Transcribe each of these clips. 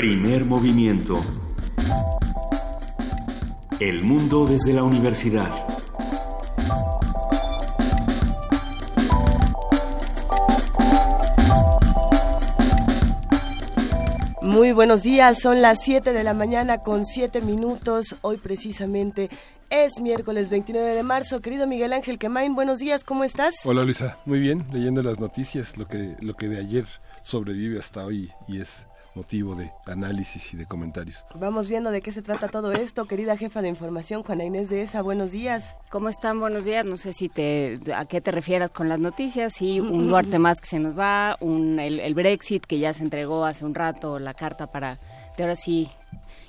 Primer movimiento. El mundo desde la universidad. Muy buenos días, son las 7 de la mañana con 7 minutos. Hoy precisamente es miércoles 29 de marzo. Querido Miguel Ángel Quemain, buenos días, ¿cómo estás? Hola Luisa, muy bien, leyendo las noticias, lo que, lo que de ayer sobrevive hasta hoy y es motivo de análisis y de comentarios. Vamos viendo de qué se trata todo esto, querida jefa de información, Juana Inés de ESA, buenos días. ¿Cómo están? Buenos días. No sé si te, a qué te refieras con las noticias. Sí, un Duarte más que se nos va, un, el, Brexit que ya se entregó hace un rato, la carta para, de ahora sí,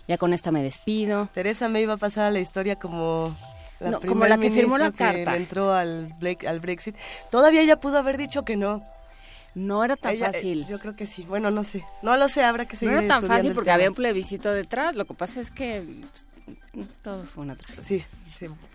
ya con esta me despido. Teresa me iba a pasar a la historia como la como la que firmó la carta. entró al, al Brexit. Todavía ella pudo haber dicho que no. No era tan fácil. yo creo que sí. Bueno, no sé. No lo sé, habrá que seguir No era tan fácil porque había un plebiscito detrás. Lo que pasa es que todo fue una tragedia. Sí,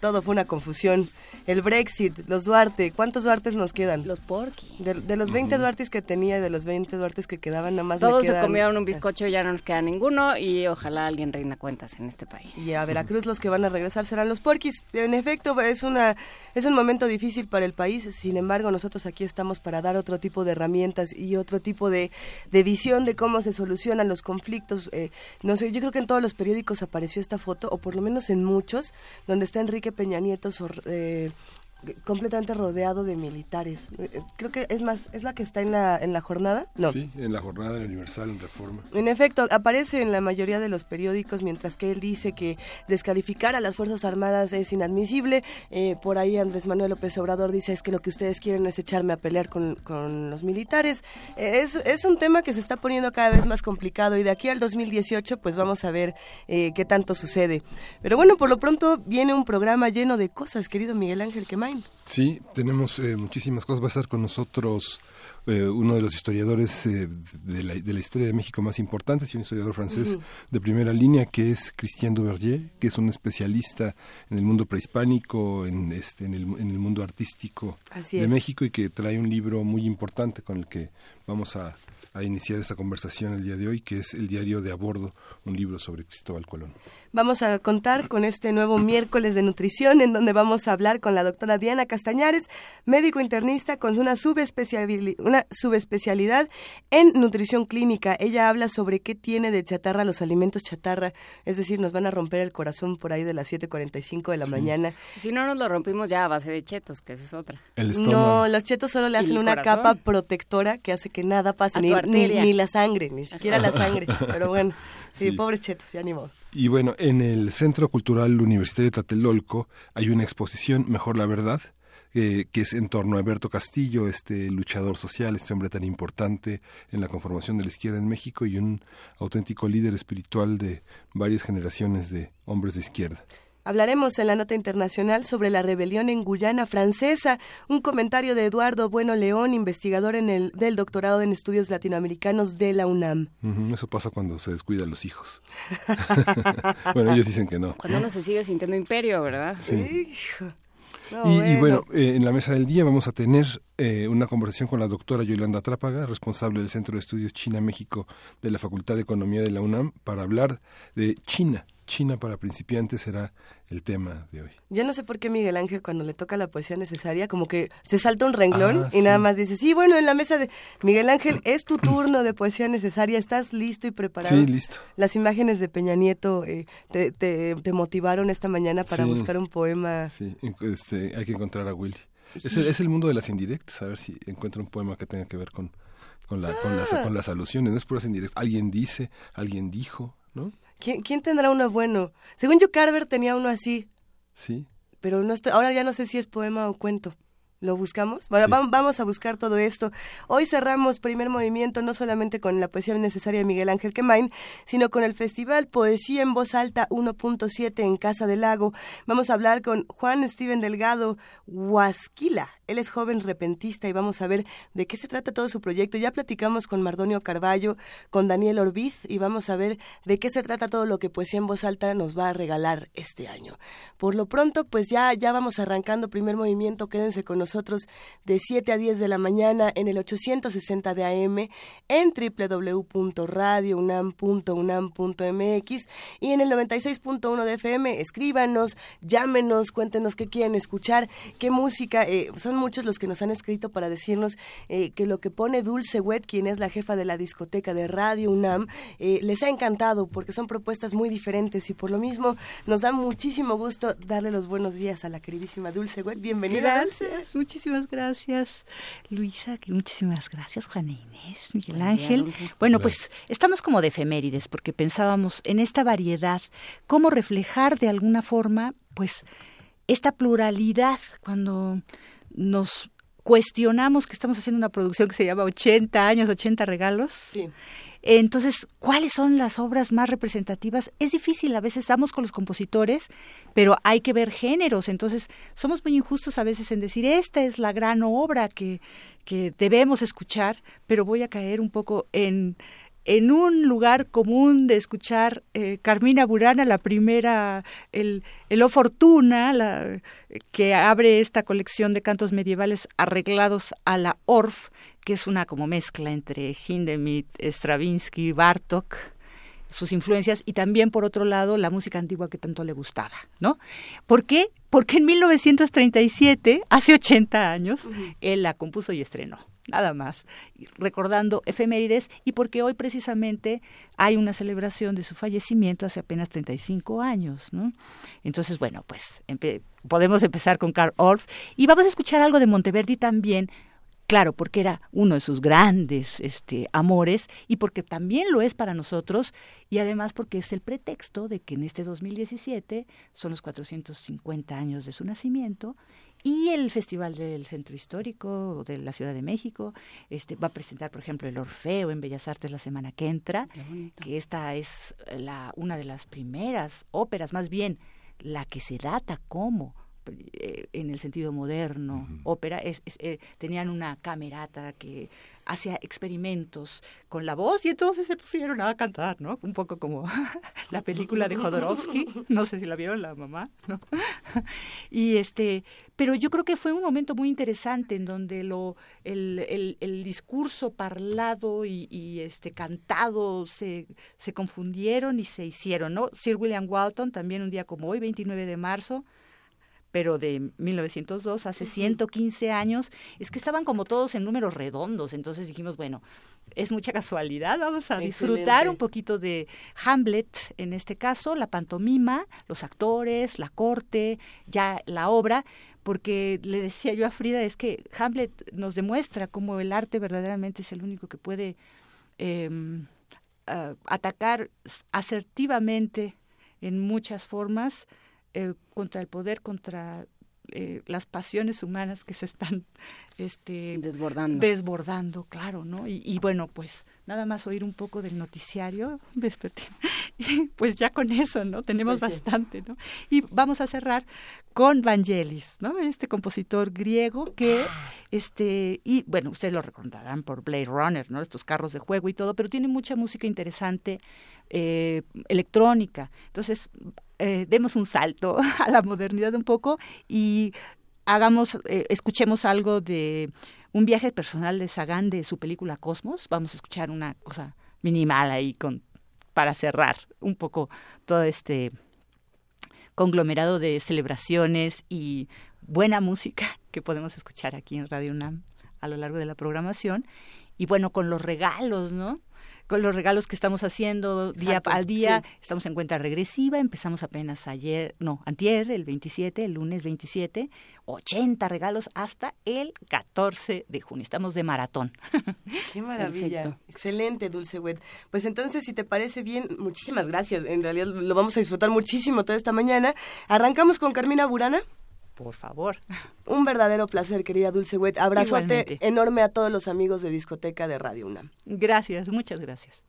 todo fue una confusión. El Brexit, los Duarte, ¿cuántos Duartes nos quedan? Los Porky. De, los 20 Duartes que tenía y de los 20 Duartes que quedaban, nada más Todos se comieron un bizcocho, ya no nos queda ninguno y ojalá alguien reina cuentas en este país. Y a Veracruz los que van a regresar serán los Porquis. En efecto, es, una, es un momento difícil para el país, sin embargo nosotros aquí estamos para dar otro tipo de herramientas y otro tipo de, de visión de cómo se solucionan los conflictos. Eh, no sé, yo creo que en todos los periódicos apareció esta foto, o por lo menos en muchos, donde está Enrique Peña Nieto eh, completamente rodeado de militares. Eh, creo que es más, ¿es la que está en la, en la jornada? No. Sí, en la jornada, en Universal, en Reforma. En efecto, aparece en la mayoría de los periódicos, mientras que él dice que descalificar a las Fuerzas Armadas es inadmisible. Eh, por ahí Andrés Manuel López Obrador dice es que lo que ustedes quieren es echarme a pelear con, con los militares. Eh, es, es, un tema que se está poniendo cada vez más complicado y de aquí al 2018 pues vamos a ver qué tanto sucede. Pero bueno, por lo pronto viene un programa lleno de cosas, querido Miguel Ángel Sí, tenemos eh, muchísimas cosas. Va a estar con nosotros eh, uno de los historiadores eh, de, la, de, la, historia de México más importantes, y un historiador francés de primera línea, que es Christian Duvergier, que es un especialista en el mundo prehispánico, en, este, en, el, en el mundo artístico de México, y que trae un libro muy importante con el que vamos a a iniciar esta conversación el día de hoy, que es el diario de a bordo, un libro sobre Cristóbal Colón. Vamos a contar con este nuevo miércoles de nutrición, en donde vamos a hablar con la doctora Diana Castañares, médico internista con una subespecialidad, una subespecialidad en nutrición clínica. Ella habla sobre qué tiene de chatarra los alimentos chatarra, es decir, nos van a romper el corazón por ahí de las 7.45 de la mañana. Si no nos lo rompimos ya a base de chetos, que esa es otra. no, los chetos solo le hacen una capa protectora que hace que nada pase, ni, ni, la sangre, ni siquiera la sangre. Pero bueno, sí, pobres chetos, ya ni modo. Y bueno, en el Centro Cultural Universitario de Tlatelolco hay una exposición, Mejor la Verdad, eh, que es en torno a Alberto Castillo, este luchador social, este hombre tan importante en la conformación de la izquierda en México y un auténtico líder espiritual de varias generaciones de hombres de izquierda. Hablaremos en la nota internacional sobre la rebelión en Guyana Francesa, un comentario de Eduardo Bueno León, investigador en el, del doctorado en estudios latinoamericanos de la UNAM. eso pasa cuando se descuidan los hijos. bueno, ellos dicen que no. Cuando uno se sigue sintiendo imperio, ¿verdad? Sí. y, bueno, eh, en la mesa del día vamos a tener eh, una conversación con la doctora Yolanda Trápaga, responsable del Centro de Estudios China-México de la Facultad de Economía de la UNAM, para hablar de China. China para principiantes será el tema de hoy. Yo no sé por qué Miguel Ángel cuando le toca la poesía necesaria como que se salta un renglón ah, y nada más dice, sí, bueno, en la mesa de Miguel Ángel es tu turno de poesía necesaria, estás listo y preparado. Sí, listo. Las imágenes de Peña Nieto eh, te, te, motivaron esta mañana para buscar un poema. Sí, este, hay que encontrar a Willy. Es el, es el mundo de las indirectas, a ver si encuentra un poema que tenga que ver con, con, la, con, las, con las alusiones, no es puras indirectas. Alguien dice, alguien dijo, ¿no? ¿Quién, ¿Quién tendrá uno bueno? Según yo, Carver tenía uno así. Sí. Pero no estoy, ahora ya no sé si es poema o cuento. ¿Lo buscamos? Bueno, vamos a buscar todo esto. Hoy cerramos primer movimiento no solamente con la poesía necesaria de Miguel Ángel Quemain, sino con el Festival Poesía en Voz Alta 1.7 en Casa del Lago. Vamos a hablar con Juan Steven Delgado Huasquila. Él es joven repentista y vamos a ver de qué se trata todo su proyecto. Ya platicamos con Mardonio Carballo, con Daniel Orbiz y vamos a ver de qué se trata todo lo que Poesía en Voz Alta nos va a regalar este año. Por lo pronto, pues ya, ya vamos arrancando primer movimiento. Quédense con nosotros de 7 a 10 de la mañana en el 860 de AM, en www.radiounam.unam.mx y en el 96.1 de FM. Escríbanos, llámenos, cuéntenos qué quieren escuchar, qué música. Eh, son muchos los que nos han escrito para decirnos eh, que lo que pone Dulce Wet, quien es la jefa de la discoteca de Radio UNAM, eh, les ha encantado porque son propuestas muy diferentes y por lo mismo nos da muchísimo gusto darle los buenos días a la queridísima Dulce Wet. Bienvenida. Gracias, muchísimas gracias, Luisa. Muchísimas gracias, Juana Inés, Miguel Ángel. Bueno, pues estamos como de efemérides porque pensábamos en esta variedad, cómo reflejar de alguna forma, pues, esta pluralidad cuando nos cuestionamos que estamos haciendo una producción que se llama 80 años, 80 regalos. Sí. Entonces, ¿cuáles son las obras más representativas? Es difícil, a veces estamos con los compositores, pero hay que ver géneros. Entonces, somos muy injustos a veces en decir, esta es la gran obra que, que debemos escuchar, pero voy a caer un poco en en un lugar común de escuchar eh, Carmina Burana, la primera, el, el O Fortuna, la, que abre esta colección de cantos medievales arreglados a la Orff, que es una como mezcla entre Hindemith, Stravinsky, Bartok, sus influencias y también por otro lado la música antigua que tanto le gustaba, ¿no? ¿Por qué? Porque en 1937, hace 80 años, él la compuso y estrenó nada más, recordando efemérides y porque hoy precisamente hay una celebración de su fallecimiento hace apenas 35 años, ¿no? Entonces, bueno, pues podemos empezar con Carl Orff y vamos a escuchar algo de Monteverdi también, Claro, porque era uno de sus grandes este, amores y porque también lo es para nosotros y además porque es el pretexto de que en este 2017 son los 450 años de su nacimiento y el Festival del Centro Histórico de la Ciudad de México este, va a presentar, por ejemplo, el Orfeo en Bellas Artes la semana que entra, que esta es la, una de las primeras óperas, más bien la que se data como eh, en el sentido moderno, ópera, es, eh, tenían una camerata que hacía experimentos con la voz y entonces se pusieron a cantar, ¿no? Un poco como la película de Jodorowsky, no sé si la vieron la mamá, ¿no? y este, pero yo creo que fue un momento muy interesante en donde lo, el, el, discurso parlado y, y, este cantado se, se confundieron y se hicieron, ¿no? Sir William Walton, también un día como hoy, 29 de marzo, pero de 1902, hace 115 años, es que estaban como todos en números redondos, entonces dijimos, bueno, es mucha casualidad, vamos a disfrutar un poquito de Hamlet, en este caso, la pantomima, los actores, la corte, ya la obra, porque le decía yo a Frida, es que Hamlet nos demuestra cómo el arte verdaderamente es el único que puede em, atacar asertivamente en muchas formas eh, contra el poder, contra eh, las pasiones humanas que se están este, desbordando. desbordando, claro, ¿no? Y, bueno, pues nada más oír un poco del noticiario y pues ya con eso, ¿no? Tenemos pues bastante, ¿no? Y vamos a cerrar con Vangelis, ¿no? Este compositor griego que, este, y bueno, ustedes lo recordarán por Blade Runner, ¿no? Estos carros de juego y todo, pero tiene mucha música interesante eh, electrónica. Entonces, eh, demos un salto a la modernidad un poco y hagamos, eh, escuchemos algo de un viaje personal de Sagan de su película Cosmos. Vamos a escuchar una cosa minimal ahí con, para cerrar un poco todo este conglomerado de celebraciones y buena música que podemos escuchar aquí en Radio UNAM a lo largo de la programación. Y bueno, con los regalos, ¿no? Con los regalos que estamos haciendo día al día. Estamos en cuenta regresiva, empezamos apenas ayer, no, antier, el 27, el lunes 27, 80 regalos hasta el 14 de junio. Estamos de maratón. Qué maravilla. Excelente, Dulce Wet. Pues entonces, si te parece bien, muchísimas gracias. En realidad lo vamos a disfrutar muchísimo toda esta mañana. Arrancamos con Carmina Burana. Por favor. Un verdadero placer, querida Dulce Wet. Abrazote enorme a todos los amigos de Discoteca de Radio UNAM. Gracias, muchas gracias.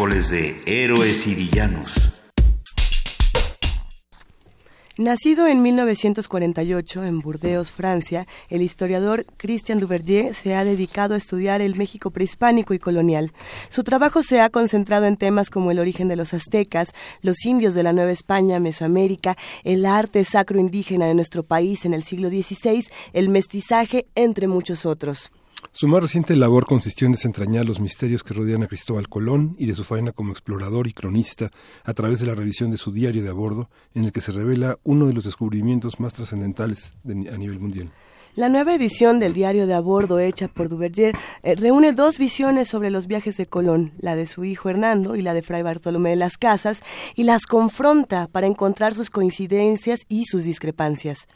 De Héroes y Villanos. Nacido en 1948 en Burdeos, Francia, el historiador Christian Duverger se ha dedicado a estudiar el México prehispánico y colonial. Su trabajo se ha concentrado en temas como el origen de los aztecas, los indios de la Nueva España, Mesoamérica, el arte sacro indígena de nuestro país en el siglo XVI, el mestizaje, entre muchos otros. Su más reciente labor consistió en desentrañar los misterios que rodean a Cristóbal Colón y de su faena como explorador y cronista a través de la revisión de su diario de a bordo, en el que se revela uno de los descubrimientos más trascendentales a nivel mundial. La nueva edición del diario de a bordo hecha por Duverger eh, reúne dos visiones sobre los viajes de Colón, la de su hijo Hernando y la de Fray Bartolomé de las Casas, y las confronta para encontrar sus coincidencias y sus discrepancias.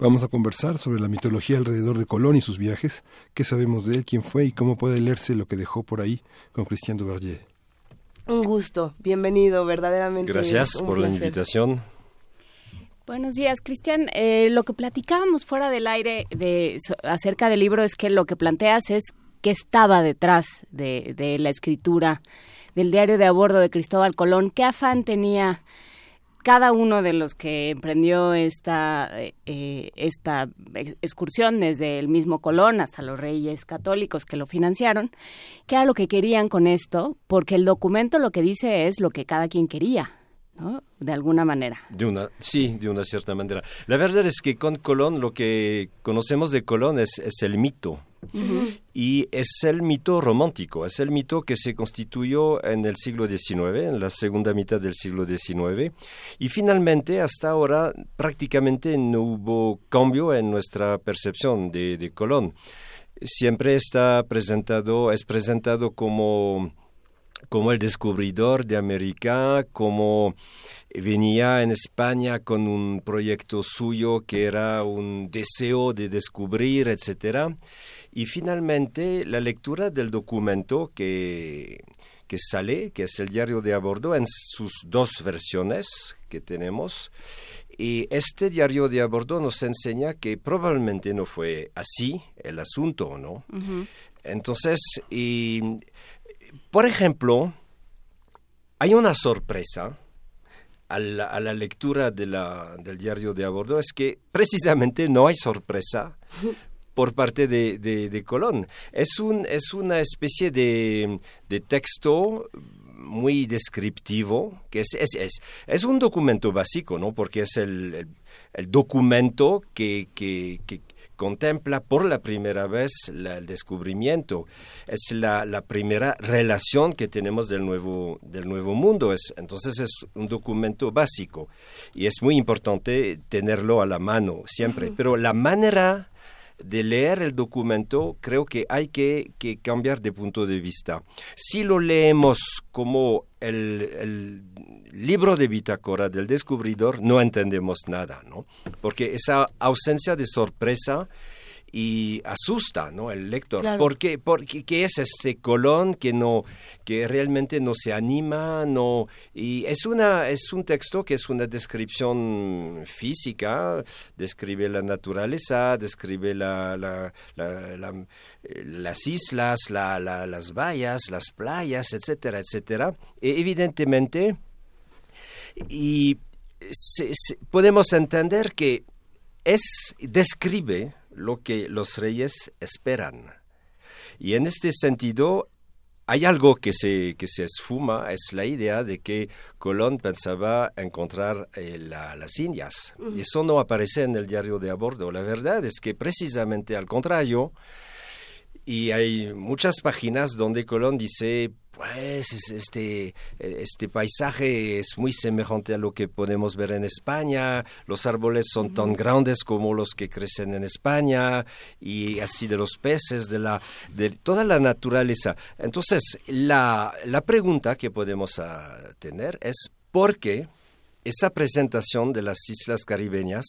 Vamos a conversar sobre la mitología alrededor de Colón y sus viajes, qué sabemos de él, quién fue y cómo puede leerse lo que dejó por ahí con Cristian Duverger. Un gusto, bienvenido, verdaderamente. Gracias por la invitación. Buenos días, Cristian. Eh, lo que platicábamos fuera del aire de, acerca del libro es que lo que planteas es qué estaba detrás de, de la escritura del diario de a bordo de Cristóbal Colón, qué afán tenía cada uno de los que emprendió esta, eh, esta excursión, desde el mismo Colón hasta los reyes católicos que lo financiaron, qué era lo que querían con esto, porque el documento lo que dice es lo que cada quien quería. ¿no? De alguna manera. De una, sí, de una cierta manera. La verdad es que con Colón lo que conocemos de Colón es, es el mito, y es el mito romántico, es el mito que se constituyó en el siglo XIX, en la segunda mitad del siglo XIX, y finalmente hasta ahora prácticamente no hubo cambio en nuestra percepción de, de Colón. Siempre está presentado, es presentado como, como el descubridor de América, como venía en España con un proyecto suyo que era un deseo de descubrir, etcétera y finalmente, la lectura del documento que, que sale, que es el diario de a bordo, en sus dos versiones que tenemos. Y este diario de a bordo nos enseña que probablemente no fue así el asunto, ¿no? Entonces, y, por ejemplo, hay una sorpresa a la, lectura de la, del diario de a bordo, es que precisamente no hay sorpresa por parte de, de, Colón. Es, un, es una especie de, de texto muy descriptivo, que es, es, es, es, un documento básico, ¿no? Porque es el, el, documento que, que, que, contempla por la primera vez el descubrimiento. Es la, la, primera relación que tenemos del nuevo, del nuevo mundo. Es, entonces es un documento básico y es muy importante tenerlo a la mano siempre. Pero la manera de leer el documento, creo que hay que, cambiar de punto de vista. Si lo leemos como el, libro de bitácora del descubridor, no entendemos nada, ¿no? Porque esa ausencia de sorpresa y asusta ¿no? el lector. Porque porque ¿qué es este Colón que no que realmente no se anima no y es una es un texto que es una descripción física describe la naturaleza describe la, la, las islas la, las vallas las playas etcétera etcétera. E evidentemente y podemos entender que es describe lo que los reyes esperan. Y en este sentido, hay algo que se, que se esfuma, es la idea de que Colón pensaba encontrar eh, las Indias. Y eso no aparece en el diario de a bordo. La verdad es que precisamente al contrario, y hay muchas páginas donde Colón dice, pues este, este paisaje es muy semejante a lo que podemos ver en España, los árboles son tan grandes como los que crecen en España y así de los peces, de, la, de toda la naturaleza. Entonces, la, la pregunta que podemos ah, tener es ¿por qué esa presentación de las islas caribeñas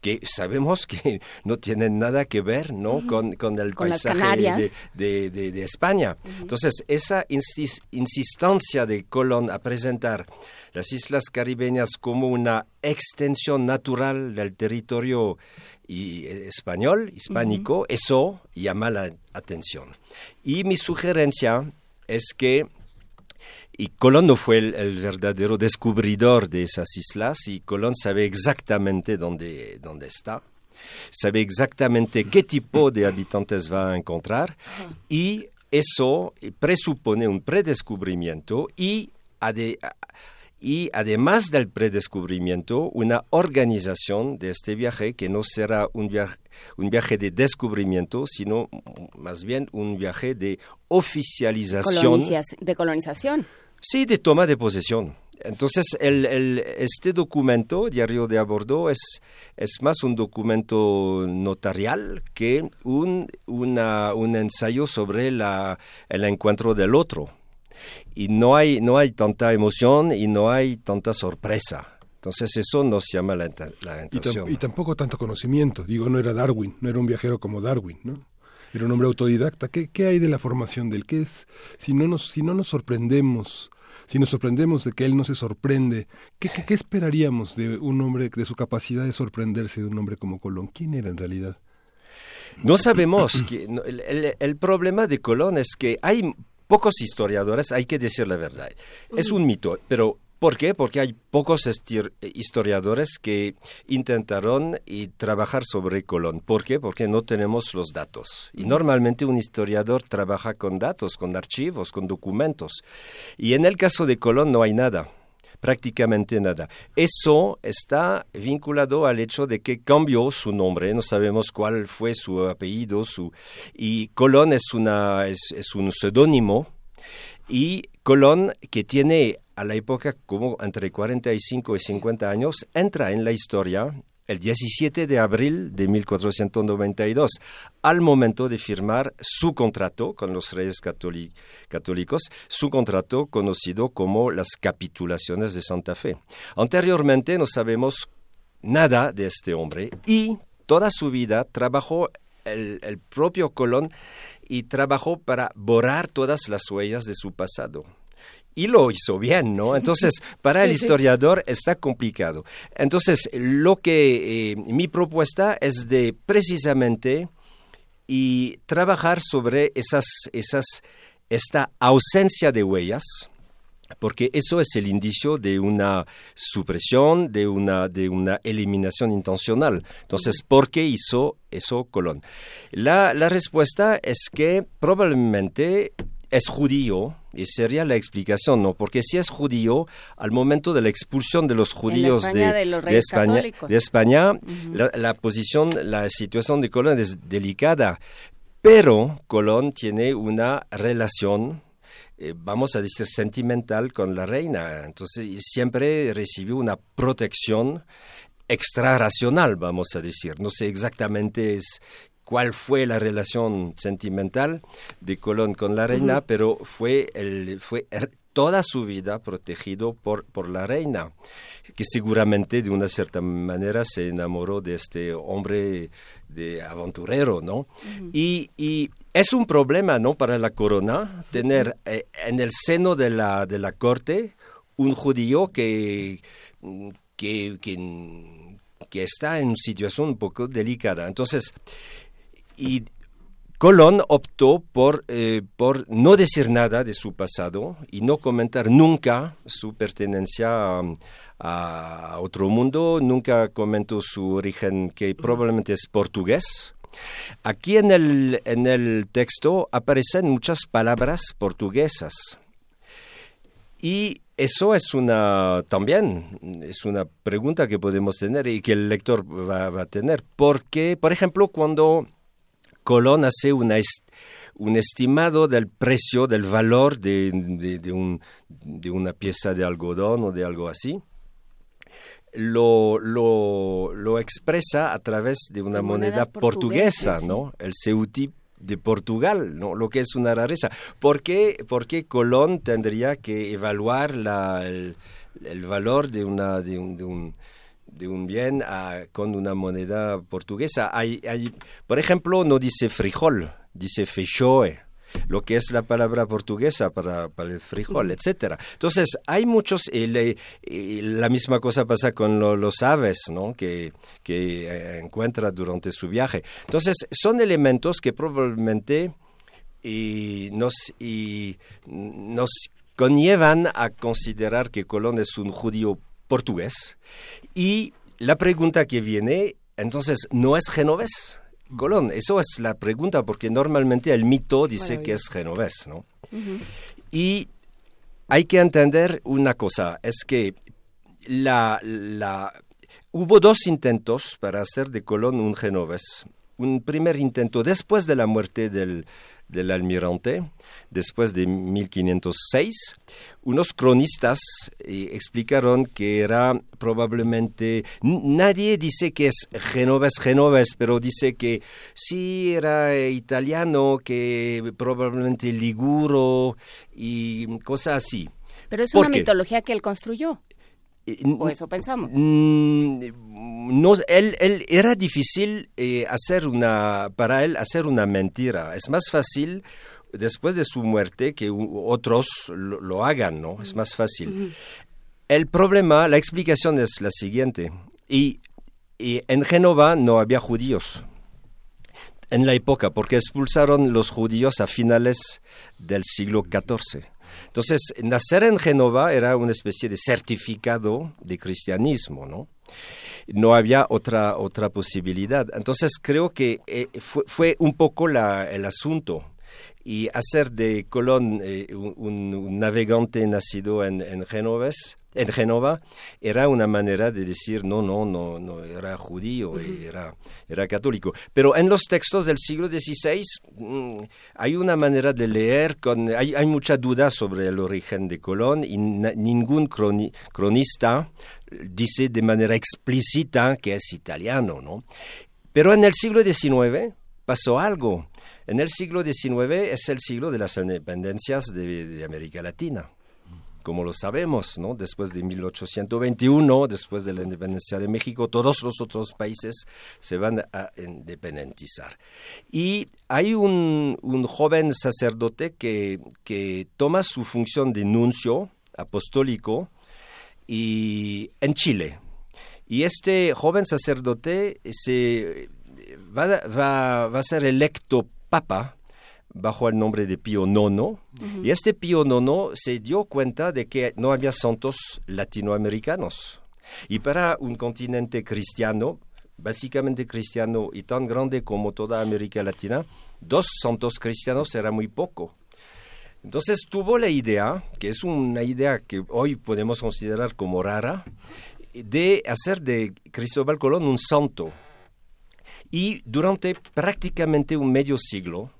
que sabemos que no tienen nada que ver ¿no? con, con, el paisaje de, de, España. Entonces, esa insistencia de Colón a presentar las islas caribeñas como una extensión natural del territorio y, eh, español, hispánico, eso llama la atención. Y mi sugerencia es que y Colón no fue el, verdadero descubridor de esas islas y Colón sabe exactamente dónde, dónde está, sabe exactamente qué tipo de habitantes va a encontrar y eso presupone un predescubrimiento y, y además del predescubrimiento, una organización de este viaje que no será un viaje, un viaje de descubrimiento, sino más bien un viaje de oficialización. de colonización. Sí, de toma de posesión. Entonces, el, el, este documento, Diario de Abordo, es, es más un documento notarial que un, una, un ensayo sobre la, el encuentro del otro. Y no hay, no hay tanta emoción y no hay tanta sorpresa. Entonces eso nos llama la, la atención. Y, y, tampoco tanto conocimiento. Digo, no era Darwin, no era un viajero como Darwin, ¿no? Era un hombre autodidacta. ¿Qué, qué hay de la formación del qué es? Si no nos, si no nos sorprendemos, si nos sorprendemos de que él no se sorprende, ¿qué, qué, esperaríamos de un hombre, de su capacidad de sorprenderse de un hombre como Colón? ¿Quién era en realidad? No sabemos. Que, el, el, problema de Colón es que hay pocos historiadores, hay que decir la verdad. Es un mito, pero ¿Por qué? Porque hay pocos historiadores que intentaron y trabajar sobre Colón. ¿Por qué? Porque no tenemos los datos. Y normalmente un historiador trabaja con datos, con archivos, con documentos. Y en el caso de Colón no hay nada prácticamente nada. Eso está vinculado al hecho de que cambió su nombre, no sabemos cuál fue su apellido, su y Colón es una es, es un seudónimo y Colón que tiene a la época como entre 45 y 50 años, entra en la historia el 17 de abril de 1492, al momento de firmar su contrato con los reyes católicos, su contrato conocido como las capitulaciones de Santa Fe. Anteriormente no sabemos nada de este hombre y toda su vida trabajó el, el propio Colón y trabajó para borrar todas las huellas de su pasado y lo hizo bien, ¿no? Entonces, para el historiador está complicado. Entonces, lo que eh, mi propuesta es de precisamente y trabajar sobre esas, esas, esta ausencia de huellas, porque eso es el indicio de una supresión, de una, de una eliminación intencional. Entonces, ¿por qué hizo eso Colón? La, la respuesta es que probablemente es judío, y sería la explicación, ¿no? Porque si es judío, al momento de la expulsión de los judíos de, España, de España la, posición, la situación de Colón es delicada, pero Colón tiene una relación eh, vamos a decir, sentimental con la reina. Entonces, siempre recibió una protección extrarracional, vamos a decir. No sé exactamente es cuál fue la relación sentimental de Colón con la reina, pero fue, el, fue er, toda su vida protegido por, por la reina, que seguramente de una cierta manera se enamoró de este hombre de aventurero, ¿no? y, y, es un problema, ¿no? Para la corona tener eh, en el seno de la, de la corte un judío que, que, que, que está en una situación un poco delicada. Entonces, y Colón optó por, eh, por no decir nada de su pasado y no comentar nunca su pertenencia a, otro mundo, nunca comentó su origen que probablemente es portugués. Aquí en el, en el texto aparecen muchas palabras portuguesas. Y eso es una también es una pregunta que podemos tener y que el lector va, va a tener. Porque, por ejemplo, cuando Colón hace una un estimado del precio, del valor de, de, un, de, una pieza de algodón o de algo así. Lo, lo, lo expresa a través de una moneda portuguesa, ¿no? El Ceuti de Portugal, ¿no? lo que es una rareza. ¿Por qué, por qué Colón tendría que evaluar la, el, valor de, una, de, un, de un bien con una moneda portuguesa. Hay, hay, por ejemplo, no dice frijol, dice fechoe lo que es la palabra portuguesa para, para el frijol, etcétera. Entonces, hay muchos, y, la misma cosa pasa con los aves, ¿no? Que, que eh, encuentra durante su viaje. Entonces, son elementos que probablemente y nos, y nos conllevan a considerar que Colón es un judío portugués. Y la pregunta que viene, entonces, ¿no es genovés? Colón? Eso es la pregunta, porque normalmente el mito dice que es genovés, ¿no? Y hay que entender una cosa, es que la, la, hubo dos intentos para hacer de Colón un genovés. Un primer intento después de la muerte del, del almirante, después de 1506, unos cronistas eh, explicaron que era probablemente, nadie dice que es genovés, genovés, pero dice que sí era italiano, que probablemente liguro y cosas así. Pero es una mitología que él construyó. Eh, o eso pensamos. No, él, él era difícil eh, hacer una, para él hacer una mentira. Es más fácil después de su muerte que otros lo, hagan, ¿no? Es más fácil. El problema, la explicación es la siguiente. Y, y en Génova no había judíos en la época, porque expulsaron los judíos a finales del siglo XIV. Entonces, nacer en Génova era una especie de certificado de cristianismo, ¿no? No había otra, otra posibilidad. Entonces, creo que eh, fue, un poco el asunto y hacer de Colón eh, un, navegante nacido en, en, en Génova era una manera de decir no, no, no, no era judío, era, era católico. Pero en los textos del siglo XVI mm, hay una manera de leer, con, hay, hay, mucha duda sobre el origen de Colón y ningún cronista dice de manera explícita que es italiano, ¿no? Pero en el siglo XIX pasó algo. En el siglo XIX es el siglo de las independencias de América Latina como lo sabemos. Después de 1821, después de la independencia de México, todos los otros países se van a independizar. Y hay un, joven sacerdote que, toma su función de nuncio apostólico y, en Chile. Y este joven sacerdote se, va a ser electo papa bajo el nombre de Pío IX, y este Pío IX se dio cuenta de que no había santos latinoamericanos. Y para un continente cristiano, básicamente cristiano y tan grande como toda América Latina, dos santos cristianos era muy poco. Entonces tuvo la idea, que es una idea que hoy podemos considerar como rara, de hacer de Cristóbal Colón un santo. Y durante prácticamente un medio siglo,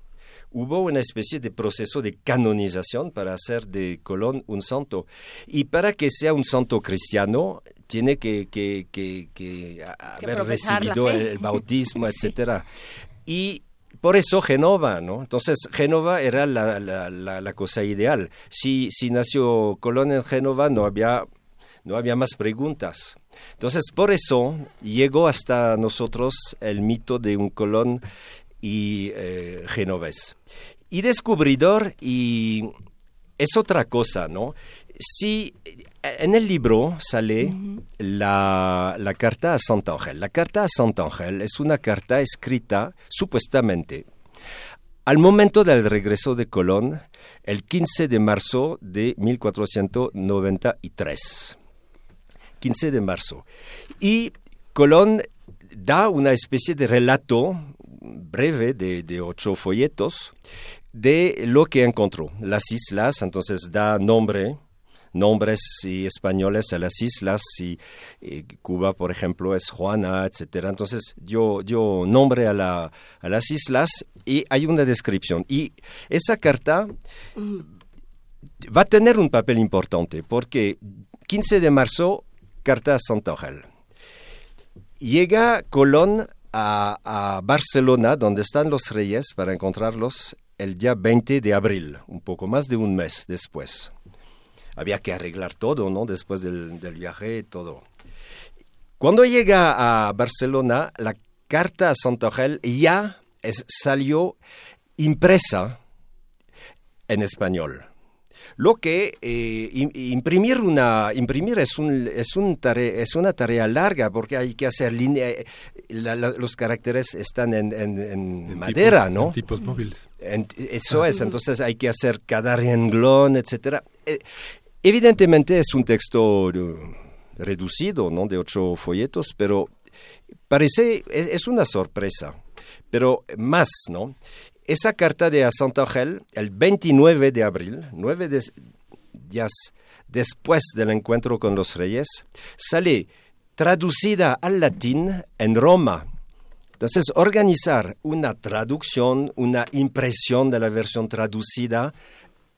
hubo una especie de proceso de canonización para hacer de Colón un santo. Y para que sea un santo cristiano, tiene que, haber recibido el, bautismo, etcétera. Y por eso Genova, ¿no? Entonces, Génova era la, la, cosa ideal. Si, si nació Colón en Génova, no había, no había más preguntas. Entonces, por eso llegó hasta nosotros el mito de un Colón y eh, genovés. Y descubridor y es otra cosa, ¿no? Si en el libro sale la, la, carta a Ángel. La carta a Ángel es una carta escrita supuestamente al momento del regreso de Colón, el 15 de marzo de 1493. 15 de marzo. Y Colón da una especie de relato breve de, ocho folletos de lo que encontró. Las islas, entonces da nombre, nombres y españoles a las islas, y, Cuba, por ejemplo, es Juana, etc. Entonces yo, yo nombre a, la, a las islas y hay una descripción. Y esa carta va a tener un papel importante porque 15 de marzo, carta a Santa Ángel. Llega Colón a, Barcelona, donde están los reyes, para encontrarlos el día 20 de abril, un poco más de un mes después. Había que arreglar todo, ¿no? Después del, viaje, todo. Cuando llega a Barcelona, la carta a Santorel ya es, salió impresa en español. Lo que eh, imprimir una imprimir es un, es un es una tarea larga porque hay que hacer línea eh, los caracteres están en, madera, ¿no? En tipos móviles. eso es, entonces hay que hacer cada renglón, etcétera. Eh, evidentemente es un texto reducido, ¿no? De ocho folletos, pero parece es, una sorpresa, pero más, ¿no? Esa carta de Santangel, el 29 de abril, nueve días después del encuentro con los reyes, sale traducida al latín en Roma. Entonces, organizar una traducción, una impresión de la versión traducida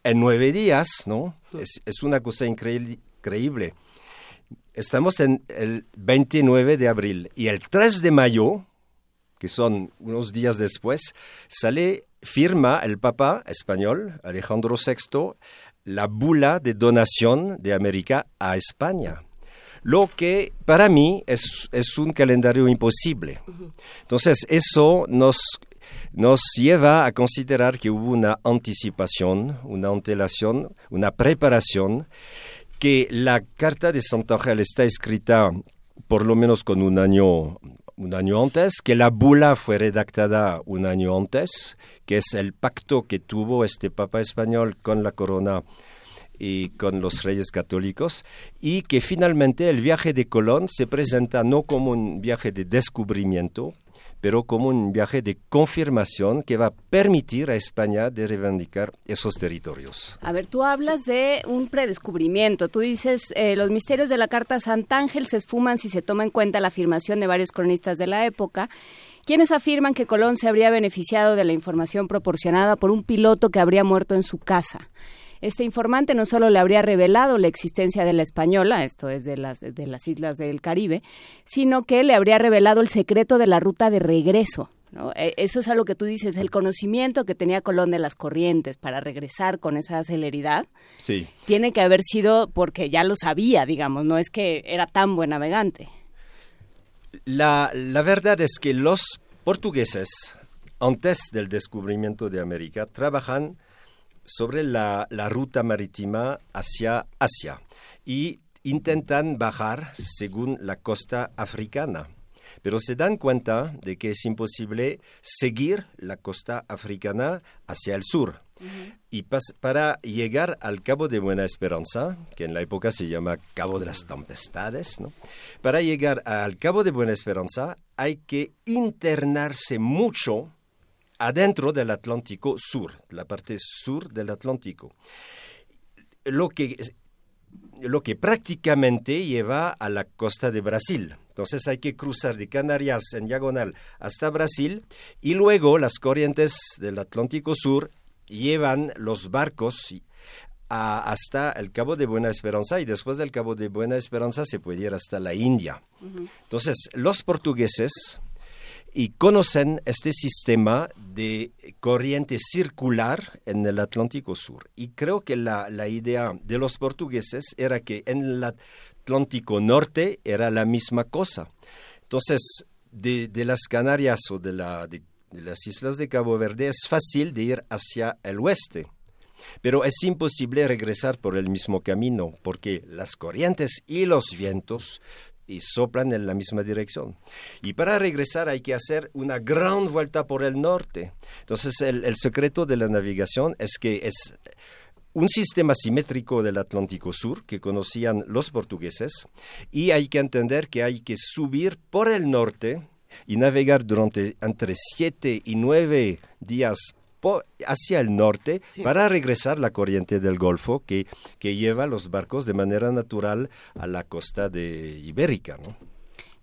en nueve días, ¿no? Es, una cosa increíble. Estamos en el 29 de abril y el 3 de mayo, que son unos días después, sale, firma el Papa español, Alejandro VI, la bula de donación de América a España. Lo que para mí es, es un calendario imposible. Entonces, eso nos, nos lleva a considerar que hubo una anticipación, una antelación, una preparación, que la carta de Santa Ángel está escrita por lo menos con un año un año antes, que la bula fue redactada un año antes, que es el pacto que tuvo este Papa español con la corona y con los reyes católicos, y que finalmente el viaje de Colón se presenta no como un viaje de descubrimiento, pero como un viaje de confirmación que va a permitir a España de reivindicar esos territorios. A ver, tú hablas de un predescubrimiento. Tú dices, eh, los misterios de la Carta Sant'Ángel se esfuman si se toma en cuenta la afirmación de varios cronistas de la época quienes afirman que Colón se habría beneficiado de la información proporcionada por un piloto que habría muerto en su casa. Este informante no solo le habría revelado la existencia de la española, esto es de las, de las islas del Caribe, sino que le habría revelado el secreto de la ruta de regreso. E, eso es algo que tú dices, el conocimiento que tenía Colón de las corrientes para regresar con esa celeridad, sí. tiene que haber sido porque ya lo sabía, digamos, no es que era tan buen navegante. La, la verdad es que los portugueses, antes del descubrimiento de América, trabajan sobre la, ruta marítima hacia Asia y intentan bajar según la costa africana. Pero se dan cuenta de que es imposible seguir la costa africana hacia el sur. Y para llegar al Cabo de Buena Esperanza, que en la época se llama Cabo de las Tempestades, para llegar al Cabo de Buena Esperanza hay que internarse mucho adentro del Atlántico Sur, la parte sur del Atlántico. Lo que, lo que prácticamente lleva a la costa de Brasil. Entonces hay que cruzar de Canarias en diagonal hasta Brasil y luego las corrientes del Atlántico Sur llevan los barcos hasta el Cabo de Buena Esperanza y después del Cabo de Buena Esperanza se puede ir hasta la India. Entonces los portugueses y conocen este sistema de corriente circular en el Atlántico Sur. Y creo que la, idea de los portugueses era que en el Atlántico Norte era la misma cosa. Entonces, de, las Canarias o de, de las islas de Cabo Verde es fácil de ir hacia el oeste. Pero es imposible regresar por el mismo camino porque las corrientes y los vientos y soplan en la misma dirección. Y para regresar hay que hacer una gran vuelta por el norte. Entonces el, secreto de la navegación es que es un sistema simétrico del Atlántico Sur que conocían los portugueses y hay que entender que hay que subir por el norte y navegar durante entre siete y nueve días hacia el norte para regresar la corriente del Golfo que, que lleva los barcos de manera natural a la costa de Ibérica. ¿no?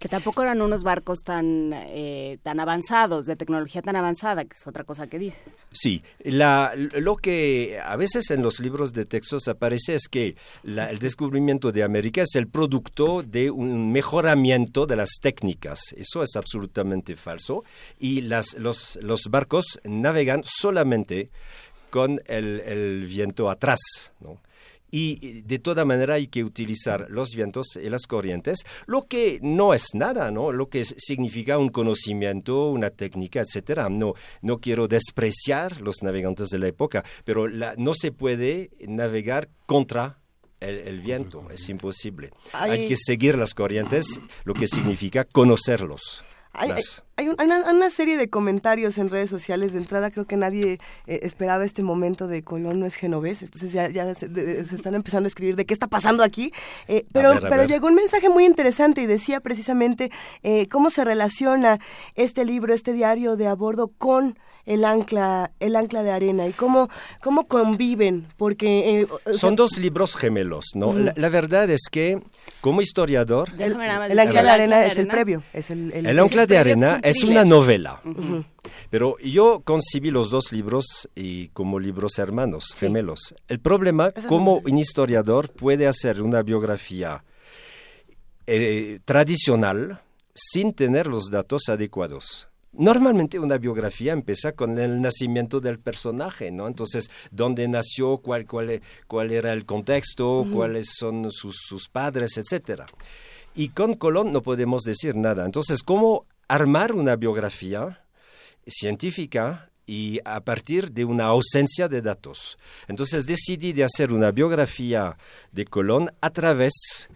Que tampoco eran unos barcos tan, eh, tan avanzados, de tecnología tan avanzada, que es otra cosa que dices. Sí, la, lo que a veces en los libros de textos aparece es que el descubrimiento de América es el producto de un mejoramiento de las técnicas. Eso es absolutamente falso y las, los, los barcos navegan solamente con el, el viento atrás, ¿no? Y de toda manera hay que utilizar los vientos y las corrientes, lo que no es nada, ¿no? Lo que significa un conocimiento, una técnica, etcétera. No, no quiero despreciar los navegantes de la época, pero no se puede navegar contra el, viento, es imposible. Hay que seguir las corrientes, lo que significa conocerlos. Hay, una, serie de comentarios en redes sociales. De entrada, creo que nadie eh, esperaba este momento de Colón no es genovés. Entonces ya, ya se, están empezando a escribir de qué está pasando aquí. Eh, pero, pero llegó un mensaje muy interesante y decía precisamente eh, cómo se relaciona este libro, este diario de a bordo con el ancla, el ancla de arena y cómo, cómo conviven, porque... Eh, Son dos libros gemelos, ¿no? la, verdad es que, como historiador... El, ancla de arena es el previo. Es el, el, ancla de arena es una novela. Pero yo concibí los dos libros y como libros hermanos, gemelos. El problema, como un historiador puede hacer una biografía eh, tradicional sin tener los datos adecuados. Normalmente una biografía empieza con el nacimiento del personaje, ¿no? Entonces, dónde nació, cuál, cuál, cuál era el contexto, cuáles son sus, sus padres, etcétera. Y con Colón no podemos decir nada. Entonces, ¿cómo armar una biografía científica y a partir de una ausencia de datos? Entonces, decidí de hacer una biografía de Colón a través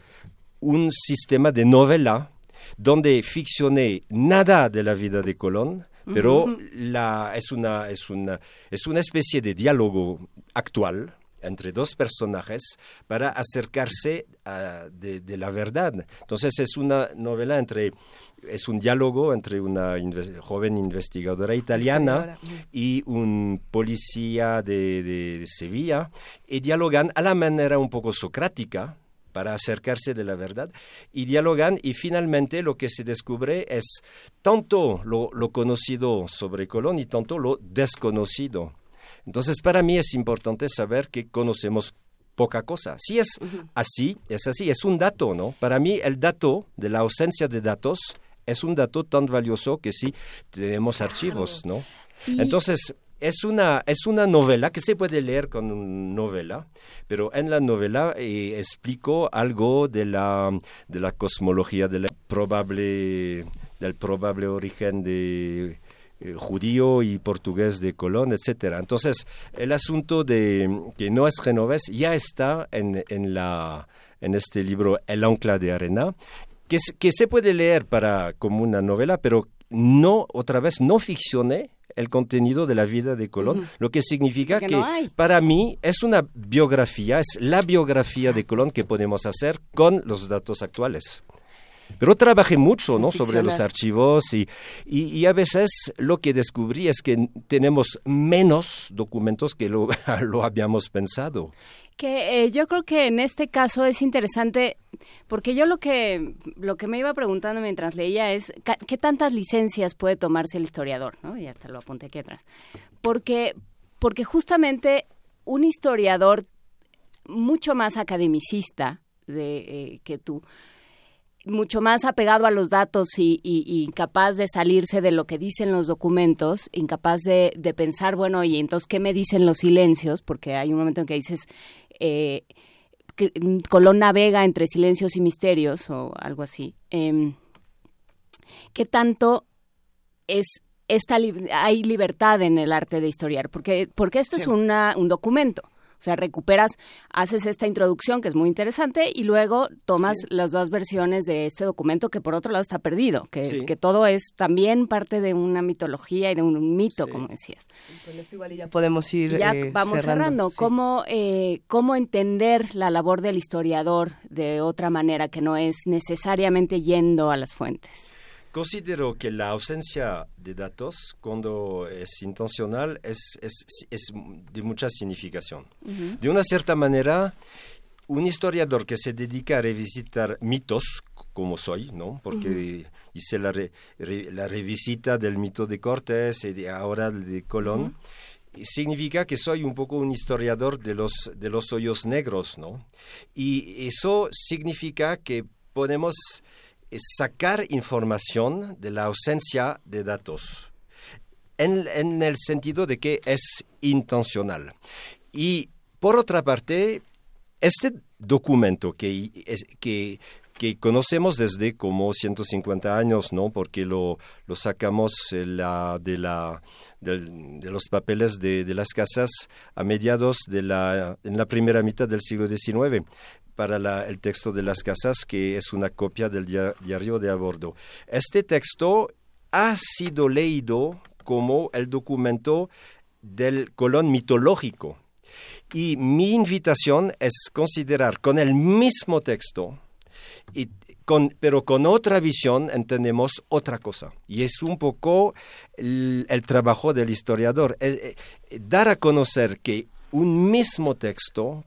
un sistema de novela donde ficcioné nada de la vida de Colón, pero la, es, una, es, una, es una especie de diálogo actual entre dos personajes para acercarse a, de, la verdad. Entonces es una novela entre, es un diálogo entre una joven investigadora italiana y un policía de, de Sevilla y dialogan a la manera un poco socrática para acercarse de la verdad y dialogan y finalmente lo que se descubre es tanto lo, conocido sobre Colón y tanto lo desconocido. Entonces para mí es importante saber que conocemos poca cosa. Si es así, es así, es un dato, ¿no? Para mí el dato de la ausencia de datos es un dato tan valioso que si tenemos archivos, ¿no? Entonces, es una, es una novela que se puede leer con novela, pero en la novela eh, explico algo de la, de la cosmología de probable, del probable origen de eh, judío y portugués de Colón, etcétera. Entonces, el asunto de que no es genovés ya está en, en, la, en este libro El ancla de arena, que, que se puede leer para, como una novela, pero no, otra vez, no ficcioné el contenido de la vida de Colón, lo que significa que, para mí es una biografía, es la biografía de Colón que podemos hacer con los datos actuales. Pero trabajé mucho ¿no? sobre los archivos y, y, a veces lo que descubrí es que tenemos menos documentos que lo, lo habíamos pensado que eh, yo creo que en este caso es interesante porque yo lo que lo que me iba preguntando mientras leía es qué tantas licencias puede tomarse el historiador, ¿no? Y hasta lo apunté aquí atrás. Porque porque justamente un historiador mucho más academicista de eh, que tú mucho más apegado a los datos y, incapaz de salirse de lo que dicen los documentos, incapaz de, de, pensar, bueno, y entonces, ¿qué me dicen los silencios? Porque hay un momento en que dices, eh, Colón navega entre silencios y misterios o algo así. Eh, ¿Qué tanto es esta hay libertad en el arte de historiar? Porque, porque esto es una, un documento. O sea, recuperas, haces esta introducción que es muy interesante y luego tomas las dos versiones de este documento que por otro lado está perdido, que, que todo es también parte de una mitología y de un mito, como decías. Con esto igual ya podemos ir Ya eh, vamos cerrando. ¿Cómo, eh, ¿Cómo entender la labor del historiador de otra manera que no es necesariamente yendo a las fuentes? Considero que la ausencia de datos, cuando es intencional, es, es, es de mucha significación. De una cierta manera, un historiador que se dedica a revisitar mitos, como soy, ¿no? Porque hice la, la, revisita del mito de Cortés y de ahora de Colón, significa que soy un poco un historiador de los, de los hoyos negros, ¿no? Y eso significa que podemos sacar información de la ausencia de datos, en, el sentido de que es intencional. Y por otra parte, este documento que, que, conocemos desde como 150 años, ¿no? Porque lo, sacamos la, de, la, de, los papeles de, las casas a mediados de la primera mitad del siglo XIX para la, el texto de las casas, que es una copia del diario de a bordo. Este texto ha sido leído como el documento del Colón mitológico. Y mi invitación es considerar con el mismo texto, y con, pero con otra visión entendemos otra cosa. Y es un poco el, trabajo del historiador, eh, eh, dar a conocer que un mismo texto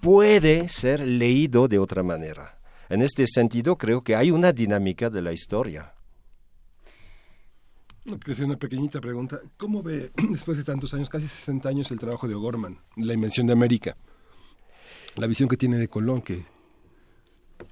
puede ser leído de otra manera. En este sentido, creo que hay una dinámica de la historia. Quería una pequeñita pregunta. ¿Cómo ve, después de tantos años, casi 60 años, el trabajo de O'Gorman, la invención de América? La visión que tiene de Colón, que...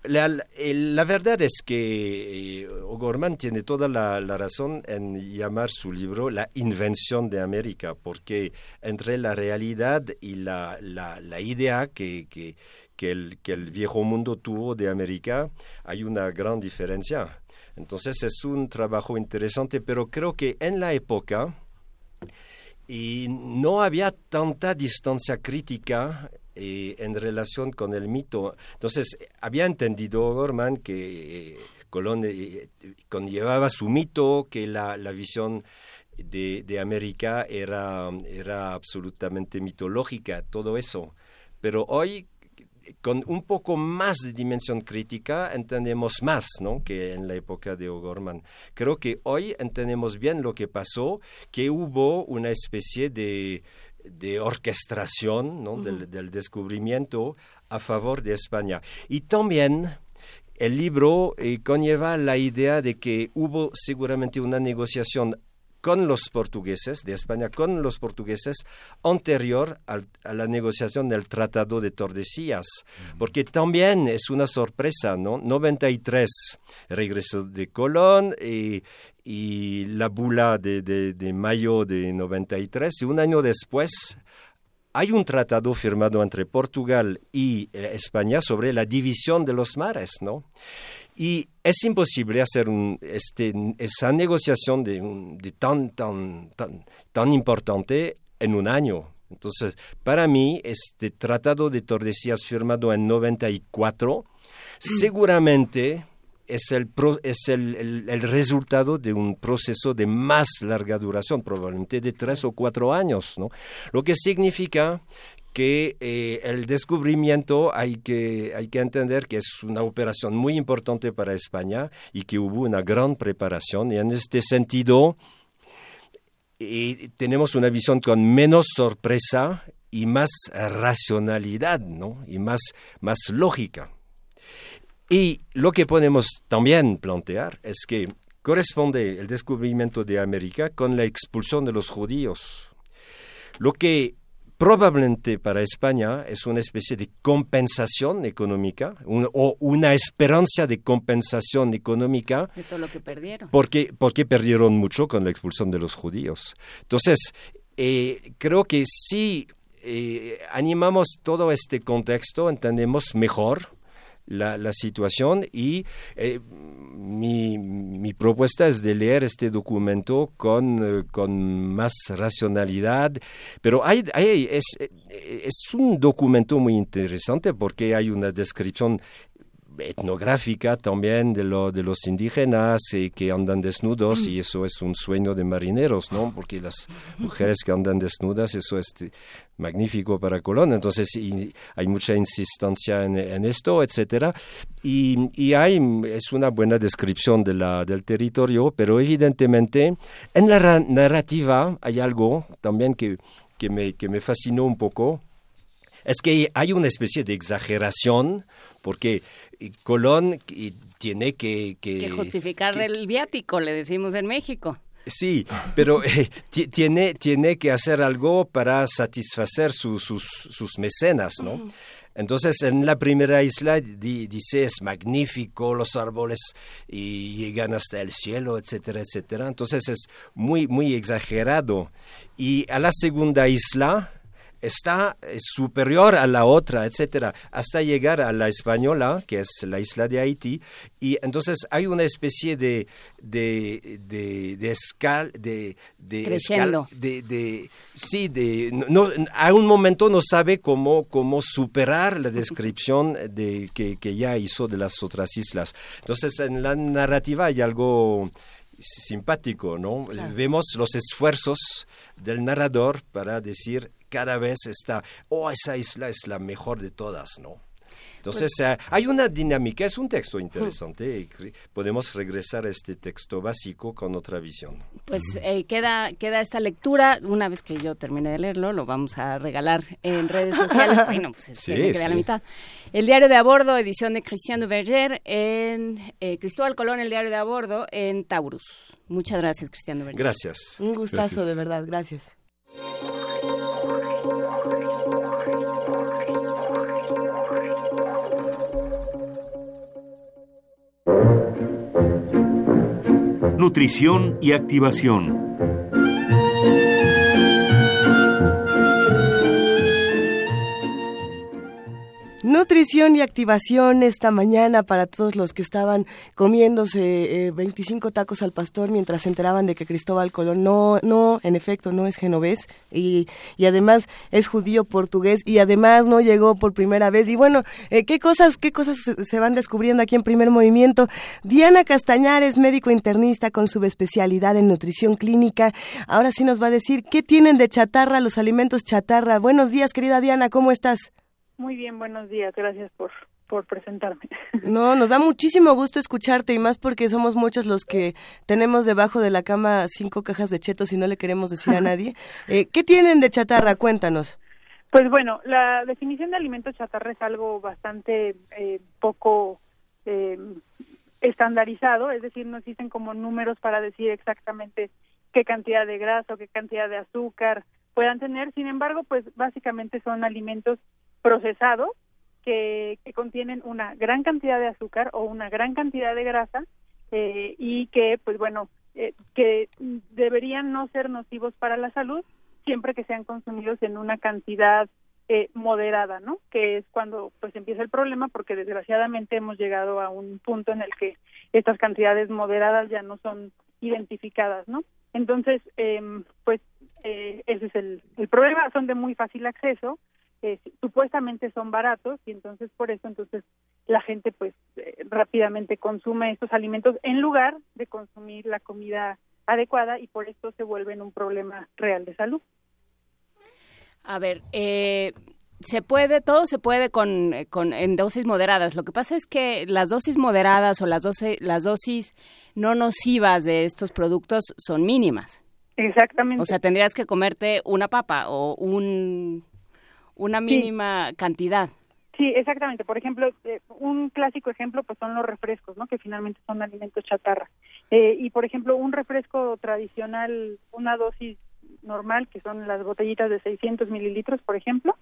La, la verdad es que eh, O'Gorman tiene toda la, razón en llamar su libro La invención de América, porque entre la realidad y la, la idea que, que, que, el, que el viejo mundo tuvo de América hay una gran diferencia. Entonces es un trabajo interesante, pero creo que en la época y no había tanta distancia crítica eh, en relación con el mito. Entonces había entendido Gorman que eh, Colón eh, conllevaba su mito, que la, la visión de, de, América era, era absolutamente mitológica, todo eso. Pero hoy con un poco más de dimensión crítica entendemos más ¿no? que en la época de O'Gorman. Creo que hoy entendemos bien lo que pasó, que hubo una especie de, de orquestación ¿no? del, del, descubrimiento a favor de España. Y también el libro eh, conlleva la idea de que hubo seguramente una negociación con los portugueses, de España con los portugueses, anterior a la negociación del Tratado de Tordesillas, porque también es una sorpresa, ¿no? 93, regreso de Colón y, y la bula de, de, de, mayo de 93, y un año después hay un tratado firmado entre Portugal y eh, España sobre la división de los mares, ¿no? Y es imposible hacer este, esa negociación de, tan, tan, tan, tan importante en un año. Entonces, para mí, este tratado de Tordesillas firmado en 94 seguramente es, el, es el, el, resultado de un proceso de más larga duración, probablemente de tres o cuatro años, ¿no? Lo que significa que eh, el descubrimiento hay que, hay que entender que es una operación muy importante para España y que hubo una gran preparación. Y en este sentido, eh, tenemos una visión con menos sorpresa y más racionalidad, ¿no? Y más, más lógica. Y lo que podemos también plantear es que corresponde el descubrimiento de América con la expulsión de los judíos. Lo que probablemente para España es una especie de compensación económica o una esperanza de compensación económica. De todo lo que perdieron. Porque, porque perdieron mucho con la expulsión de los judíos. Entonces, eh, creo que si eh, animamos todo este contexto, entendemos mejor la, situación y eh, mi, mi, propuesta es de leer este documento con, eh, con más racionalidad, pero hay, hay, es, es un documento muy interesante porque hay una descripción etnográfica también de, lo, de los indígenas y que andan desnudos y eso es un sueño de marineros, ¿no? Porque las mujeres que andan desnudas, eso es magnífico para Colón. Entonces hay mucha insistencia en, esto, etcétera. Y, y, hay, es una buena descripción de la, del territorio, pero evidentemente en la narrativa hay algo también que, que, me, que me fascinó un poco. Es que hay una especie de exageración porque Colón tiene que... Que, justificar el viático, le decimos en México. Sí, pero eh, tiene, tiene que hacer algo para satisfacer sus, sus mecenas, ¿no? Entonces, en la primera isla dice es magnífico, los árboles y llegan hasta el cielo, etcétera, etcétera. Entonces es muy, muy exagerado. Y a la segunda isla está eh, superior a la otra, etcétera, hasta llegar a la española, que es la isla de Haití, y entonces hay una especie de de de, de escal de de, de, de sí de no a un momento no sabe cómo cómo superar la descripción de que, que ya hizo de las otras islas. Entonces en la narrativa hay algo simpático, ¿no? Vemos los esfuerzos del narrador para decir cada vez está, oh, esa isla es la mejor de todas, ¿no? Entonces, pues eh, hay una dinámica, es un texto interesante. podemos regresar a este texto básico con otra visión. Pues eh, queda, queda esta lectura. Una vez que yo termine de leerlo, lo vamos a regalar en redes sociales. bueno, pues es que queda la mitad. El diario de a bordo, edición de Cristian Duverger, en eh, Cristóbal Colón, el diario de a bordo, en Taurus. Muchas gracias, Cristian Duverger. Gracias. Un gustazo, de verdad. Gracias. Nutrición y activación. Nutrición y activación esta mañana para todos los que estaban comiéndose 25 eh, tacos al pastor mientras se enteraban de que Cristóbal Colón no, no, en efecto, no es genovés y, y además es judío portugués y además no llegó por primera vez. Y bueno, eh, ¿qué cosas, qué cosas se van descubriendo aquí en primer movimiento? Diana Castañares, médico internista con subespecialidad en nutrición clínica. Ahora sí nos va a decir qué tienen de chatarra los alimentos chatarra. Buenos días, querida Diana, ¿cómo estás? Muy bien, buenos días. Gracias por, por presentarme. No, nos da muchísimo gusto escucharte y más porque somos muchos los que tenemos debajo de la cama cinco cajas de chetos y no le queremos decir a nadie. Eh, ¿Qué tienen de chatarra? Cuéntanos. Pues bueno, la definición de alimento chatarra es algo bastante eh, poco eh, estandarizado, es decir, no existen como números para decir exactamente qué cantidad de grasa o qué cantidad de azúcar puedan tener. Sin embargo, pues básicamente son alimentos procesados que, que, contienen una gran cantidad de azúcar o una gran cantidad de grasa eh, y que, pues bueno, eh, que deberían no ser nocivos para la salud siempre que sean consumidos en una cantidad eh, moderada, ¿no? Que es cuando pues empieza el problema porque desgraciadamente hemos llegado a un punto en el que estas cantidades moderadas ya no son identificadas, ¿no? Entonces, eh, pues eh, ese es el, el problema, son de muy fácil acceso, supuestamente son baratos y entonces por eso entonces la gente pues eh, rápidamente consume estos alimentos en lugar de consumir la comida adecuada y por esto se vuelven un problema real de salud. A ver, eh, se puede, todo se puede con, con, en dosis moderadas. Lo que pasa es que las dosis moderadas o las dosis, las dosis no nocivas de estos productos son mínimas. Exactamente. O sea, tendrías que comerte una papa o un una mínima cantidad. Sí, exactamente. Por ejemplo, eh, un clásico ejemplo pues son los refrescos, ¿no? Que finalmente son alimentos chatarra. Eh, y por ejemplo, un refresco tradicional, una dosis normal, que son las botellitas de 600 mililitros, por ejemplo,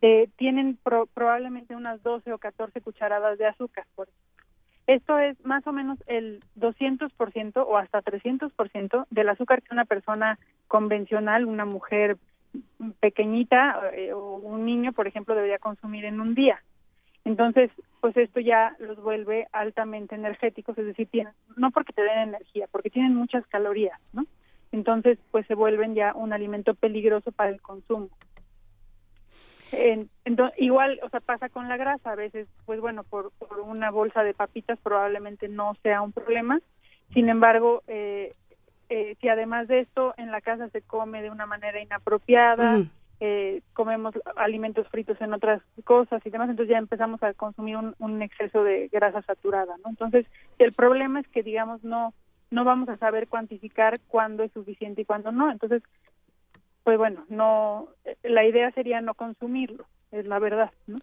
eh, tienen probablemente unas 12 o 14 cucharadas de azúcar. Por Esto es más o menos el 200% o hasta 300% del azúcar que una persona convencional, una mujer pequeñita eh, o un niño, por ejemplo, debería consumir en un día. Entonces, pues esto ya los vuelve altamente energéticos, es decir, tienen, no porque te den energía, porque tienen muchas calorías, ¿no? Entonces, pues se vuelven ya un alimento peligroso para el consumo. entonces, igual, o sea, pasa con la grasa, a veces, pues bueno, por, por una bolsa de papitas probablemente no sea un problema, sin embargo, eh, eh, si además de esto en la casa se come de una manera inapropiada, eh, comemos alimentos fritos en otras cosas y demás, entonces ya empezamos a consumir un, exceso de grasa saturada, ¿no? Entonces, el problema es que, digamos, no no vamos a saber cuantificar cuándo es suficiente y cuándo no. Entonces, pues bueno, no la idea sería no consumirlo, es la verdad, ¿no?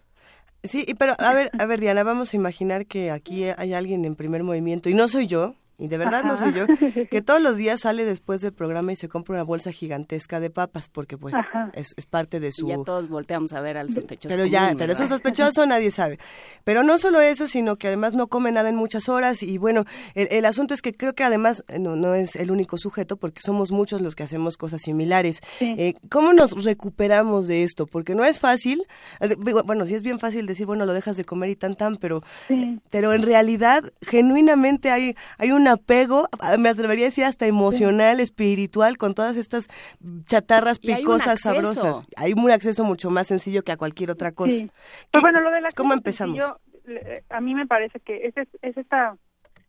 Sí, pero a ver, a ver Diana, vamos a imaginar que aquí hay alguien en primer movimiento y no soy yo, y de verdad no soy yo, que todos los días sale después del programa y se compra una bolsa gigantesca de papas, porque pues es, es, parte de su... Y ya todos volteamos a ver al sospechoso. Pero ya, pero es un sospechoso, nadie sabe. Pero no solo eso, sino que además no come nada en muchas horas y bueno, el, el asunto es que creo que además eh, no, no, es el único sujeto, porque somos muchos los que hacemos cosas similares. Eh, ¿Cómo nos recuperamos de esto? Porque no es fácil, eh, bueno, sí es bien fácil decir, bueno, lo dejas de comer y tan tan, pero, pero en realidad, genuinamente hay, hay un apego, ah, me atrevería a decir hasta emocional, espiritual, con todas estas chatarras picosas, sabrosas. Hay un acceso mucho más sencillo que a cualquier otra cosa. Pues bueno, lo de la ¿Cómo empezamos? a mí me parece que es, es esta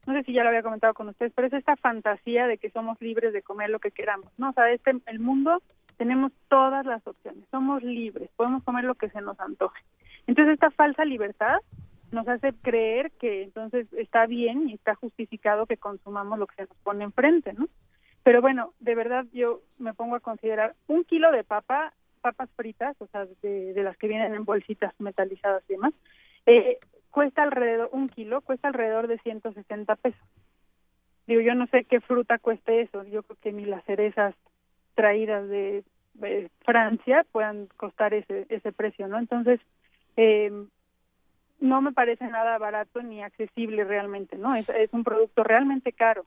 no sé si ya lo había comentado con ustedes, pero es esta fantasía de que somos libres de comer lo que queramos, ¿no? O sea, este, el mundo tenemos todas las opciones, somos libres, podemos comer lo que se nos antoje. Entonces, esta falsa libertad nos hace creer que entonces está bien y está justificado que consumamos lo que se nos pone enfrente, ¿no? Pero bueno, de verdad yo me pongo a considerar un kilo de papa, papas fritas, o sea, de, de las que vienen en bolsitas metalizadas y demás, eh, cuesta alrededor, un kilo cuesta alrededor de 160 pesos. Digo, yo no sé qué fruta cueste eso, yo creo que ni las cerezas traídas de, Francia puedan costar ese, ese precio, ¿no? Entonces, eh, no me parece nada barato ni accesible realmente, ¿no? Es, es un producto realmente caro.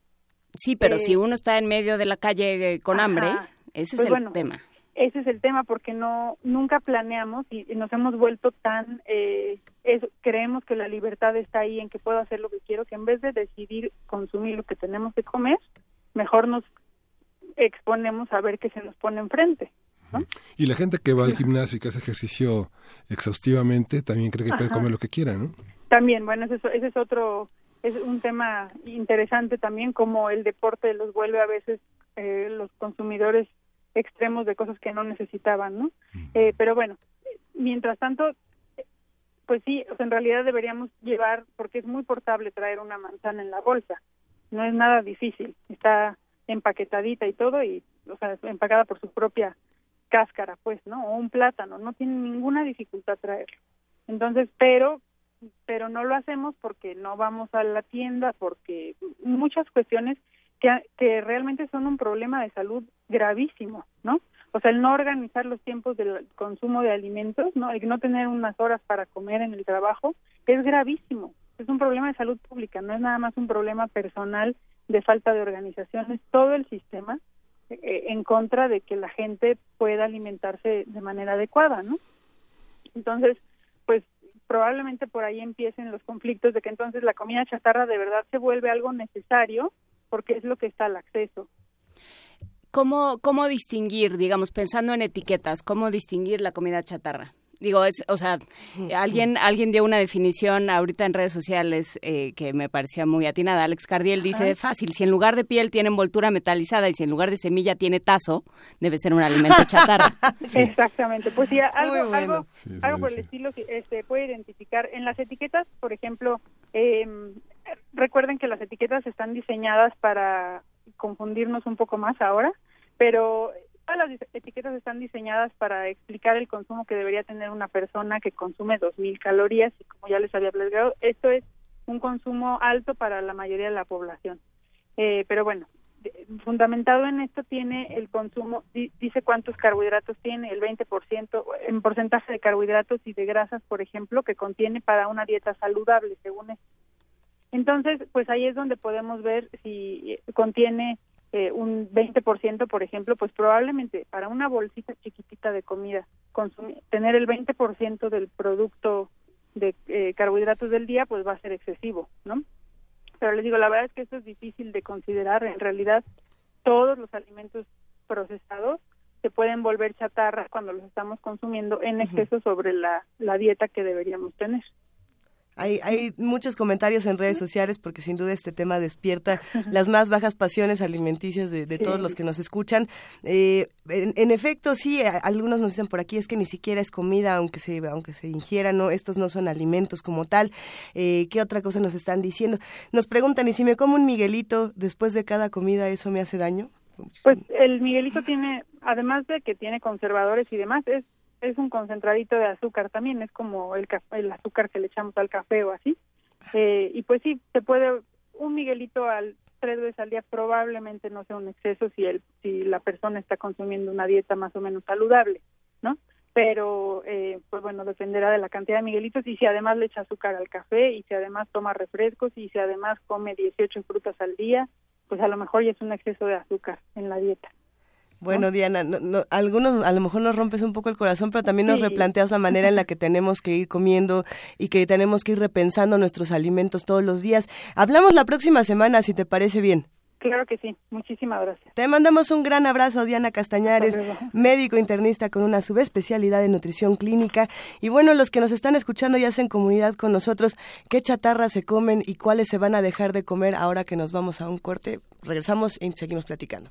Sí, pero si eh, uno está en medio de la calle eh, con hambre, ese es pues el tema ese es el tema porque no nunca planeamos y, nos hemos vuelto tan eh, creemos que la libertad está ahí en que puedo hacer lo que quiero que en vez de decidir consumir lo que tenemos que comer mejor nos exponemos a ver qué se nos pone enfrente y la gente que va al gimnasio y que hace ejercicio exhaustivamente también cree que puede comer lo que quiera no también bueno ese, ese es otro es un tema interesante también como el deporte los vuelve a veces eh, los consumidores extremos de cosas que no necesitaban, ¿no? Eh, pero bueno, mientras tanto, pues sí, en realidad deberíamos llevar, porque es muy portable traer una manzana en la bolsa, no es nada difícil, está empaquetadita y todo, y, o sea, empacada por su propia cáscara, pues, ¿no? O un plátano, no tiene ninguna dificultad traerlo. Entonces, pero pero no lo hacemos porque no vamos a la tienda, porque muchas cuestiones que, realmente son un problema de salud gravísimo, ¿no? O sea, el no organizar los tiempos del consumo de alimentos, ¿no? El no tener unas horas para comer en el trabajo es gravísimo. Es un problema de salud pública, no es nada más un problema personal de falta de organización, es todo el sistema eh, en contra de que la gente pueda alimentarse de manera adecuada, ¿no? Entonces, pues probablemente por ahí empiecen los conflictos de que entonces la comida chatarra de verdad se vuelve algo necesario porque es lo que está al acceso. ¿Cómo, ¿Cómo distinguir, digamos, pensando en etiquetas, cómo distinguir la comida chatarra? Digo, es, o sea, alguien, alguien dio una definición ahorita en redes sociales eh, que me parecía muy atinada. Alex Cardiel dice, fácil, si en lugar de piel tiene envoltura metalizada y si en lugar de semilla tiene tazo, debe ser un alimento chatarra. Exactamente, pues sí, algo, algo, algo por el estilo se este, puede identificar. En las etiquetas, por ejemplo, eh, recuerden que las etiquetas están diseñadas para confundirnos un poco más ahora, pero todas las etiquetas están diseñadas para explicar el consumo que debería tener una persona que consume 2.000 calorías y como ya les había platicado, esto es un consumo alto para la mayoría de la población. Eh, pero bueno, fundamentado en esto tiene el consumo, dice cuántos carbohidratos tiene, el 20% en porcentaje de carbohidratos y de grasas, por ejemplo, que contiene para una dieta saludable, según esto. Entonces, pues ahí es donde podemos ver si eh, contiene eh, un 20%, por ejemplo, pues probablemente para una bolsita chiquitita de comida, tener el 20% del producto de eh, carbohidratos del día, pues va a ser excesivo, ¿no? Pero les digo, la verdad es que esto es difícil de considerar. En realidad, todos los alimentos procesados se pueden volver chatarra cuando los estamos consumiendo en exceso sobre la dieta que deberíamos tener. Hay, hay muchos comentarios en redes sociales porque sin duda este tema despierta las más bajas pasiones alimenticias de, todos los que nos escuchan. Eh, en, efecto, sí, algunos nos dicen por aquí es que ni siquiera es comida, aunque se, aunque se ingiera, no, estos no son alimentos como tal. Eh, ¿Qué otra cosa nos están diciendo? Nos preguntan, ¿y si me como un Miguelito después de cada comida, eso me hace daño? Pues el Miguelito tiene, además de que tiene conservadores y demás, es es un concentradito de azúcar también, es como el, el azúcar que le echamos al café o así. Eh, y pues sí, se puede, un Miguelito al tres veces al día probablemente no sea un exceso si el si la persona está consumiendo una dieta más o menos saludable, ¿no? Pero eh, pues bueno dependerá de la cantidad de miguelitos y si además le echa azúcar al café y si además toma refrescos y si además come 18 frutas al día, pues a lo mejor ya es un exceso de azúcar en la dieta. Bueno, Diana, algunos a lo mejor nos rompes un poco el corazón, pero también nos replanteas la manera en la que tenemos que ir comiendo y que tenemos que ir repensando nuestros alimentos todos los días. Hablamos la próxima semana, si te parece bien. Claro que sí, muchísimas gracias. Te mandamos un gran abrazo, Diana Castañares, médico internista con una subespecialidad en nutrición clínica. Y bueno, los que nos están escuchando y hacen comunidad con nosotros, ¿qué chatarra se comen y cuáles se van a dejar de comer ahora que nos vamos a un corte? Regresamos y seguimos platicando.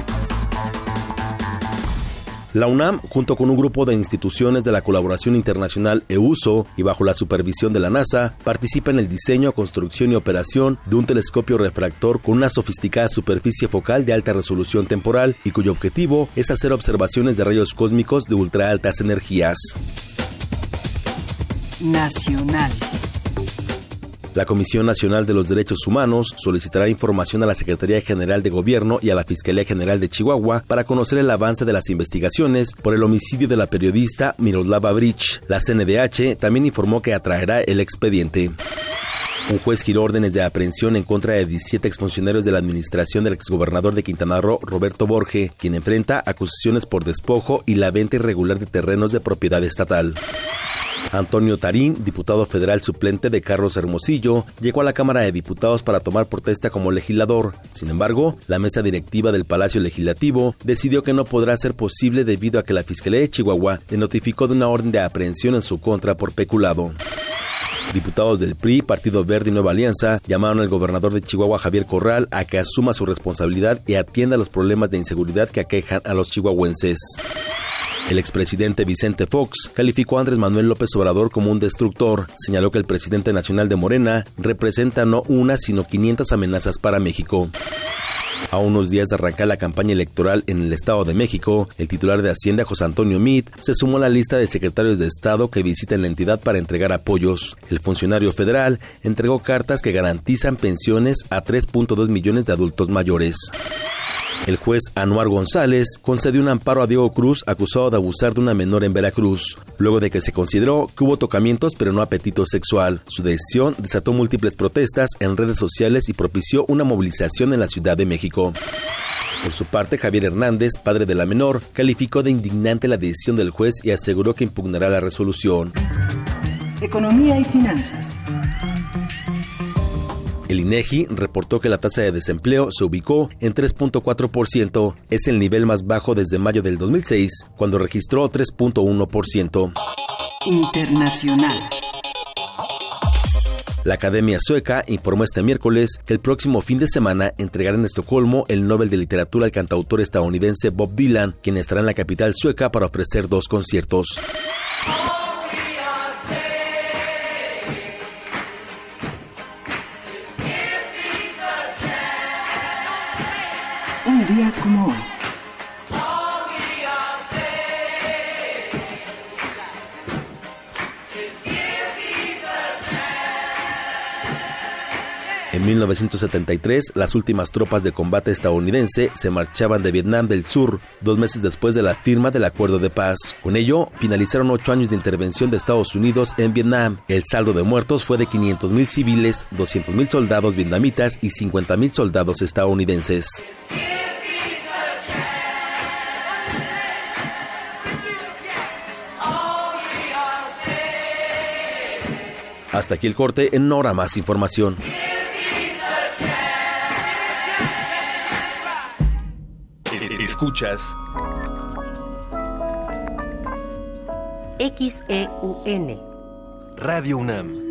la UNAM, junto con un grupo de instituciones de la colaboración internacional EUSO y bajo la supervisión de la NASA, participa en el diseño, construcción y operación de un telescopio refractor con una sofisticada superficie focal de alta resolución temporal y cuyo objetivo es hacer observaciones de rayos cósmicos de ultra altas energías. Nacional. La Comisión Nacional de los Derechos Humanos solicitará información a la Secretaría General de Gobierno y a la Fiscalía General de Chihuahua para conocer el avance de las investigaciones por el homicidio de la periodista Miroslava Brich. La CNDH también informó que atraerá el expediente. Un juez giró órdenes de aprehensión en contra de 17 exfuncionarios de la administración del exgobernador de Quintana Roo, Roberto Borge, quien enfrenta acusaciones por despojo y la venta irregular de terrenos de propiedad estatal. Antonio Tarín, diputado federal suplente de Carlos Hermosillo, llegó a la Cámara de Diputados para tomar protesta como legislador. Sin embargo, la mesa directiva del Palacio Legislativo decidió que no podrá ser posible debido a que la Fiscalía de Chihuahua le notificó de una orden de aprehensión en su contra por peculado. Diputados del PRI, Partido Verde y Nueva Alianza llamaron al gobernador de Chihuahua, Javier Corral, a que asuma su responsabilidad y atienda los problemas de inseguridad que aquejan a los chihuahuenses. El expresidente Vicente Fox calificó a Andrés Manuel López Obrador como un destructor. Señaló que el presidente nacional de Morena representa no una, sino 500 amenazas para México. A unos días de arrancar la campaña electoral en el Estado de México, el titular de Hacienda, José Antonio Meade, se sumó a la lista de secretarios de Estado que visitan la entidad para entregar apoyos. El funcionario federal entregó cartas que garantizan pensiones a 3.2 millones de adultos mayores. El juez Anuar González concedió un amparo a Diego Cruz acusado de abusar de una menor en Veracruz, luego de que se consideró que hubo tocamientos pero no apetito sexual. Su decisión desató múltiples protestas en redes sociales y propició una movilización en la Ciudad de México. Por su parte, Javier Hernández, padre de la menor, calificó de indignante la decisión del juez y aseguró que impugnará la resolución. Economía y finanzas. El INEGI reportó que la tasa de desempleo se ubicó en 3.4%, es el nivel más bajo desde mayo del 2006, cuando registró 3.1%. Internacional. La Academia Sueca informó este miércoles que el próximo fin de semana entregará en Estocolmo el Nobel de Literatura al cantautor estadounidense Bob Dylan, quien estará en la capital sueca para ofrecer dos conciertos. Como hoy. En 1973, las últimas tropas de combate estadounidense se marchaban de Vietnam del Sur, dos meses después de la firma del acuerdo de paz. Con ello, finalizaron ocho años de intervención de Estados Unidos en Vietnam. El saldo de muertos fue de 500.000 civiles, 200.000 soldados vietnamitas y 50.000 soldados estadounidenses. Hasta aquí el corte, en hora más información. Escuchas XEUN Radio UNAM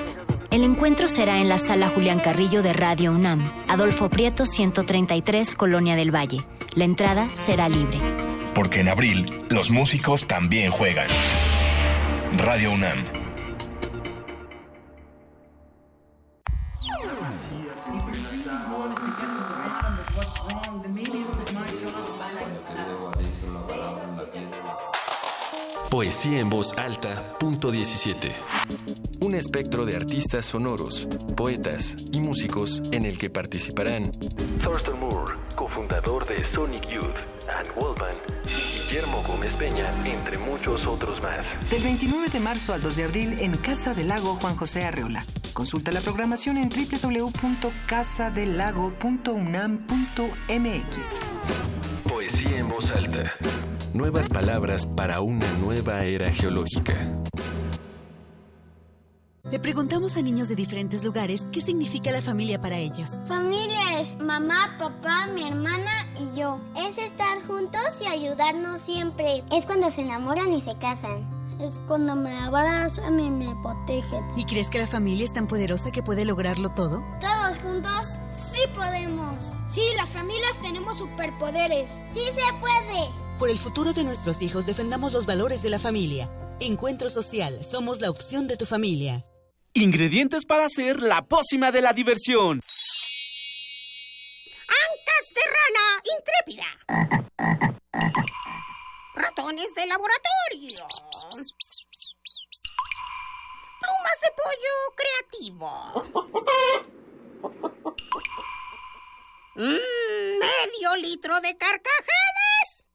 El encuentro será en la sala Julián Carrillo de Radio UNAM, Adolfo Prieto 133, Colonia del Valle. La entrada será libre. Porque en abril los músicos también juegan. Radio UNAM. Poesía en voz alta, punto 17. Un espectro de artistas sonoros, poetas y músicos en el que participarán Thurston Moore, cofundador de Sonic Youth, and Waldman, Guillermo Gómez Peña, entre muchos otros más. Del 29 de marzo al 2 de abril en Casa del Lago Juan José Arreola. Consulta la programación en www.casadelago.unam.mx. Poesía en voz alta. Nuevas palabras para una nueva era geológica. Le preguntamos a niños de diferentes lugares qué significa la familia para ellos. Familia es mamá, papá, mi hermana y yo. Es estar juntos y ayudarnos siempre. Es cuando se enamoran y se casan. Es cuando me abrazan y me protegen. ¿Y crees que la familia es tan poderosa que puede lograrlo todo? Todos juntos sí podemos. Sí, las familias tenemos superpoderes. Sí se puede. Por el futuro de nuestros hijos defendamos los valores de la familia. Encuentro Social, somos la opción de tu familia. Ingredientes para hacer la pócima de la diversión. Ancas de rana intrépida. Ratones de laboratorio. Plumas de pollo creativo. Mm, medio litro de carcajadas.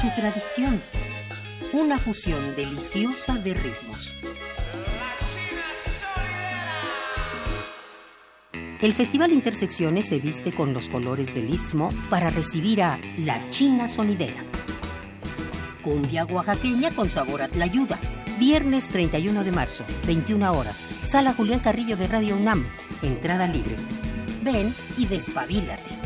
Su tradición. Una fusión deliciosa de ritmos. El Festival Intersecciones se viste con los colores del Istmo para recibir a La China Sonidera. Cumbia oaxaqueña con sabor a tlayuda. Viernes 31 de marzo, 21 horas. Sala Julián Carrillo de Radio UNAM. Entrada libre. Ven y despabilate.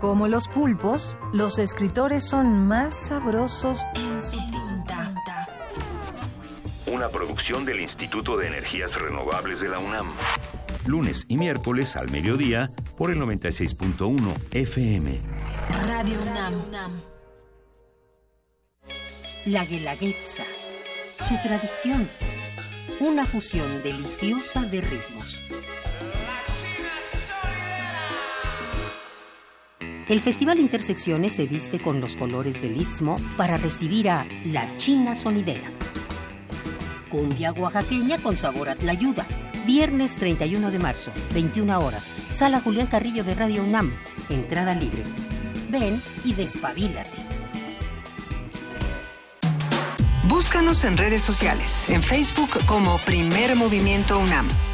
Como los pulpos, los escritores son más sabrosos en su tinta. Una producción del Instituto de Energías Renovables de la UNAM. Lunes y miércoles al mediodía por el 96.1 FM. Radio UNAM. La guelaguetza. Su tradición. Una fusión deliciosa de ritmos. El Festival Intersecciones se viste con los colores del Istmo para recibir a La China Sonidera. Cumbia oaxaqueña con sabor a tlayuda. Viernes 31 de marzo, 21 horas. Sala Julián Carrillo de Radio UNAM. Entrada libre. Ven y despabilate. Búscanos en redes sociales, en Facebook como Primer Movimiento UNAM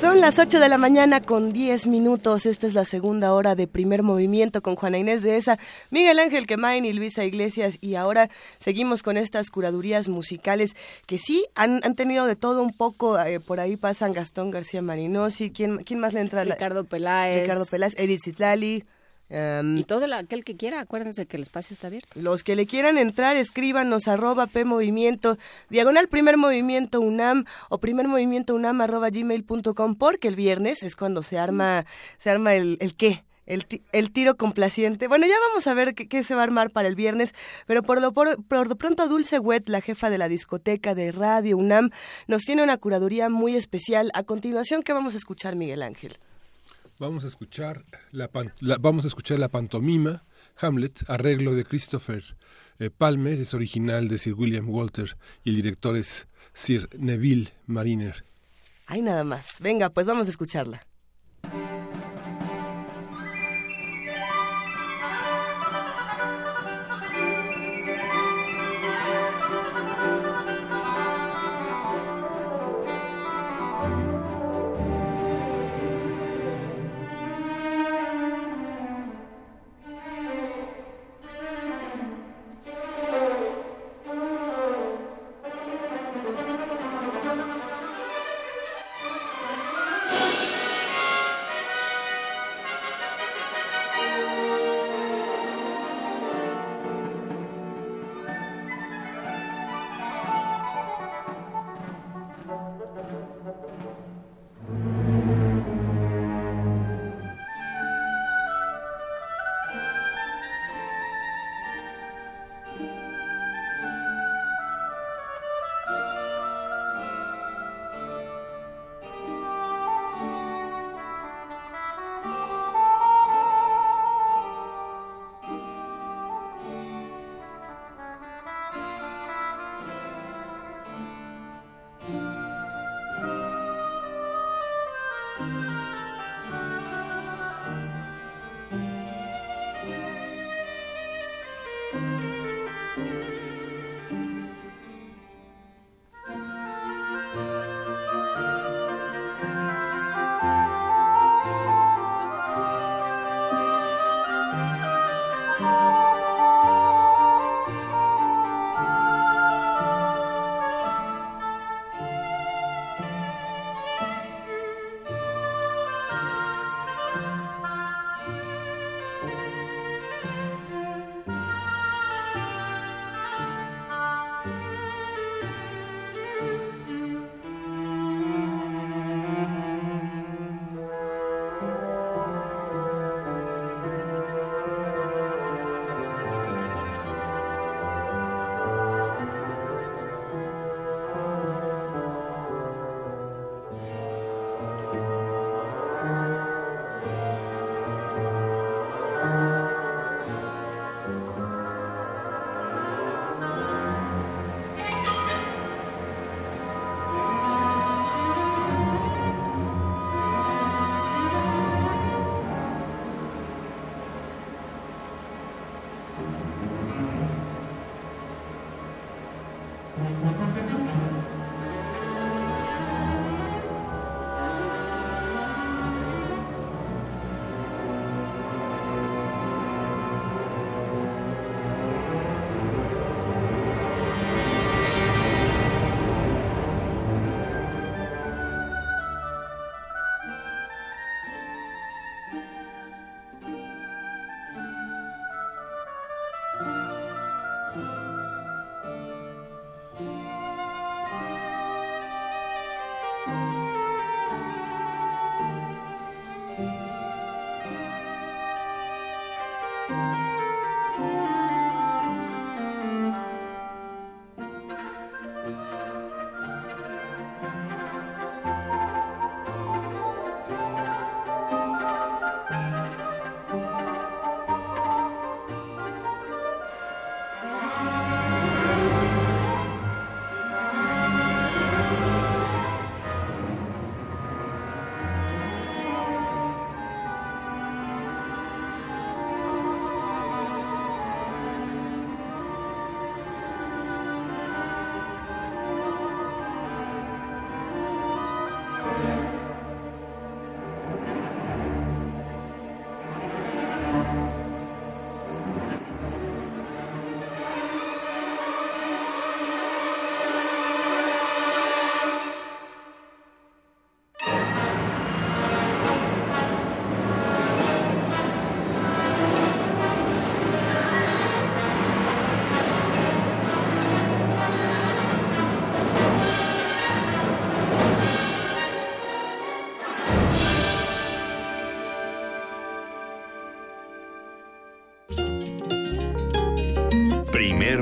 Son las 8 de la mañana con 10 minutos. Esta es la segunda hora de primer movimiento con Juana Inés de esa, Miguel Ángel Quemain y Luisa Iglesias. Y ahora seguimos con estas curadurías musicales que sí han, han tenido de todo un poco. eh, por ahí pasan Gastón García Marinosi. ¿Quién, quién más le entra? Ricardo Peláez. Ricardo Peláez, Edith Zitlali. Y todo el- aquel que quiera, acuérdense que el espacio está abierto. Los que le quieran entrar, escríbanos arroba P Movimiento, diagonal primer movimiento UNAM o primer movimiento UNAM arroba gmail.com porque el viernes es cuando se arma, se arma el, el qué. El, el tiro complaciente. Bueno, ya vamos a ver qué, qué se va a armar para el viernes, pero por lo, por, por lo pronto Dulce Wet, la jefa de la discoteca de Radio UNAM, nos tiene una curaduría muy especial. A continuación, ¿qué vamos a escuchar, Miguel Ángel? Vamos a escuchar la, vamos a escuchar la pantomima Hamlet, arreglo de Christopher eh, Palmer, es original de Sir William Walter y el director es Sir Neville Mariner. Ay, nada más. Venga, pues vamos a escucharla.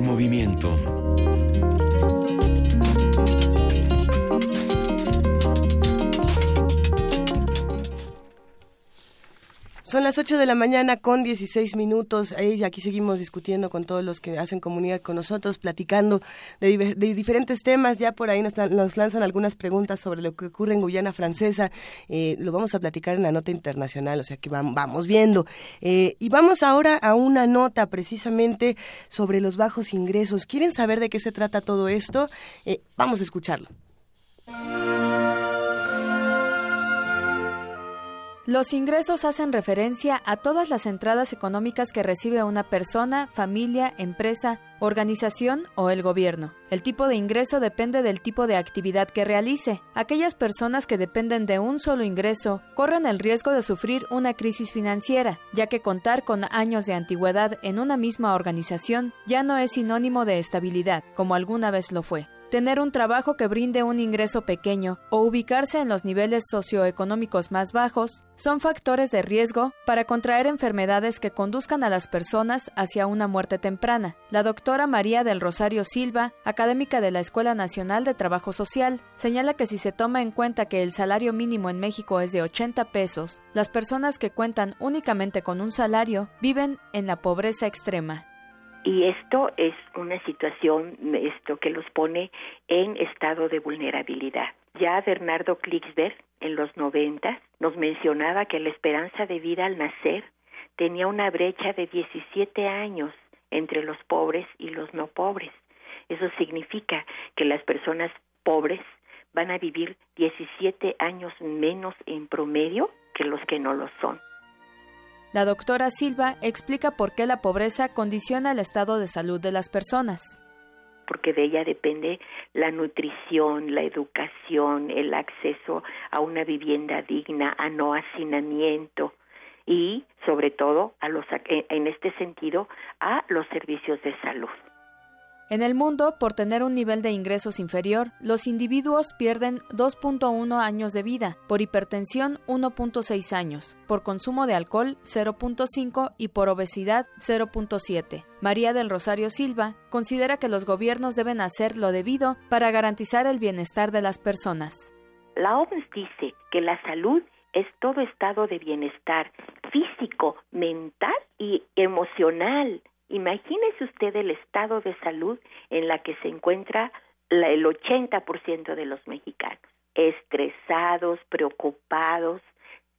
Movimiento. Son las 8 de la mañana con 16 minutos. aquí seguimos discutiendo con todos los que hacen comunidad con nosotros, platicando de, diferentes temas. Ya por ahí nos, lanzan algunas preguntas sobre lo que ocurre en Guyana Francesa. Eh, lo vamos a platicar en la nota internacional, o sea que vamos viendo. Eh, y vamos ahora a una nota precisamente sobre los bajos ingresos. ¿Quieren saber de qué se trata todo esto? Eh, vamos a escucharlo. Los ingresos hacen referencia a todas las entradas económicas que recibe una persona, familia, empresa, organización o el gobierno. El tipo de ingreso depende del tipo de actividad que realice. Aquellas personas que dependen de un solo ingreso corren el riesgo de sufrir una crisis financiera, ya que contar con años de antigüedad en una misma organización ya no es sinónimo de estabilidad, como alguna vez lo fue tener un trabajo que brinde un ingreso pequeño o ubicarse en los niveles socioeconómicos más bajos son factores de riesgo para contraer enfermedades que conduzcan a las personas hacia una muerte temprana. La doctora María del Rosario Silva, académica de la Escuela Nacional de Trabajo Social, señala que si se toma en cuenta que el salario mínimo en México es de 80 pesos, las personas que cuentan únicamente con un salario viven en la pobreza extrema y esto es una situación esto que los pone en estado de vulnerabilidad. Ya Bernardo Klicksberg en los 90 nos mencionaba que la esperanza de vida al nacer tenía una brecha de 17 años entre los pobres y los no pobres. Eso significa que las personas pobres van a vivir 17 años menos en promedio que los que no lo son. La doctora Silva explica por qué la pobreza condiciona el estado de salud de las personas. Porque de ella depende la nutrición, la educación, el acceso a una vivienda digna, a no hacinamiento y, sobre todo, a los, en este sentido, a los servicios de salud. En el mundo, por tener un nivel de ingresos inferior, los individuos pierden 2.1 años de vida, por hipertensión 1.6 años, por consumo de alcohol 0.5 y por obesidad 0.7. María del Rosario Silva considera que los gobiernos deben hacer lo debido para garantizar el bienestar de las personas. La OMS dice que la salud es todo estado de bienestar físico, mental y emocional Imagínese usted el estado de salud en la que se encuentra la, el 80% de los mexicanos, estresados, preocupados,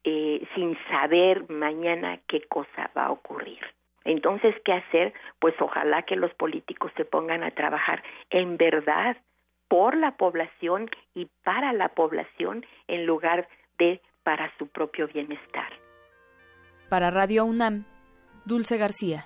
eh, sin saber mañana qué cosa va a ocurrir. Entonces, ¿qué hacer? Pues ojalá que los políticos se pongan a trabajar en verdad por la población y para la población en lugar de para su propio bienestar. Para Radio UNAM, Dulce García.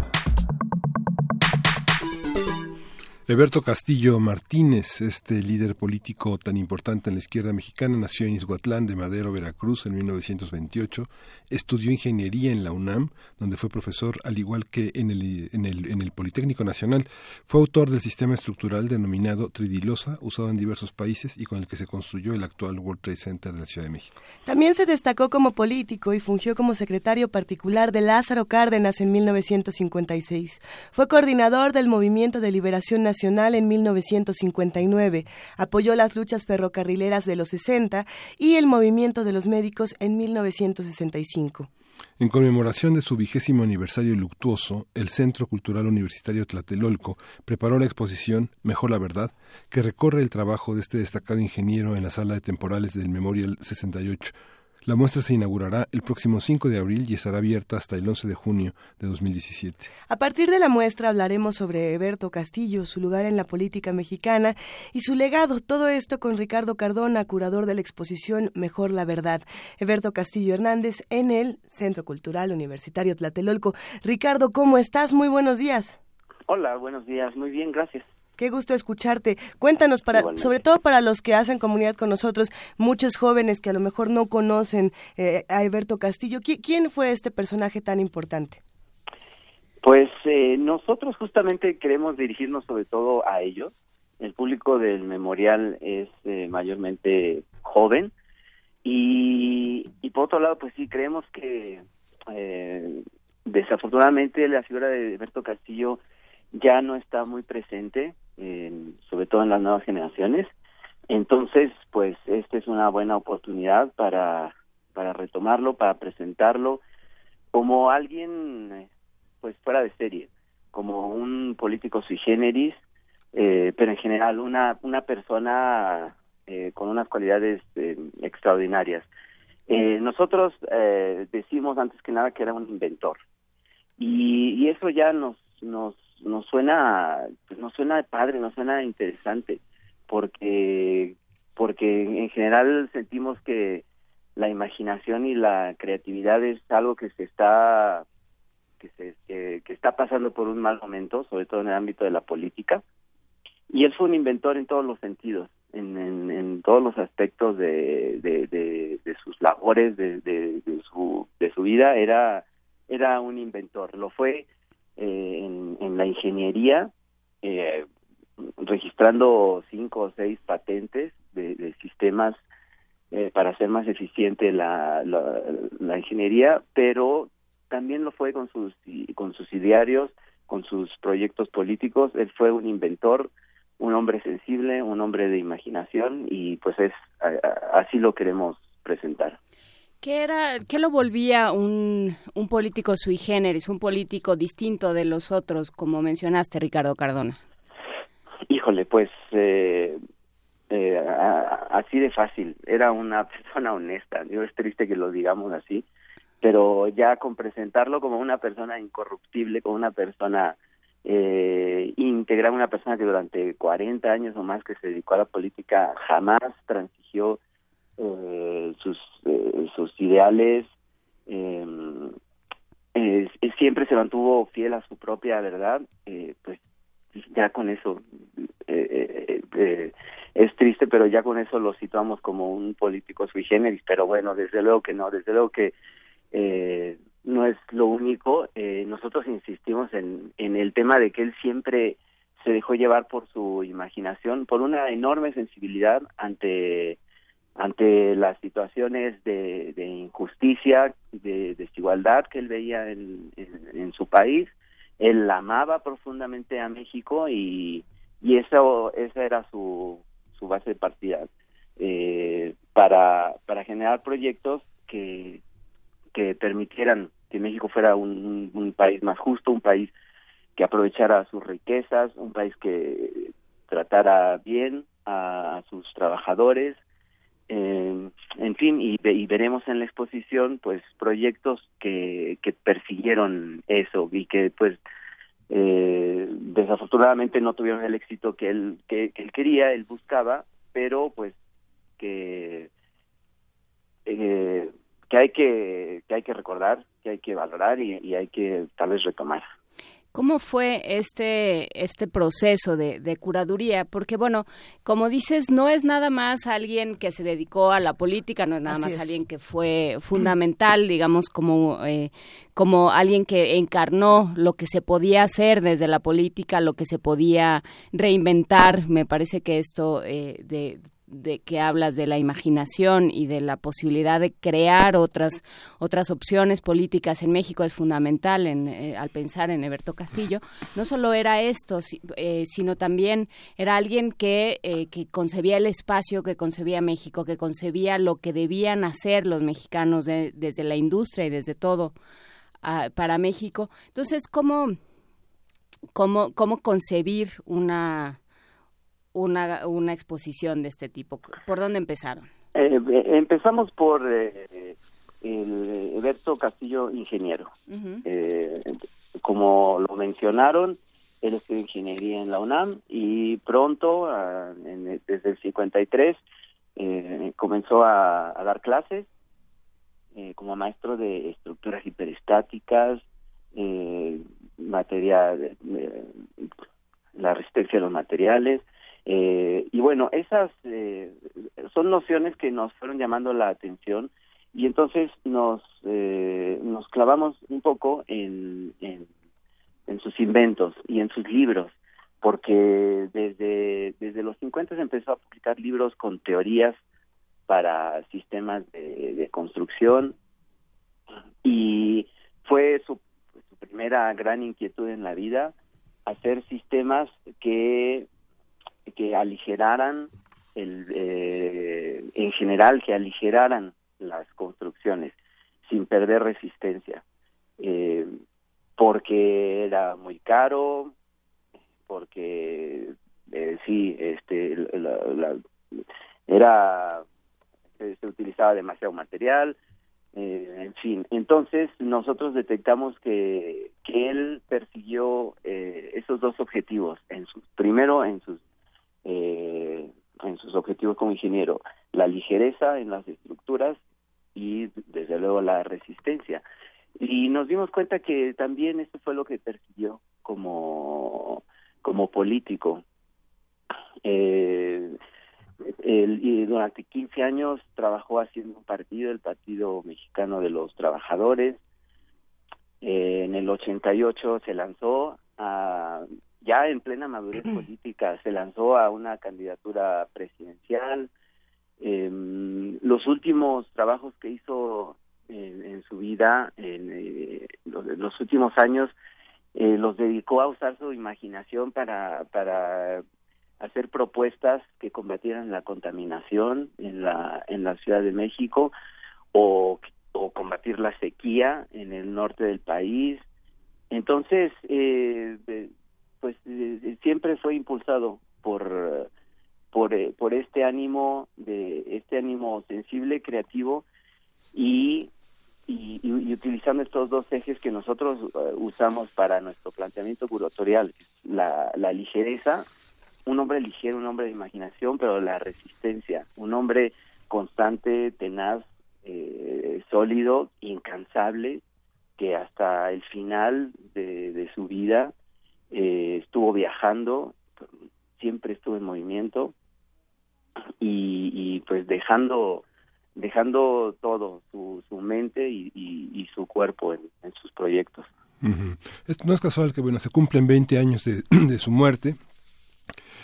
Eberto Castillo Martínez, este líder político tan importante en la izquierda mexicana, nació en Izhuatlán de Madero, Veracruz, en 1928. Estudió ingeniería en la UNAM, donde fue profesor, al igual que en el, en el, en el Politécnico Nacional. Fue autor del sistema estructural denominado tridilosa, usado en diversos países y con el que se construyó el actual World Trade Center de la Ciudad de México. También se destacó como político y fungió como secretario particular de Lázaro Cárdenas en 1956. Fue coordinador del Movimiento de Liberación Nacional en 1959, apoyó las luchas ferrocarrileras de los 60 y el movimiento de los médicos en 1965. En conmemoración de su vigésimo aniversario luctuoso, el Centro Cultural Universitario Tlatelolco preparó la exposición Mejor la Verdad, que recorre el trabajo de este destacado ingeniero en la sala de temporales del Memorial 68 la muestra se inaugurará el próximo 5 de abril y estará abierta hasta el 11 de junio de 2017. A partir de la muestra hablaremos sobre Eberto Castillo, su lugar en la política mexicana y su legado. Todo esto con Ricardo Cardona, curador de la exposición Mejor la Verdad. Eberto Castillo Hernández en el Centro Cultural Universitario Tlatelolco. Ricardo, ¿cómo estás? Muy buenos días. Hola, buenos días. Muy bien, gracias. Qué gusto escucharte. Cuéntanos, para, sobre todo para los que hacen comunidad con nosotros, muchos jóvenes que a lo mejor no conocen eh, a Alberto Castillo. ¿Quién fue este personaje tan importante? Pues eh, nosotros justamente queremos dirigirnos sobre todo a ellos. El público del memorial es eh, mayormente joven y, y, por otro lado, pues sí, creemos que desafortunadamente la figura de Alberto Castillo ya no está muy presente sobre todo en las nuevas generaciones. Entonces, pues esta es una buena oportunidad para, para retomarlo, para presentarlo como alguien pues fuera de serie, como un político sui generis, eh, pero en general una, una persona eh, con unas cualidades eh, extraordinarias. nosotros decimos antes que nada que era un inventor y, y eso ya nos, nos nos suena pues suena padre nos suena interesante porque porque en general sentimos que la imaginación y la creatividad es algo que se está que se que, está pasando por un mal momento sobre todo en el ámbito de la política y él fue un inventor en todos los sentidos en, en, todos los aspectos de, de, de, sus labores de, de, su de su vida era era un inventor lo fue eh, en, la ingeniería, eh, registrando cinco o seis patentes de, sistemas eh, para hacer más eficiente la, la, ingeniería, pero también lo fue con sus con sus idearios, con sus proyectos políticos. Él fue un inventor, un hombre sensible, un hombre de imaginación y pues es así lo queremos presentar. ¿Qué, era, qué lo volvía un, un político sui generis, un político distinto de los otros, como mencionaste, Ricardo Cardona? Híjole, pues eh, eh, así de fácil. Era una persona honesta. Yo es triste que lo digamos así, pero ya con presentarlo como una persona incorruptible, como una persona eh, íntegra, una persona que durante 40 años o más que se dedicó a la política jamás transigió eh, sus, eh, sus ideales, em, siempre se mantuvo fiel a su propia verdad, eh, pues ya con eso es triste, pero ya con eso lo situamos como un político sui generis, pero bueno, desde luego que no, desde luego que no es lo único. nosotros insistimos en, en el tema de que él siempre se dejó llevar por su imaginación, por una enorme sensibilidad ante ante las situaciones de, de injusticia, de desigualdad que él veía en, su país. Él amaba profundamente a México y, y eso, esa era su, su base de partida. Eh, para, para generar proyectos que, que permitieran que México fuera un, un país más justo, un país que aprovechara sus riquezas, un país que tratara bien a, sus trabajadores, eh, en fin, y, y, veremos en la exposición pues proyectos que, que persiguieron eso y que pues eh, desafortunadamente no tuvieron el éxito que él que, él quería, él buscaba, pero pues que eh, que hay que que hay que recordar, que hay que valorar y, y hay que tal vez retomar. ¿Cómo fue este, este proceso de, de, curaduría? Porque, bueno, como dices, no es nada más alguien que se dedicó a la política, no es nada más alguien que fue fundamental, digamos, como, eh, como alguien que encarnó lo que se podía hacer desde la política, lo que se podía reinventar. Me parece que esto eh, de de que hablas de la imaginación y de la posibilidad de crear otras otras opciones políticas en México es fundamental en, eh, al pensar en Eberto Castillo. No solo era esto eh, sino también era alguien que, eh, que concebía el espacio que concebía México que concebía lo que debían hacer los mexicanos desde la industria y desde todo ah, para México. Entonces cómo cómo cómo concebir una una, una exposición de este tipo? ¿Por dónde empezaron? Eh, eh, empezamos por eh, el Eberto Castillo Ingeniero. como lo mencionaron, él estudió ingeniería en la UNAM y pronto, desde el 53, comenzó a, a, dar clases como maestro de estructuras hiperestáticas, material, la resistencia a los materiales, eh, y bueno, esas eh, son nociones que nos fueron llamando la atención y entonces nos, eh, nos clavamos un poco en, en, sus inventos y en sus libros, porque desde, desde los 50 empezó a publicar libros con teorías para sistemas de, de construcción y fue su, su primera gran inquietud en la vida hacer sistemas que que aligeraran el, eh, en general que aligeraran las construcciones sin perder resistencia eh, porque era muy caro porque eh, sí este era se, utilizaba demasiado material en fin. Entonces nosotros detectamos que que él persiguió esos dos objetivos en sus primero en sus eh, en sus objetivos como ingeniero, la ligereza en las estructuras y desde luego la resistencia. Y nos dimos cuenta que también eso fue lo que persiguió como, como político. Eh, y durante 15 años trabajó haciendo un partido, el Partido Mexicano de los Trabajadores. Eh, en el 88 se lanzó a ya en plena madurez política, se lanzó a una candidatura presidencial. Em, los últimos trabajos que hizo en, su vida, en eh, los, últimos años, eh, los dedicó a usar su imaginación para, para hacer propuestas que combatieran la contaminación en la, en la Ciudad de México o, o combatir la sequía en el norte del país. Entonces, eh, pues eh, siempre fue impulsado por por, eh, por este ánimo de este ánimo sensible creativo y, y, utilizando estos dos ejes que nosotros eh, usamos para nuestro planteamiento curatorial la, la ligereza un hombre ligero un hombre de imaginación pero la resistencia un hombre constante tenaz sólido incansable que hasta el final de su vida eh, estuvo viajando, siempre estuvo en movimiento y, pues dejando dejando todo, su, su mente y, su cuerpo en, sus proyectos. No es casual que, bueno, se cumplen 20 años de, de su muerte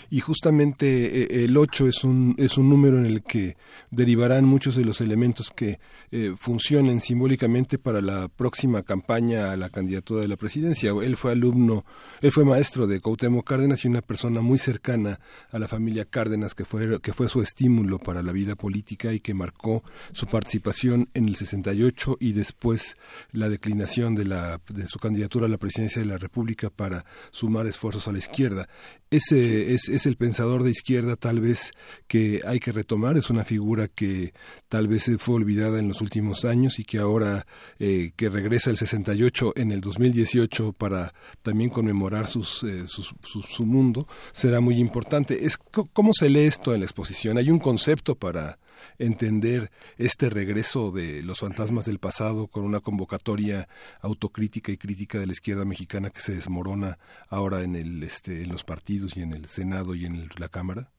y justamente eh, el 8 es un, es un número en el que derivarán muchos de los elementos que eh, funcionen simbólicamente para la próxima campaña a la candidatura de la presidencia. Él fue alumno, él fue maestro de Cuauhtémoc Cárdenas y una persona muy cercana a la familia Cárdenas que fue, que fue su estímulo para la vida política y que marcó su participación en el 68 y después la declinación de, la, de su candidatura a la presidencia de la República para sumar esfuerzos a la izquierda. Ese es, es el pensador de izquierda tal vez que hay que retomar, es una figura que tal vez fue olvidada en los últimos años y que ahora eh, que regresa el 68 en el 2018 para también conmemorar eh, su mundo, será muy importante. Es, ¿Cómo se lee esto en la exposición? ¿Hay un concepto para entender este regreso de los fantasmas del pasado con una convocatoria autocrítica y crítica de la izquierda mexicana que se desmorona ahora en el este en los partidos y en el Senado y en la Cámara?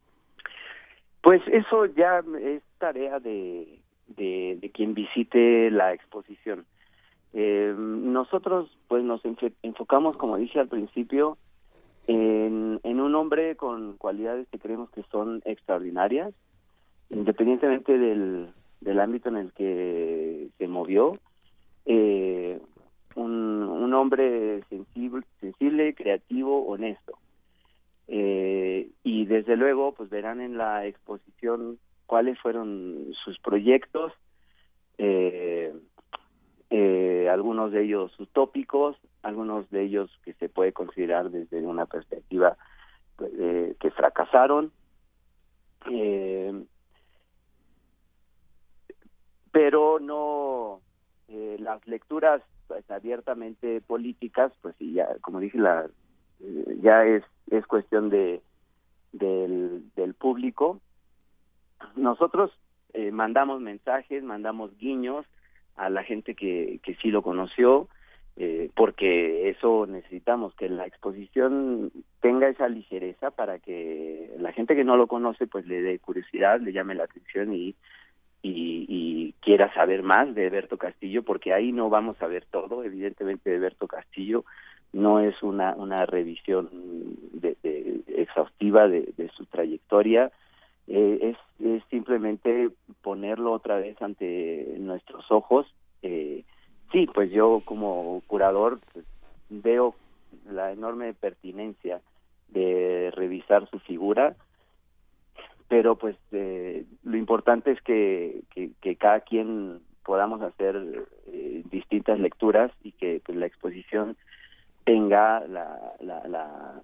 Pues eso ya es tarea de, de, quien visite la exposición. Eh, nosotros pues nos enfocamos, como dije al principio, en, en un hombre con cualidades que creemos que son extraordinarias, independientemente del, del ámbito en el que se movió, eh, un, un, hombre sensible, sensible, creativo, honesto. Eh, y desde luego, pues verán en la exposición cuáles fueron sus proyectos, eh, algunos de ellos utópicos, algunos de ellos que se puede considerar desde una perspectiva pues, que fracasaron. Eh, pero no eh, las lecturas pues, abiertamente políticas pues ya como dije la eh, ya es es cuestión de del, del público. Nosotros eh, mandamos mensajes mandamos guiños a la gente que que sí lo conoció porque eso necesitamos que la exposición tenga esa ligereza para que la gente que no lo conoce pues le dé curiosidad le llame la atención y y, quiera saber más de Berto Castillo, porque ahí no vamos a ver todo, evidentemente de Berto Castillo no es una, una revisión de, exhaustiva de, su trayectoria, eh, es, es, simplemente ponerlo otra vez ante nuestros ojos. Eh, sí, pues yo como curador pues, veo la enorme pertinencia de revisar su figura, pero pues eh, lo importante es que, que, cada quien podamos hacer eh, distintas lecturas y que pues, la exposición tenga la, la, la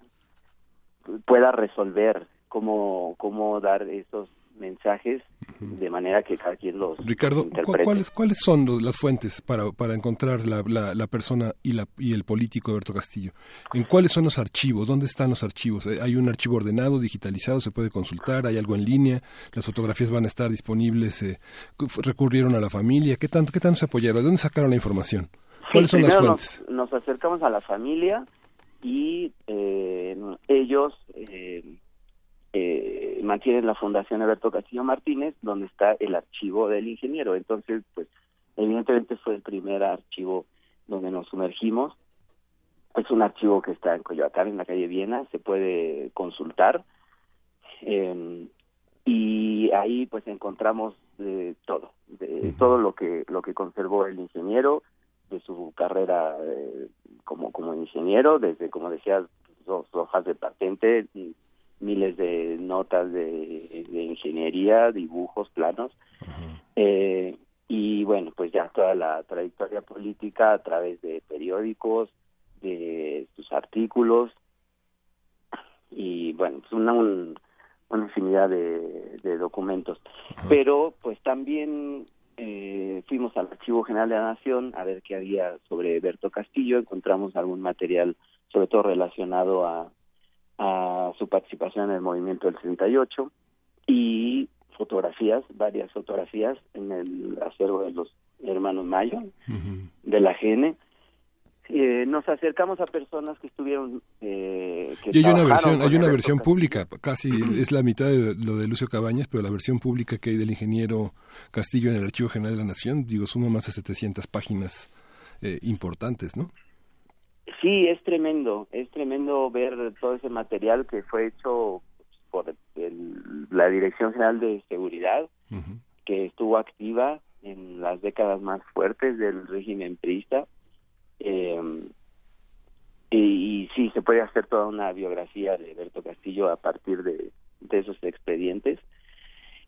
pueda resolver cómo cómo dar esos mensajes de manera que cada quien los Ricardo, ¿cuáles, ¿cuáles son las fuentes para, para encontrar la, la, persona y, la, y el político Alberto Castillo? ¿En cuáles son los archivos? ¿Dónde están los archivos? ¿Hay un archivo ordenado, digitalizado, se puede consultar? ¿Hay algo en línea? ¿Las fotografías van a estar disponibles? Eh, ¿Recurrieron a la familia? ¿Qué tanto, qué tanto se apoyaron? ¿De dónde sacaron la información? ¿Cuáles son las fuentes? Nos, acercamos a la familia y eh, ellos... Eh, eh, mantienen la Fundación Alberto Castillo Martínez, donde está el archivo del ingeniero. Entonces, pues, evidentemente fue el primer archivo donde nos sumergimos. Es un archivo que está en Coyoacán, en la calle Viena, se puede consultar. Eh, y ahí pues encontramos eh, todo, de, todo lo que lo que conservó el ingeniero de su carrera eh, como como ingeniero, desde como decía sus hojas de patente, miles de notas de, ingeniería, dibujos, planos. Eh, y bueno, pues ya toda la trayectoria política a través de periódicos, de sus artículos y bueno, pues una, una infinidad de, documentos. Pero pues también eh, fuimos al Archivo General de la Nación a ver qué había sobre Berto Castillo, encontramos algún material sobre todo relacionado a, a su participación en el movimiento del 68 y fotografías, varias fotografías en el acervo de los hermanos Mayo, de la GN. Eh, nos acercamos a personas que estuvieron eh, y hay una versión hay una versión pública casi es la mitad de lo de Lucio Cabañas pero la versión pública que hay del ingeniero Castillo en el Archivo General de la Nación digo suma más de 700 páginas eh, importantes no Sí, es tremendo, es tremendo ver todo ese material que fue hecho por la Dirección General de Seguridad, que estuvo activa en las décadas más fuertes del régimen priista. Eh, y, sí, se puede hacer toda una biografía de Berto Castillo a partir de, esos expedientes.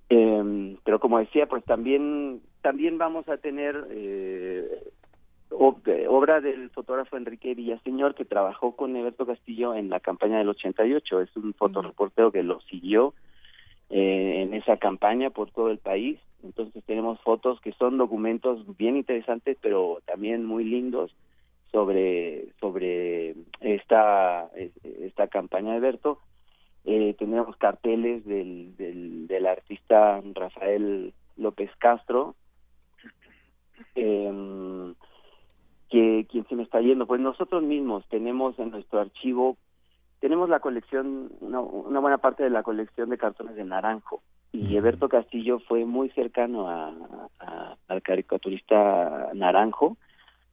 Eh, pero como decía, pues también también vamos a tener eh, obra del fotógrafo Enrique Villaseñor que trabajó con Berto Castillo en la campaña del 88. Es un fotoreportero que lo siguió eh, en esa campaña por todo el país. Entonces tenemos fotos que son documentos bien interesantes, pero también muy lindos sobre sobre esta esta campaña de Berto eh, tenemos carteles del, del, del, artista Rafael López Castro eh, que quien se me está yendo. Pues nosotros mismos tenemos en nuestro archivo tenemos la colección una, una buena parte de la colección de cartones de Naranjo. Y Eberto Castillo fue muy cercano a, al caricaturista Naranjo.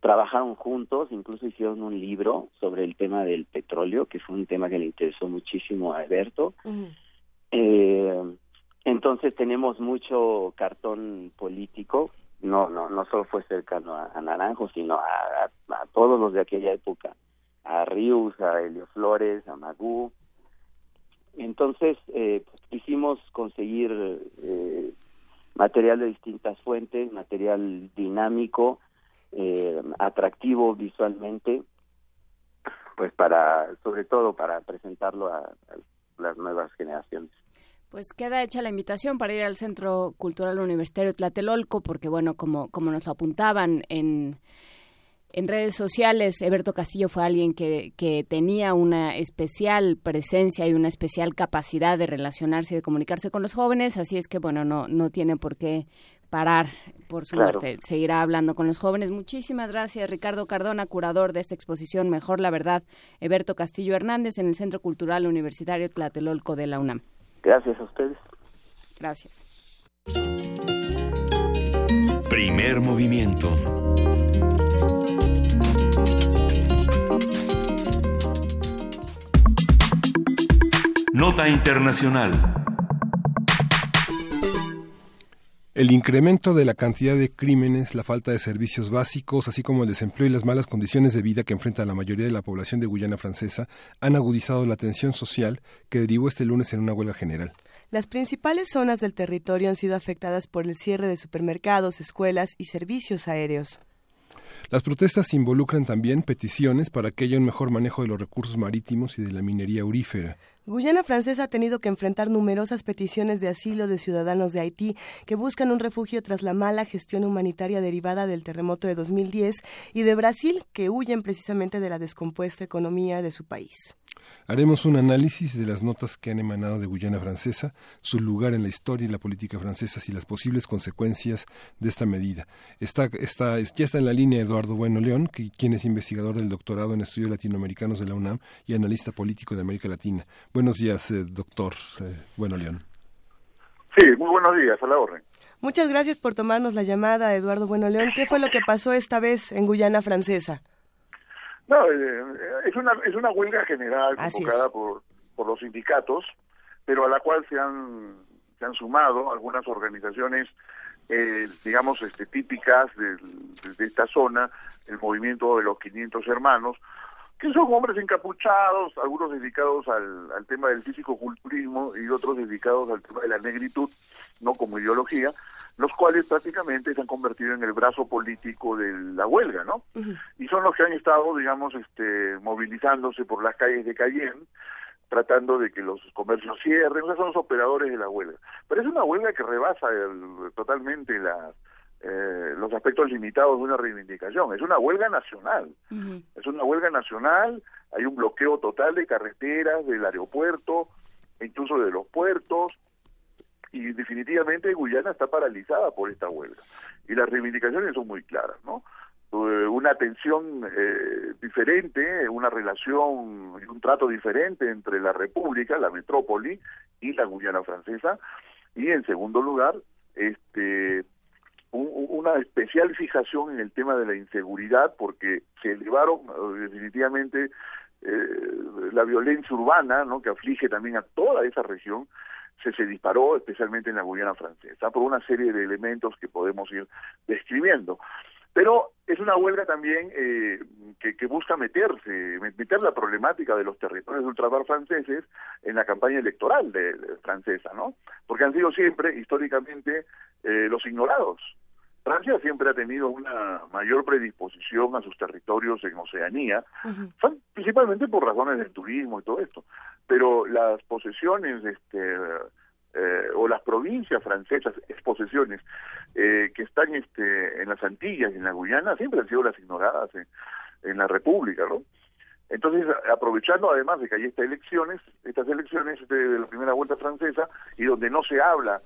Trabajaron juntos, incluso hicieron un libro sobre el tema del petróleo, que fue un tema que le interesó muchísimo a Alberto. eh, entonces tenemos mucho cartón político, no no no solo fue cercano a, Naranjo, sino a, a, todos los de aquella época, a Rius, a Helio Flores, a Magú. Entonces eh, pues, quisimos conseguir eh, material de distintas fuentes, material dinámico, eh, atractivo visualmente, pues para, sobre todo para presentarlo a, las nuevas generaciones. Pues queda hecha la invitación para ir al Centro Cultural Universitario Tlatelolco, porque bueno, como, como nos lo apuntaban en, en redes sociales, Eberto Castillo fue alguien que, que tenía una especial presencia y una especial capacidad de relacionarse y de comunicarse con los jóvenes, así es que bueno, no, no tiene por qué parar por suerte. Seguirá hablando con los jóvenes. Muchísimas gracias, Ricardo Cardona, curador de esta exposición Mejor la Verdad, Eberto Castillo Hernández, en el Centro Cultural Universitario Tlatelolco de la UNAM. Gracias a ustedes. Gracias. Primer movimiento. Nota Internacional. El incremento de la cantidad de crímenes, la falta de servicios básicos, así como el desempleo y las malas condiciones de vida que enfrenta la mayoría de la población de Guyana Francesa han agudizado la tensión social que derivó este lunes en una huelga general. Las principales zonas del territorio han sido afectadas por el cierre de supermercados, escuelas y servicios aéreos. Las protestas involucran también peticiones para que haya un mejor manejo de los recursos marítimos y de la minería aurífera. Guyana Francesa ha tenido que enfrentar numerosas peticiones de asilo de ciudadanos de Haití que buscan un refugio tras la mala gestión humanitaria derivada del terremoto de 2010 y de Brasil que huyen precisamente de la descompuesta economía de su país. Haremos un análisis de las notas que han emanado de Guyana Francesa, su lugar en la historia y la política francesa y las posibles consecuencias de esta medida. Está, está, ya está en la línea Eduardo Bueno León, quien es investigador del doctorado en estudios latinoamericanos de la UNAM y analista político de América Latina. Buenos días, eh, doctor eh, Bueno León. Sí, muy buenos días, a la orden. Muchas gracias por tomarnos la llamada, Eduardo Bueno León. ¿Qué fue lo que pasó esta vez en Guyana Francesa? No, eh, es una es una huelga general convocada por por los sindicatos, pero a la cual se han se han sumado algunas organizaciones, eh, digamos, este, típicas de, de, esta zona, el movimiento de los 500 hermanos, que son hombres encapuchados, algunos dedicados al, al tema del físico-culturismo y otros dedicados al tema de la negritud, no como ideología, los cuales prácticamente se han convertido en el brazo político de la huelga, ¿no? Y son los que han estado, digamos, este, movilizándose por las calles de Cayenne, tratando de que los comercios cierren, o sea, son los operadores de la huelga. Pero es una huelga que rebasa totalmente la, eh, los aspectos limitados de una reivindicación. Es una huelga nacional. Es una huelga nacional, hay un bloqueo total de carreteras, del aeropuerto, e incluso de los puertos, y definitivamente Guyana está paralizada por esta huelga. Y las reivindicaciones son muy claras, ¿no? Eh, una atención eh, diferente, una relación y un trato diferente entre la República, la metrópoli y la Guyana francesa, y en segundo lugar, este una especial fijación en el tema de la inseguridad porque se elevaron eh, definitivamente la violencia urbana, ¿no? Que aflige también a toda esa región, se, se disparó especialmente en la Guyana francesa por una serie de elementos que podemos ir describiendo. Pero es una huelga también eh, que, busca meterse, meter la problemática de los territorios ultramar franceses en la campaña electoral de, francesa, ¿no? Porque han sido siempre, históricamente, eh, los ignorados. Francia siempre ha tenido una mayor predisposición a sus territorios en Oceanía, principalmente por razones del turismo y todo esto. Pero las posesiones, este, eh, o las provincias francesas, exposesiones, eh, que están este, en las Antillas y en la Guyana, siempre han sido las ignoradas en, la República, ¿no? Entonces, aprovechando además de que hay estas elecciones, estas elecciones de, la primera vuelta francesa, y donde no se habla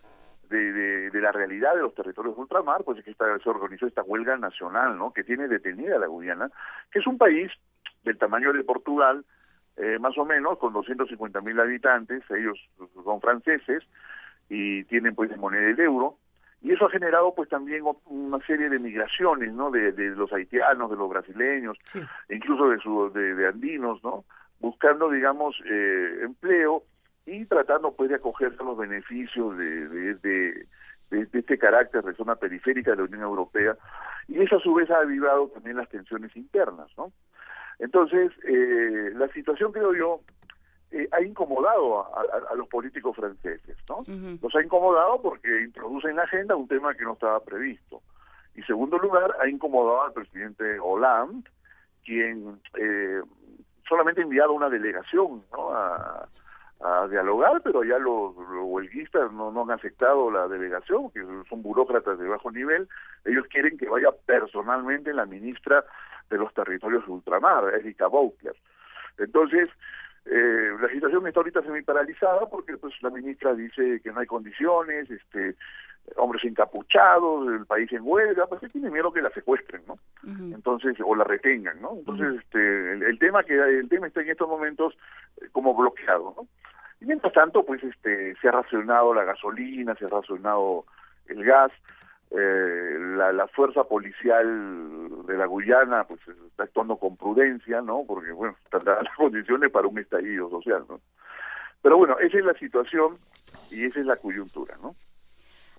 de, de, la realidad de los territorios de ultramar, pues es que esta, se organizó esta huelga nacional, ¿no? Que tiene detenida la Guyana, que es un país del tamaño de Portugal, eh, más o menos, con 250 mil habitantes, ellos son franceses y tienen pues moneda el euro, y eso ha generado pues también una serie de migraciones, ¿no? De, los haitianos, de los brasileños, incluso de, su, de, andinos, ¿no? Buscando, digamos, eh, empleo y tratando pues de acogerse a los beneficios de, de, de, este carácter de zona periférica de la Unión Europea, y eso a su vez ha avivado también las tensiones internas, ¿no? Entonces, eh, la situación, creo yo, eh, ha incomodado a, los políticos franceses, ¿no? Los ha incomodado porque introduce en la agenda un tema que no estaba previsto. Y segundo lugar, ha incomodado al presidente Hollande, quien eh, solamente ha enviado una delegación ¿no? a, dialogar, pero ya los, huelguistas no, no, han aceptado la delegación, que son burócratas de bajo nivel. Ellos quieren que vaya personalmente la ministra de los territorios ultramar, Erika Boucler. Entonces, eh, la situación está ahorita semi paralizada porque pues la ministra dice que no hay condiciones, este hombres encapuchados, el país en huelga, pues que tiene miedo que la secuestren, ¿no? Entonces, o la retengan, ¿no? Entonces, este, el, tema que el tema está en estos momentos eh, como bloqueado, ¿no? Y mientras tanto, pues este se ha racionado la gasolina, se ha racionado el gas, eh, la, la, fuerza policial de la Guyana pues está actuando con prudencia, ¿no? Porque, bueno, tendrá las condiciones para un estallido social, ¿no? Pero bueno, esa es la situación y esa es la coyuntura, ¿no?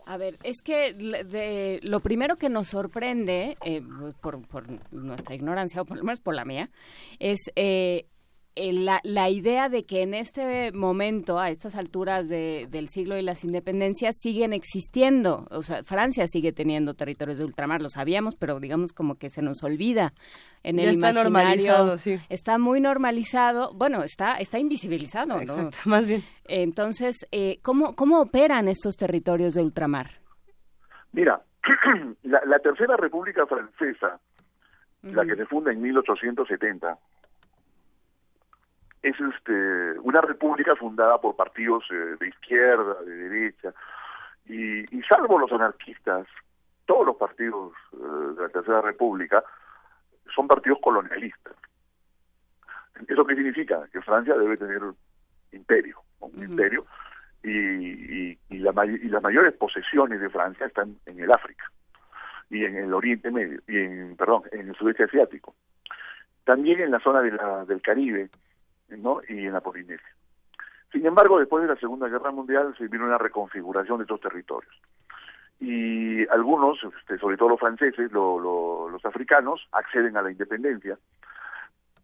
A ver, es que de, lo primero que nos sorprende, eh, por, por, nuestra ignorancia, o por lo menos por la mía, es eh, la, la, idea de que en este momento, a estas alturas del siglo y las independencias, siguen existiendo. O sea, Francia sigue teniendo territorios de ultramar, lo sabíamos, pero digamos como que se nos olvida en el está normalizado, sí. Está muy normalizado, bueno, está está invisibilizado, Exacto, más bien. Entonces, eh, ¿cómo, ¿cómo operan estos territorios de ultramar? Mira, la, Tercera República Francesa, la que se funda en 1870, es este una república fundada por partidos eh, de izquierda, de derecha, y, salvo los anarquistas, todos los partidos eh, de la Tercera República son partidos colonialistas. ¿Eso qué significa? Que Francia debe tener imperio, un imperio, y, y, la, y las mayores posesiones de Francia están en el África y en el Oriente Medio, y en, perdón, en el sudeste asiático. También en la zona de la, del Caribe, ¿no? y en la Polinesia. Sin embargo, después de la Segunda Guerra Mundial se vino una reconfiguración de estos territorios. Y algunos, este, sobre todo los franceses, los africanos, acceden a la independencia.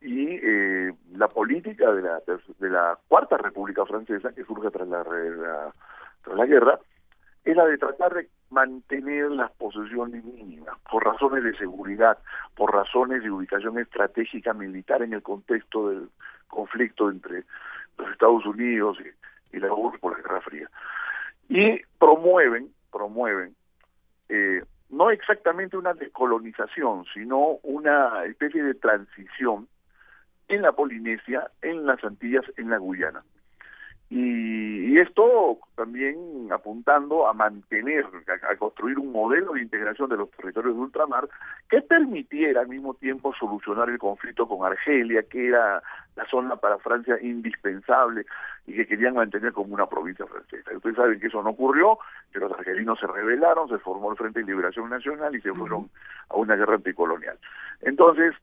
Y eh, la política de la, la Cuarta República Francesa, que surge tras la, tras la guerra, es la de tratar de mantener las posesiones mínimas, por razones de seguridad, por razones de ubicación estratégica militar en el contexto del, conflicto entre los Estados Unidos y, la URSS por la Guerra Fría. Y promueven, promueven, eh, no exactamente una descolonización, sino una especie de transición en la Polinesia, en las Antillas, en la Guyana. Y, esto también apuntando a mantener, a, construir un modelo de integración de los territorios de ultramar que permitiera al mismo tiempo solucionar el conflicto con Argelia, que era la zona para Francia indispensable y que querían mantener como una provincia francesa. Ustedes saben que eso no ocurrió, que los argelinos se rebelaron, se formó el Frente de Liberación Nacional y se fueron a una guerra anticolonial. Entonces,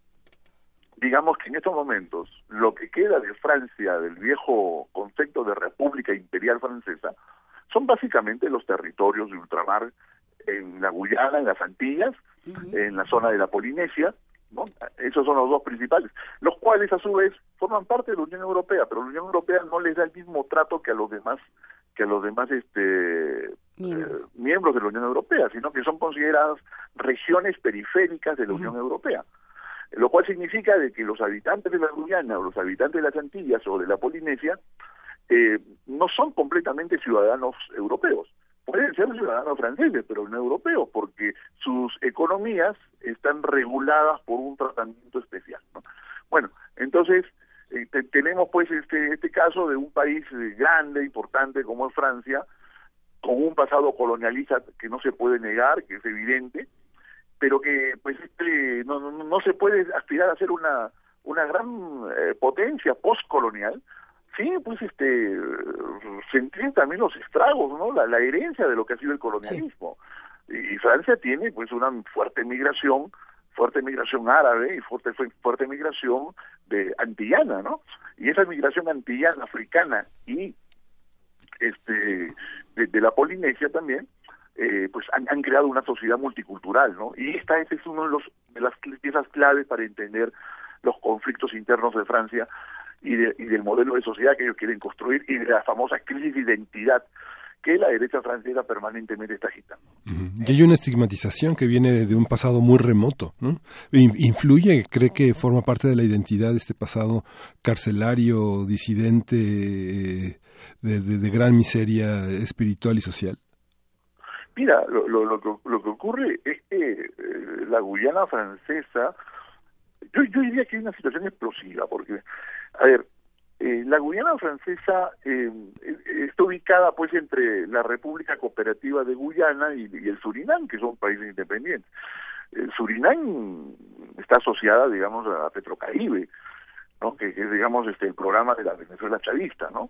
digamos que en estos momentos lo que queda de Francia, del viejo concepto de República Imperial Francesa, son básicamente los territorios de ultramar en la Guyana, en las Antillas, en la zona de la Polinesia, ¿no? Esos son los dos principales, los cuales a su vez forman parte de la Unión Europea, pero la Unión Europea no les da el mismo trato que a los demás que a los demás este Miembros. eh, miembros de la Unión Europea, sino que son consideradas regiones periféricas de la Unión Europea. Lo cual significa de que los habitantes de la Guyana o los habitantes de las Antillas o de la Polinesia eh, no son completamente ciudadanos europeos. Pueden ser ciudadanos franceses, pero no europeos, porque sus economías están reguladas por un tratamiento especial. ¿no? Bueno, entonces eh, te- tenemos pues este este caso de un país eh, grande, importante como es Francia, con un pasado colonialista que no se puede negar, que es evidente, pero que pues este no, no, no se puede aspirar a ser una una gran eh, potencia postcolonial. Sí pues este sentir también los estragos no la, la herencia de lo que ha sido el colonialismo. Y, y Francia tiene pues una fuerte migración fuerte migración árabe y fuerte fue- fuerte migración de antillana no y esa migración antillana africana y este de, de la Polinesia también eh, pues han, han creado una sociedad multicultural, ¿no? Y esta es uno de los de las piezas claves para entender los conflictos internos de Francia y, de- y del modelo de sociedad que ellos quieren construir y de la famosa crisis de identidad que la derecha francesa permanentemente está agitando. Y hay una estigmatización que viene de, un pasado muy remoto, ¿no? In- Influye, cree que forma parte de la identidad de este pasado carcelario, disidente, eh, de, de- de gran miseria espiritual y social. Mira, lo, lo, lo, que, lo que ocurre es que eh, la Guyana francesa, yo, yo diría que hay una situación explosiva, porque, a ver, eh, la Guyana francesa eh, está ubicada pues entre la República Cooperativa de Guyana y, y el Surinam, que son países independientes. El Surinam está asociada, digamos, a Petrocaribe, ¿no? que, que es, digamos, este, el programa de la Venezuela chavista, ¿no?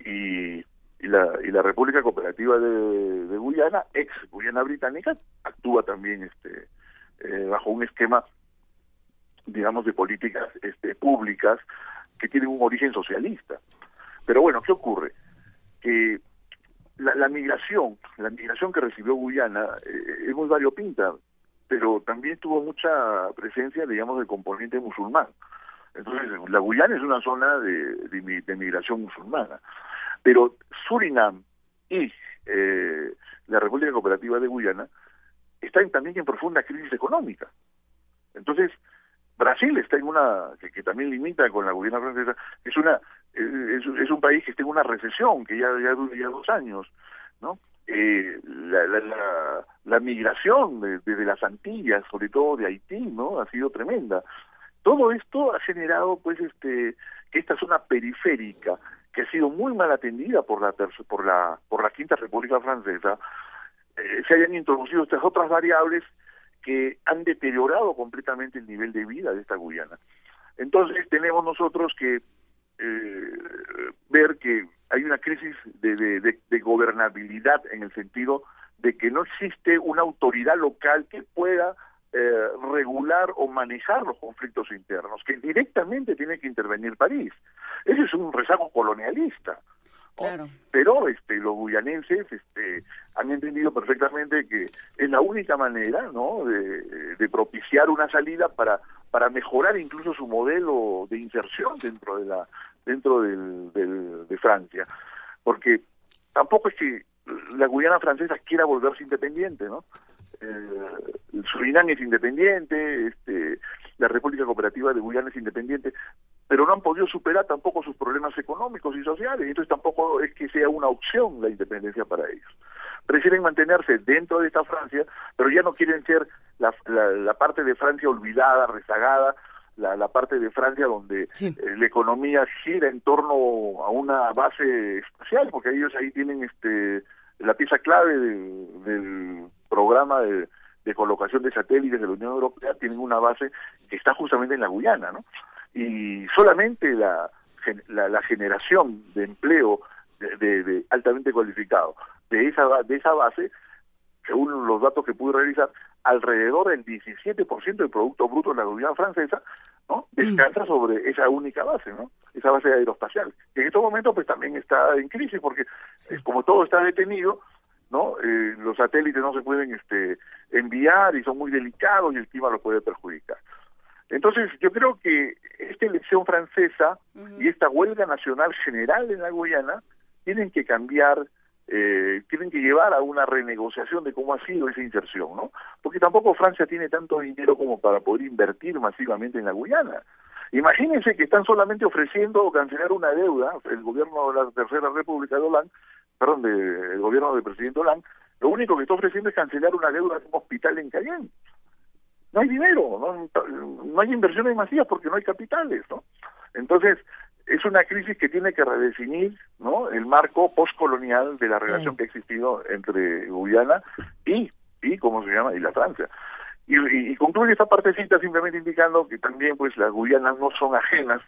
y, y la y la República Cooperativa de, de Guyana, ex Guyana Británica, actúa también este eh, bajo un esquema, digamos, de políticas este, públicas que tienen un origen socialista. Pero bueno, ¿qué ocurre? Que la, la migración, la migración que recibió Guyana eh, es muy variopinta, pero también tuvo mucha presencia, digamos, del componente musulmán. Entonces, la Guyana es una zona de, de, mi- de migración musulmana. Pero Surinam y eh, la República Cooperativa de Guyana están también en profunda crisis económica. Entonces, Brasil está en una, que, también limita con la Guyana francesa, es una eh, es, es un país que está en una recesión que ya, ya dura ya dos años, ¿no? Eh, la, la, la, la migración de- desde las Antillas, sobre todo de Haití, ¿no? Ha sido tremenda. Todo esto ha generado, pues, este, que esta zona periférica, que ha sido muy mal atendida por la por la por la quinta República Francesa, eh, se hayan introducido estas otras variables que han deteriorado completamente el nivel de vida de esta Guyana. Entonces tenemos nosotros que eh, ver que hay una crisis de- de gobernabilidad en el sentido de que no existe una autoridad local que pueda eh, regular o manejar los conflictos internos, que directamente tiene que intervenir París. Ese es un rezago colonialista. Claro. Pero este, los guyanenses este, han entendido perfectamente que es la única manera ¿no? de, de propiciar una salida para, para mejorar incluso su modelo de inserción dentro de la dentro del, del- de Francia. Porque tampoco es que la Guyana francesa quiera volverse independiente, ¿no? Eh, Surinam es independiente, este, la República Cooperativa de Guyana es independiente, pero no han podido superar tampoco sus problemas económicos y sociales, y entonces tampoco es que sea una opción la independencia para ellos. Prefieren mantenerse dentro de esta Francia, pero ya no quieren ser la, la, la parte de Francia olvidada, rezagada, la, la parte de Francia donde eh, la economía gira en torno a una base espacial, porque ellos ahí tienen este la pieza clave del, del programa de, de colocación de satélites de la Unión Europea, tienen una base que está justamente en la Guyana, ¿no? Y solamente la, la, la generación de empleo de, de- de altamente cualificado de esa, de esa base, según los datos que pude revisar, alrededor del 17% del Producto Bruto de la Guyana francesa ¿no? Descansa sobre esa única base, ¿no? Esa base aeroespacial, que en estos momentos pues también está en crisis porque eh, como todo está detenido, ¿no? Eh, los satélites no se pueden este enviar y son muy delicados y el clima lo puede perjudicar. Entonces, yo creo que esta elección francesa y esta huelga nacional general en la Guyana tienen que cambiar eh, tienen que llevar a una renegociación de cómo ha sido esa inserción, ¿no? Porque tampoco Francia tiene tanto dinero como para poder invertir masivamente en la Guyana. Imagínense que están solamente ofreciendo cancelar una deuda, el gobierno de la Tercera República de Hollande, perdón, de, el gobierno del presidente Hollande, lo único que está ofreciendo es cancelar una deuda de un hospital en Cayenne. No hay dinero, no, no hay inversiones masivas porque no hay capitales, ¿no? Entonces, es una crisis que tiene que redefinir ¿no? el marco postcolonial de la relación que ha existido entre Guyana y, y ¿cómo se llama? y la Francia. Y, y, concluye esta partecita simplemente indicando que también pues las Guyanas no son ajenas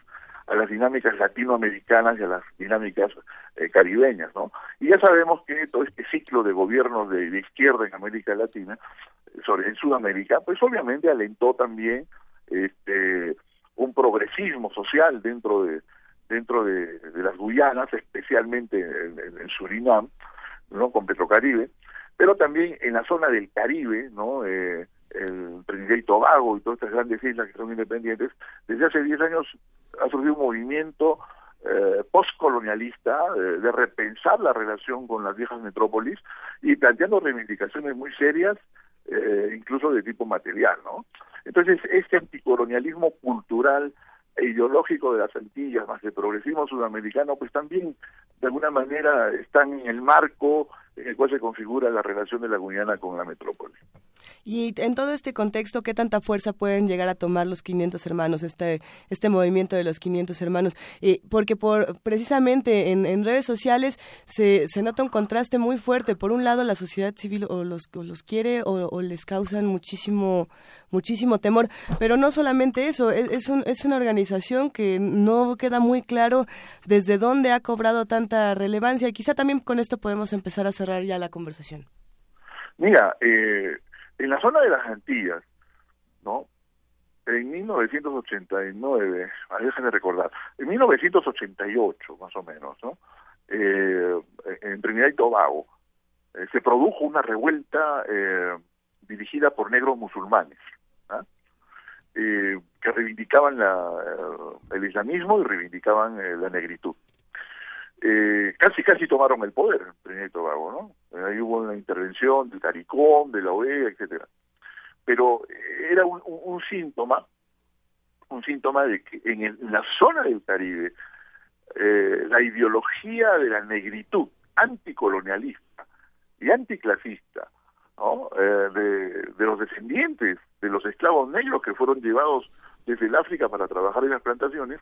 a las dinámicas latinoamericanas y a las dinámicas eh, caribeñas, ¿no? Y ya sabemos que todo este ciclo de gobiernos de, izquierda en América Latina, sobre en Sudamérica, pues obviamente alentó también este un progresismo social dentro de, dentro de, las Guyanas, especialmente en, Surinam, ¿no? con Petrocaribe, pero también en la zona del Caribe, ¿no? Eh, el Trinidad y Tobago y todas estas grandes islas que son independientes, desde hace 10 años ha surgido un movimiento eh, postcolonialista eh, de repensar la relación con las viejas metrópolis y planteando reivindicaciones muy serias, eh, incluso de tipo material, ¿no? Entonces, este anticolonialismo cultural ideológico de las Antillas, más el progresismo sudamericano, pues también de alguna manera están en el marco en el cual se configura la relación de la Guyana con la metrópoli. Y en todo este contexto, ¿qué tanta fuerza pueden llegar a tomar los 500 hermanos, este, este movimiento de los 500 hermanos? Eh, porque por, precisamente en, redes sociales se, se, nota un contraste muy fuerte. Por un lado, la sociedad civil o los, los quiere o, les causan muchísimo, muchísimo temor. Pero no solamente eso, es, es, un, es una organización que no queda muy claro desde dónde ha cobrado tanta relevancia. Quizá también con esto podemos empezar a cerrar ya la conversación. Mira, eh, en la zona de las Antillas, ¿no? En 1989, déjenme recordar, en 1988 más o menos, ¿no? Eh, en Trinidad y Tobago eh, se produjo una revuelta eh, dirigida por negros musulmanes, ¿ah? eh, que reivindicaban la, el islamismo y reivindicaban la negritud. Eh, casi casi tomaron el poder en Tobago, ¿no? Ahí hubo una intervención del CARICOM, de la OEA, etcétera. Pero era un, un, síntoma, un síntoma de que en, la zona del Caribe eh, la ideología de la negritud anticolonialista y anticlasista ¿no? Eh, de, de los descendientes de los esclavos negros que fueron llevados desde el África para trabajar en las plantaciones,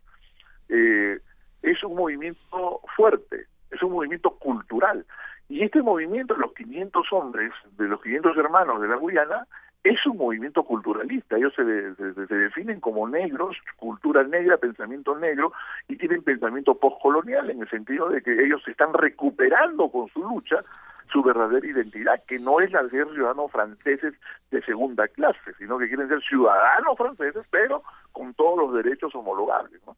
eh, es un movimiento fuerte, es un movimiento cultural. Y este movimiento, los 500 hombres, de los 500 hermanos de la Guyana, es un movimiento culturalista. Ellos se, se, definen como negros, cultura negra, pensamiento negro, y tienen pensamiento postcolonial en el sentido de que ellos están recuperando con su lucha su verdadera identidad, que no es la de ser ciudadanos franceses de segunda clase, sino que quieren ser ciudadanos franceses, pero con todos los derechos homologables. ¿no?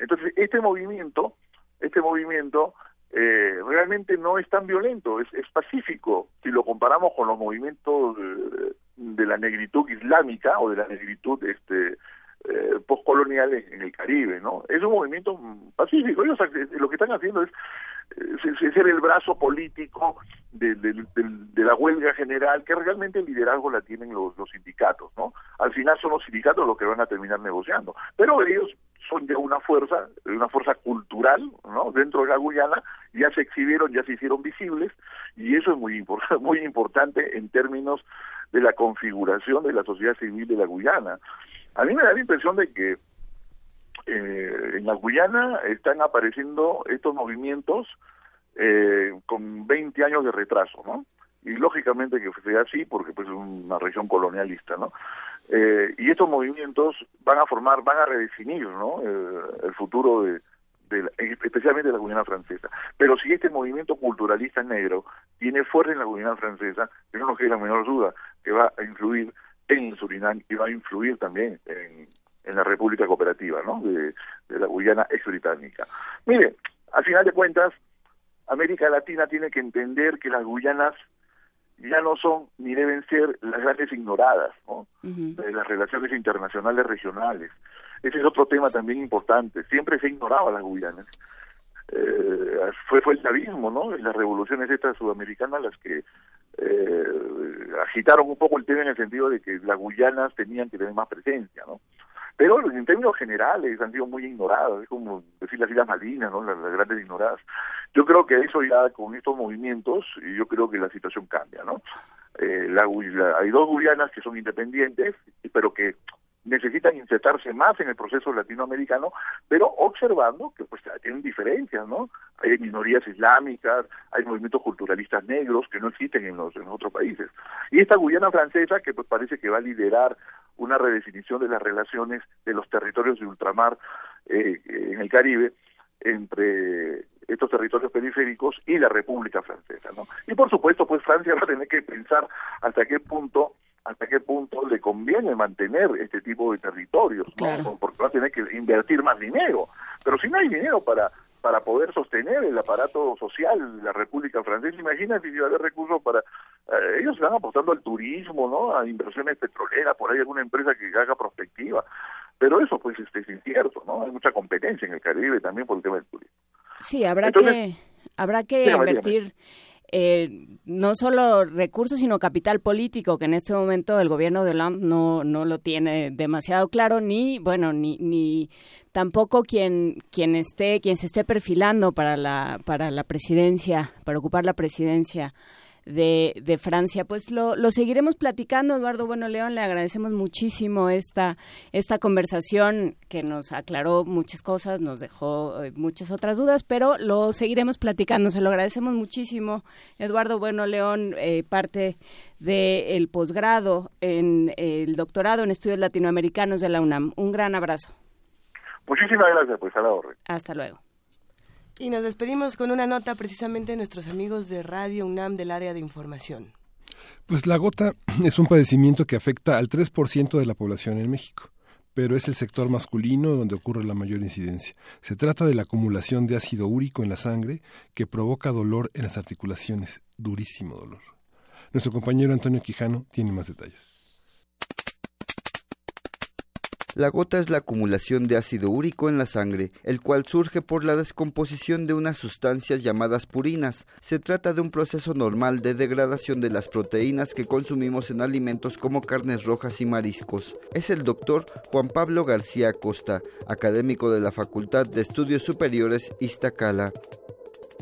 Entonces, este movimiento, este movimiento eh, realmente no es tan violento, es, pacífico si lo comparamos con los movimientos de, la negritud islámica o de la negritud este eh, postcolonial en, el Caribe, ¿no? Es un movimiento pacífico. Ellos lo que están haciendo es, eh, ser el brazo político de, la huelga general, que realmente el liderazgo la tienen los, los sindicatos, ¿no? Al final son los sindicatos los que van a terminar negociando, pero ellos son ya una fuerza, una fuerza cultural, ¿no? Dentro de la Guyana ya se exhibieron, ya se hicieron visibles y eso es muy muy importante en términos de la configuración de la sociedad civil de la Guyana. A mí me da la impresión de que eh, en la Guyana están apareciendo estos movimientos eh, con 20 años de retraso, ¿no? Y lógicamente que sea así porque pues es una región colonialista, ¿no? Eh, y estos movimientos van a formar, van a redefinir ¿no? Eh, el futuro de, especialmente de la Guyana francesa. Pero si este movimiento culturalista negro tiene fuerza en la Guyana francesa, que no nos queda la menor duda que va a influir en Surinam y va a influir también en, la República Cooperativa, ¿no? De, la Guyana ex británica. Mire, al final de cuentas, América Latina tiene que entender que las Guyanas ya no son ni deben ser las grandes ignoradas ¿no? de las relaciones internacionales regionales. Ese es otro tema también importante. Siempre se ignoraba a las Guyanas. Eh, fue fue el chavismo, ¿no? Las revoluciones estas sudamericanas las que eh, agitaron un poco el tema en el sentido de que las Guyanas tenían que tener más presencia, ¿no? Pero en términos generales han sido muy ignoradas, es como decir las Islas Malvinas, ¿no? Las, grandes ignoradas. Yo creo que eso ya con estos movimientos, yo creo que la situación cambia, ¿no? Eh, hay dos Guyanas que son independientes, pero que necesitan insertarse más en el proceso latinoamericano, pero observando que pues tienen diferencias, ¿no? Hay minorías islámicas, hay movimientos culturalistas negros que no existen en los, en otros países. Y esta Guyana francesa que pues parece que va a liderar una redefinición de las relaciones de los territorios de ultramar eh, en el Caribe entre estos territorios periféricos y la República Francesa, ¿no? Y por supuesto, pues Francia va a tener que pensar hasta qué punto hasta qué punto le conviene mantener este tipo de territorios, ¿no? porque va a tener que invertir más dinero. Pero si no hay dinero para para poder sostener el aparato social de la República Francesa, imagínate si va a haber recursos para... Eh, ellos van apostando al turismo, ¿no? A inversiones petroleras, por ahí alguna empresa que haga prospectiva. Pero eso pues este, es incierto, ¿no? Hay mucha competencia en el Caribe también por el tema del turismo. Sí, habrá que habrá que invertir eh, no solo recursos, sino capital político, que en este momento el gobierno de Hollande no, no lo tiene demasiado claro, ni, bueno, ni, ni tampoco quien, quien esté, quien se esté perfilando para la, para la presidencia, para ocupar la presidencia de, de Francia. Pues lo, lo, seguiremos platicando, Eduardo Bueno León. Le agradecemos muchísimo esta, esta conversación que nos aclaró muchas cosas, nos dejó eh, muchas otras dudas, pero lo seguiremos platicando. Se lo agradecemos muchísimo. Eduardo Bueno León, eh, parte del posgrado en el doctorado en estudios latinoamericanos de la UNAM. Un gran abrazo. Muchísimas gracias, pues a la orden. Hasta luego. Y nos despedimos con una nota precisamente de nuestros amigos de Radio UNAM del área de información. Pues la gota es un padecimiento que afecta al 3% de la población en México pero es el sector masculino donde ocurre la mayor incidencia. Se trata de la acumulación de ácido úrico en la sangre que provoca dolor en las articulaciones, durísimo dolor. Nuestro compañero Antonio Quijano tiene más detalles. La gota es la acumulación de ácido úrico en la sangre, el cual surge por la descomposición de unas sustancias llamadas purinas. Se trata de un proceso normal de degradación de las proteínas que consumimos en alimentos como carnes rojas y mariscos. Es el doctor Juan Pablo García Costa, académico de la Facultad de Estudios Superiores Iztacala.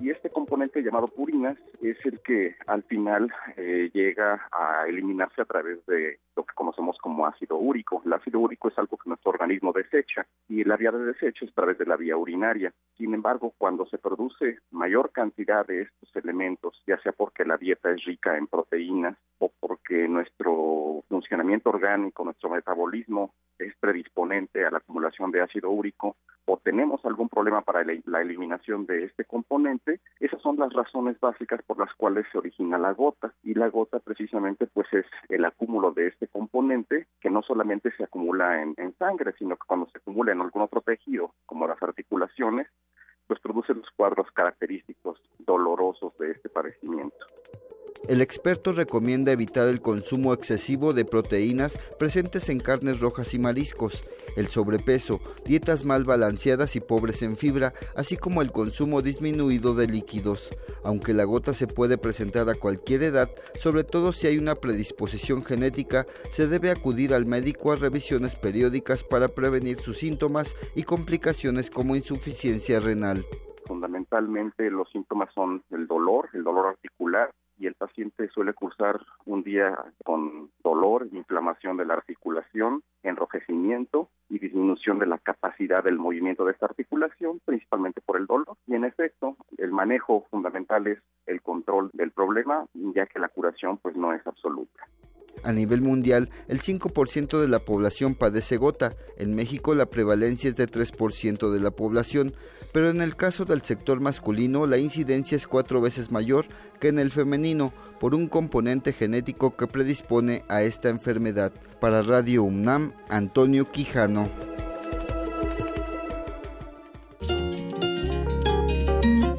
Y este componente llamado purinas es el que al final eh, llega a eliminarse a través de que conocemos como ácido úrico. El ácido úrico es algo que nuestro organismo desecha y la vía de desecho es a través de la vía urinaria. Sin embargo, cuando se produce mayor cantidad de estos elementos, ya sea porque la dieta es rica en proteínas o porque nuestro funcionamiento orgánico, nuestro metabolismo es predisponente a la acumulación de ácido úrico o tenemos algún problema para la eliminación de este componente, esas son las razones básicas por las cuales se origina la gota y la gota precisamente pues es el acúmulo de este componente que no solamente se acumula en, en sangre, sino que cuando se acumula en algún otro tejido, como las articulaciones, pues produce los cuadros característicos dolorosos de este padecimiento. El experto recomienda evitar el consumo excesivo de proteínas presentes en carnes rojas y mariscos, el sobrepeso, dietas mal balanceadas y pobres en fibra, así como el consumo disminuido de líquidos. Aunque la gota se puede presentar a cualquier edad, sobre todo si hay una predisposición genética, se debe acudir al médico a revisiones periódicas para prevenir sus síntomas y complicaciones como insuficiencia renal. Fundamentalmente los síntomas son el dolor, el dolor articular, y el paciente suele cursar un día con dolor, inflamación de la articulación, enrojecimiento y disminución de la capacidad del movimiento de esta articulación, principalmente por el dolor. Y en efecto, el manejo fundamental es el control del problema, ya que la curación pues no es absoluta. A nivel mundial, el 5% de la población padece gota. En México la prevalencia es de 3% de la población, pero en el caso del sector masculino la incidencia es cuatro veces mayor que en el femenino por un componente genético que predispone a esta enfermedad. Para Radio UNAM, Antonio Quijano.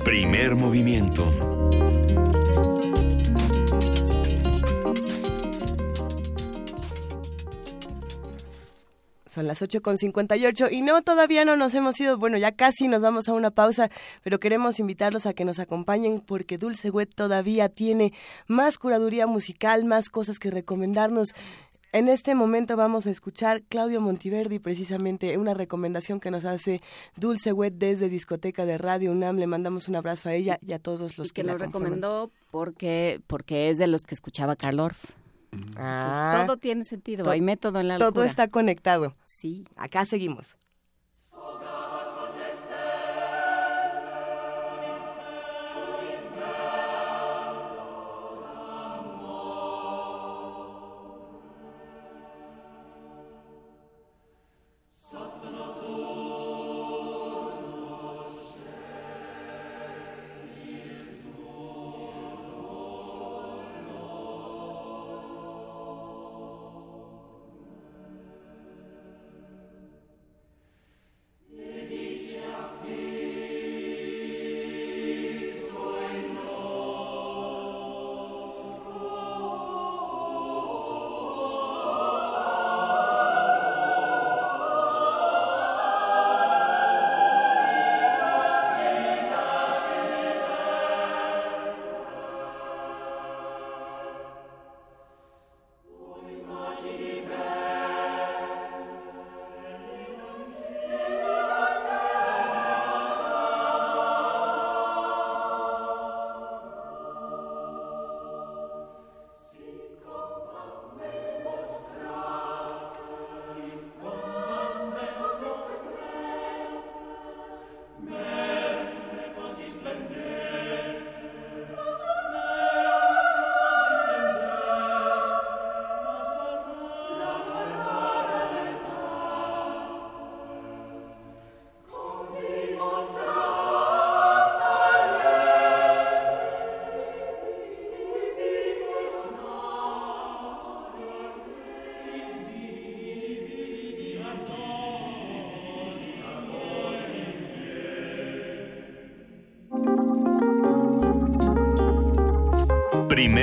Primer movimiento Son las 8 con 58 y no, todavía no nos hemos ido, bueno, ya casi nos vamos a una pausa, pero queremos invitarlos a que nos acompañen porque Dulce Wet todavía tiene más curaduría musical, más cosas que recomendarnos. En este momento vamos a escuchar Claudio Montiverdi, precisamente una recomendación que nos hace Dulce Wet desde Discoteca de Radio UNAM. Le mandamos un abrazo a ella y a todos los que, que lo recomendó porque porque es de los que escuchaba Carl Orff. Ah, todo tiene sentido, hay método en la Todo está conectado. Sí. Acá seguimos.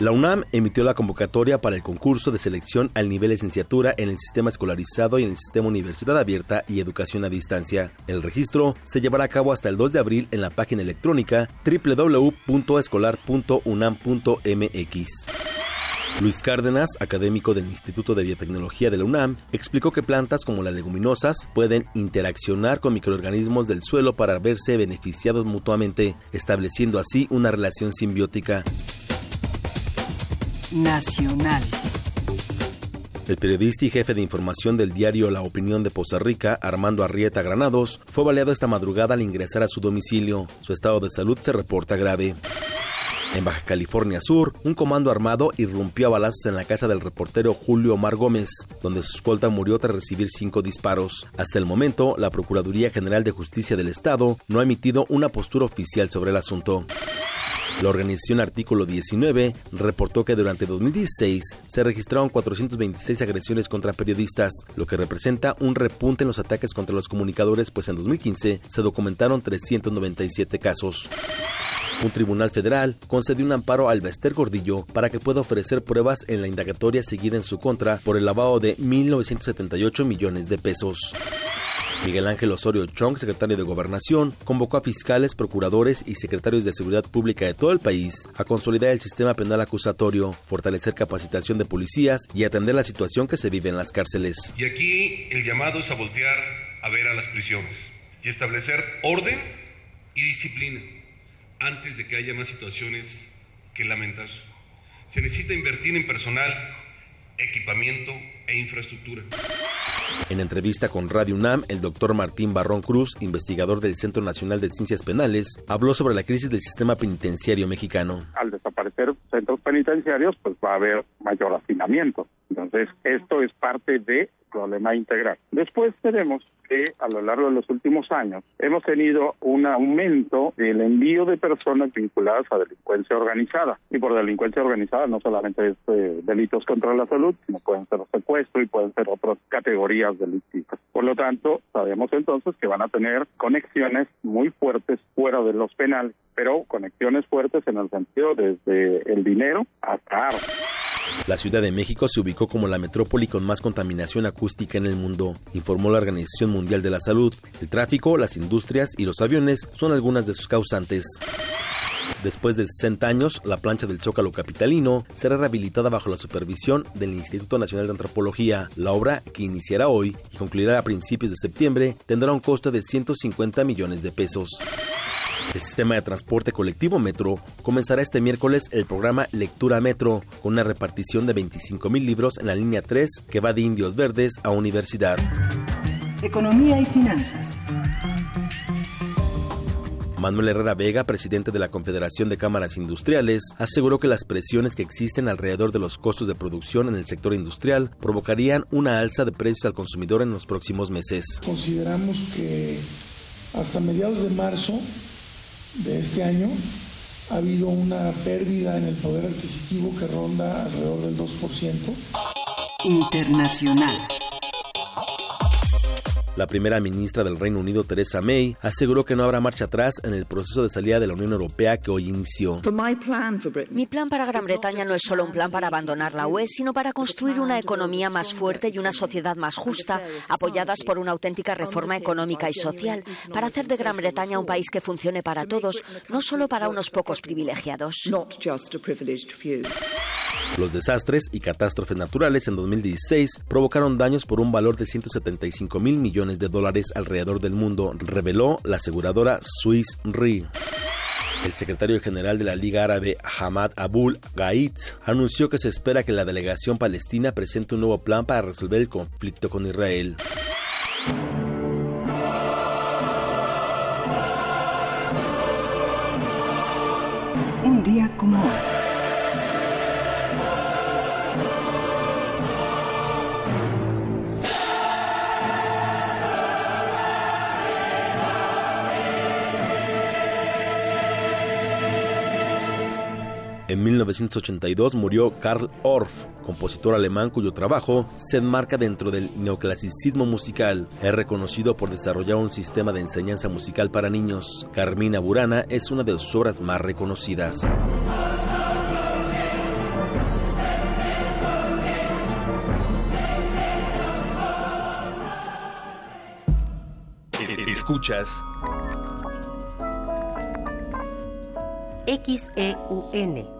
la UNAM emitió la convocatoria para el concurso de selección al nivel licenciatura en el sistema escolarizado y en el sistema Universidad Abierta y Educación a Distancia. El registro se llevará a cabo hasta el 2 de abril en la página electrónica www.escolar.unam.mx. Luis Cárdenas, académico del Instituto de Biotecnología de la UNAM, explicó que plantas como las leguminosas pueden interaccionar con microorganismos del suelo para verse beneficiados mutuamente, estableciendo así una relación simbiótica nacional. El periodista y jefe de información del diario La Opinión de Poza Rica, Armando Arrieta Granados, fue baleado esta madrugada al ingresar a su domicilio. Su estado de salud se reporta grave. En Baja California Sur, un comando armado irrumpió a balazos en la casa del reportero Julio Omar Gómez, donde su escolta murió tras recibir cinco disparos. Hasta el momento, la Procuraduría General de Justicia del Estado no ha emitido una postura oficial sobre el asunto. La organización Artículo 19 reportó que durante 2016 se registraron 426 agresiones contra periodistas, lo que representa un repunte en los ataques contra los comunicadores, pues en 2015 se documentaron 397 casos. Un tribunal federal concedió un amparo al Bester Gordillo para que pueda ofrecer pruebas en la indagatoria seguida en su contra por el lavado de 1.978 millones de pesos. Miguel Ángel Osorio Chong, secretario de Gobernación, convocó a fiscales, procuradores y secretarios de Seguridad Pública de todo el país a consolidar el sistema penal acusatorio, fortalecer capacitación de policías y atender la situación que se vive en las cárceles. Y aquí el llamado es a voltear a ver a las prisiones y establecer orden y disciplina antes de que haya más situaciones que lamentar. Se necesita invertir en personal, equipamiento e infraestructura. En entrevista con Radio UNAM, el doctor Martín Barrón Cruz, investigador del Centro Nacional de Ciencias Penales, habló sobre la crisis del sistema penitenciario mexicano. Al desaparecer centros penitenciarios, pues va a haber mayor hacinamiento. Entonces, esto es parte de problema integral. Después tenemos que a lo largo de los últimos años hemos tenido un aumento del envío de personas vinculadas a delincuencia organizada. Y por delincuencia organizada no solamente es eh, delitos contra la salud, sino pueden ser secuestro y pueden ser otras categorías delictivas. Por lo tanto, sabemos entonces que van a tener conexiones muy fuertes fuera de los penales, pero conexiones fuertes en el sentido desde el dinero hasta armas. La Ciudad de México se ubicó como la metrópoli con más contaminación acústica en el mundo, informó la Organización Mundial de la Salud. El tráfico, las industrias y los aviones son algunas de sus causantes. Después de 60 años, la plancha del Zócalo Capitalino será rehabilitada bajo la supervisión del Instituto Nacional de Antropología. La obra, que iniciará hoy y concluirá a principios de septiembre, tendrá un costo de 150 millones de pesos. El sistema de transporte colectivo Metro comenzará este miércoles el programa Lectura Metro, con una repartición de 25.000 libros en la línea 3 que va de Indios Verdes a Universidad. Economía y finanzas. Manuel Herrera Vega, presidente de la Confederación de Cámaras Industriales, aseguró que las presiones que existen alrededor de los costos de producción en el sector industrial provocarían una alza de precios al consumidor en los próximos meses. Consideramos que hasta mediados de marzo de este año ha habido una pérdida en el poder adquisitivo que ronda alrededor del 2%. Internacional. La primera ministra del Reino Unido, Theresa May, aseguró que no habrá marcha atrás en el proceso de salida de la Unión Europea que hoy inició. Mi plan para Gran Bretaña no es solo un plan para abandonar la UE, sino para construir una economía más fuerte y una sociedad más justa, apoyadas por una auténtica reforma económica y social, para hacer de Gran Bretaña un país que funcione para todos, no solo para unos pocos privilegiados. Los desastres y catástrofes naturales en 2016 provocaron daños por un valor de 175 mil millones de dólares alrededor del mundo, reveló la aseguradora Swiss Re. El secretario general de la Liga Árabe, Hamad Abul Gait, anunció que se espera que la delegación palestina presente un nuevo plan para resolver el conflicto con Israel. Un día como hoy. En 1982 murió Karl Orff, compositor alemán cuyo trabajo se enmarca dentro del neoclasicismo musical. Es reconocido por desarrollar un sistema de enseñanza musical para niños. Carmina Burana es una de sus obras más reconocidas. Escuchas XEUN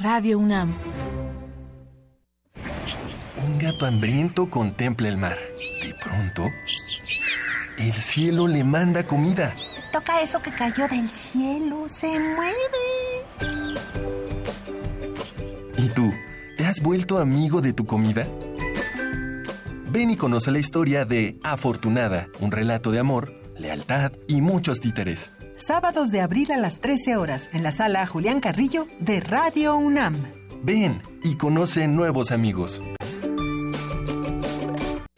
Radio UNAM. Un gato hambriento contempla el mar. De pronto, el cielo le manda comida. Toca eso que cayó del cielo. Se mueve. ¿Y tú? ¿Te has vuelto amigo de tu comida? Ven y conoce la historia de Afortunada, un relato de amor, lealtad y muchos títeres. Sábados de abril a las 13 horas en la sala Julián Carrillo de Radio UNAM. Ven y conoce nuevos amigos.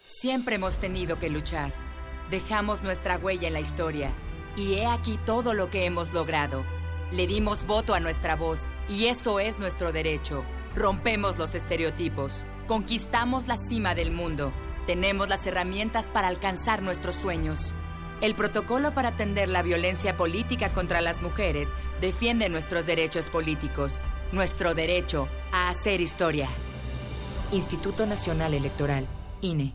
Siempre hemos tenido que luchar. Dejamos nuestra huella en la historia. Y he aquí todo lo que hemos logrado. Le dimos voto a nuestra voz y eso es nuestro derecho. Rompemos los estereotipos. Conquistamos la cima del mundo. Tenemos las herramientas para alcanzar nuestros sueños. El protocolo para atender la violencia política contra las mujeres defiende nuestros derechos políticos, nuestro derecho a hacer historia. Instituto Nacional Electoral, INE.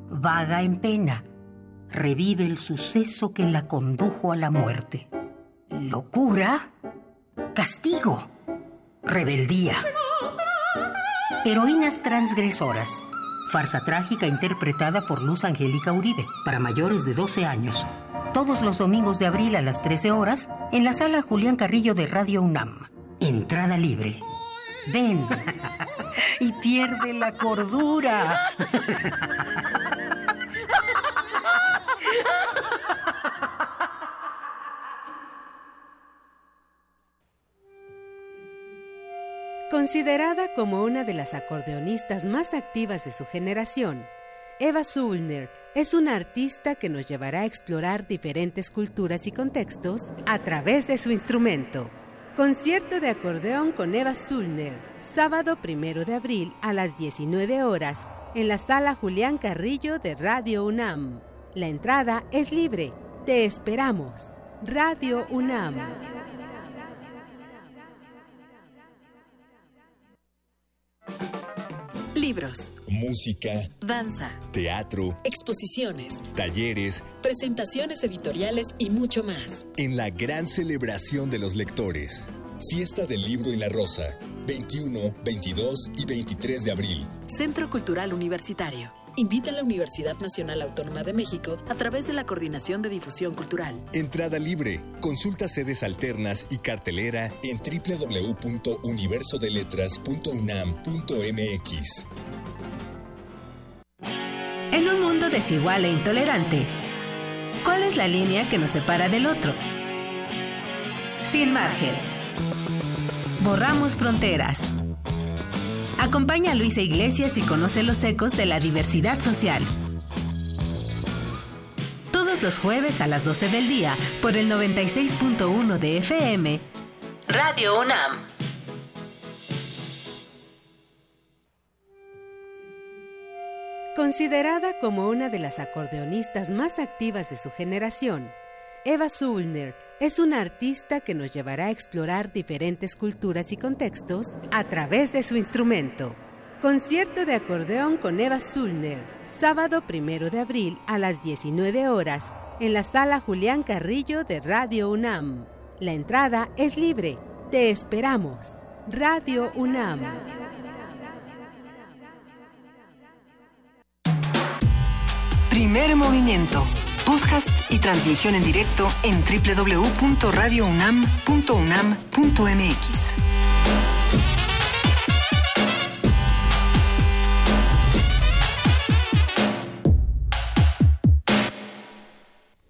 vaga en pena, revive el suceso que la condujo a la muerte. Locura, castigo, rebeldía. Heroínas transgresoras. Farsa trágica interpretada por Luz Angélica Uribe, para mayores de 12 años. Todos los domingos de abril a las 13 horas en la sala Julián Carrillo de Radio UNAM. Entrada libre. Ven y pierde la cordura. Considerada como una de las acordeonistas más activas de su generación, Eva Sullner es una artista que nos llevará a explorar diferentes culturas y contextos a través de su instrumento. Concierto de acordeón con Eva Sullner, sábado primero de abril a las 19 horas, en la sala Julián Carrillo de Radio UNAM. La entrada es libre. Te esperamos. Radio UNAM. Libros, música, danza, teatro, exposiciones, talleres, presentaciones editoriales y mucho más. En la gran celebración de los lectores. Fiesta del Libro y la Rosa, 21, 22 y 23 de abril. Centro Cultural Universitario. Invita a la Universidad Nacional Autónoma de México a través de la Coordinación de Difusión Cultural. Entrada libre. Consulta sedes alternas y cartelera en www.universodeletras.unam.mx. En un mundo desigual e intolerante, ¿cuál es la línea que nos separa del otro? Sin margen. Borramos fronteras. Acompaña a Luisa Iglesias y conoce los ecos de la diversidad social. Todos los jueves a las 12 del día por el 96.1 de FM. Radio UNAM. Considerada como una de las acordeonistas más activas de su generación, Eva Sullner es una artista que nos llevará a explorar diferentes culturas y contextos a través de su instrumento. Concierto de acordeón con Eva Sullner, sábado primero de abril a las 19 horas, en la sala Julián Carrillo de Radio UNAM. La entrada es libre. Te esperamos. Radio UNAM. Primer movimiento podcast y transmisión en directo en www.radiounam.unam.mx.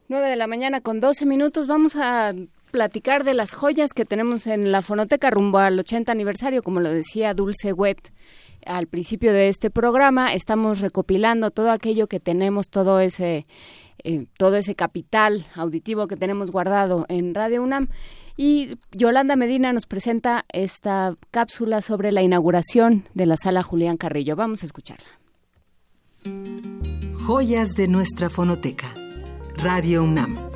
Nueve de la mañana con 12 minutos. Vamos a platicar de las joyas que tenemos en la fonoteca rumbo al 80 aniversario, como lo decía Dulce Wet al principio de este programa. Estamos recopilando todo aquello que tenemos, todo ese eh, todo ese capital auditivo que tenemos guardado en Radio UNAM. Y Yolanda Medina nos presenta esta cápsula sobre la inauguración de la sala Julián Carrillo. Vamos a escucharla. Joyas de nuestra fonoteca. Radio UNAM.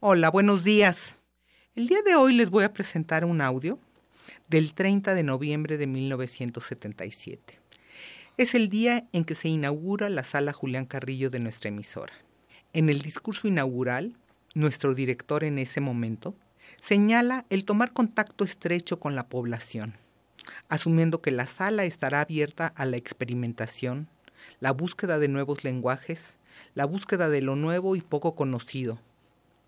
Hola, buenos días. El día de hoy les voy a presentar un audio del 30 de noviembre de 1977. Es el día en que se inaugura la sala Julián Carrillo de nuestra emisora. En el discurso inaugural, nuestro director en ese momento señala el tomar contacto estrecho con la población, asumiendo que la sala estará abierta a la experimentación, la búsqueda de nuevos lenguajes, la búsqueda de lo nuevo y poco conocido,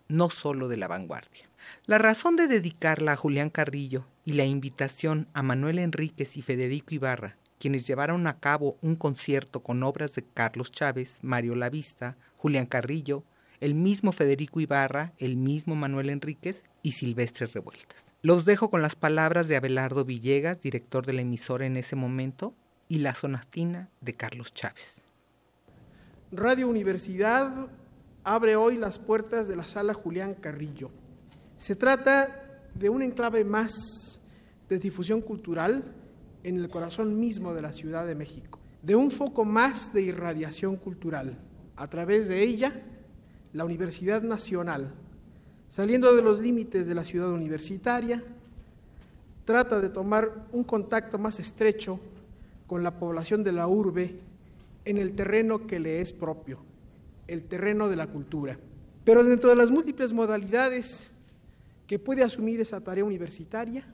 no solo de la vanguardia. La razón de dedicarla a Julián Carrillo y la invitación a Manuel Enríquez y Federico Ibarra, quienes llevaron a cabo un concierto con obras de Carlos Chávez, Mario Lavista, Julián Carrillo, el mismo Federico Ibarra, el mismo Manuel Enríquez y Silvestre Revueltas. Los dejo con las palabras de Abelardo Villegas, director de la emisora en ese momento, y la sonatina de Carlos Chávez. Radio Universidad abre hoy las puertas de la sala Julián Carrillo. Se trata de un enclave más de difusión cultural en el corazón mismo de la Ciudad de México, de un foco más de irradiación cultural. A través de ella, la Universidad Nacional, saliendo de los límites de la ciudad universitaria, trata de tomar un contacto más estrecho con la población de la urbe en el terreno que le es propio, el terreno de la cultura. Pero dentro de las múltiples modalidades que puede asumir esa tarea universitaria,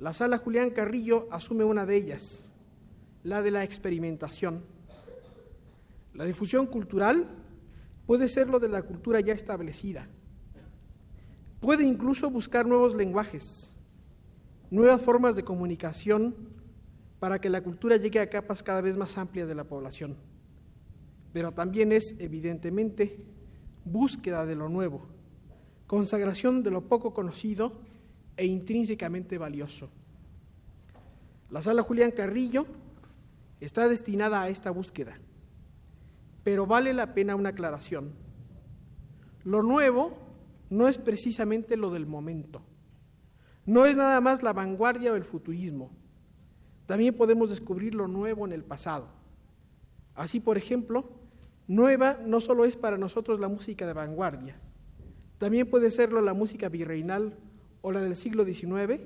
la sala Julián Carrillo asume una de ellas, la de la experimentación. La difusión cultural puede ser lo de la cultura ya establecida. Puede incluso buscar nuevos lenguajes, nuevas formas de comunicación para que la cultura llegue a capas cada vez más amplias de la población. Pero también es, evidentemente, búsqueda de lo nuevo, consagración de lo poco conocido e intrínsecamente valioso. La sala Julián Carrillo está destinada a esta búsqueda, pero vale la pena una aclaración. Lo nuevo no es precisamente lo del momento, no es nada más la vanguardia o el futurismo, también podemos descubrir lo nuevo en el pasado. Así, por ejemplo, nueva no solo es para nosotros la música de vanguardia, también puede serlo la música virreinal o la del siglo XIX,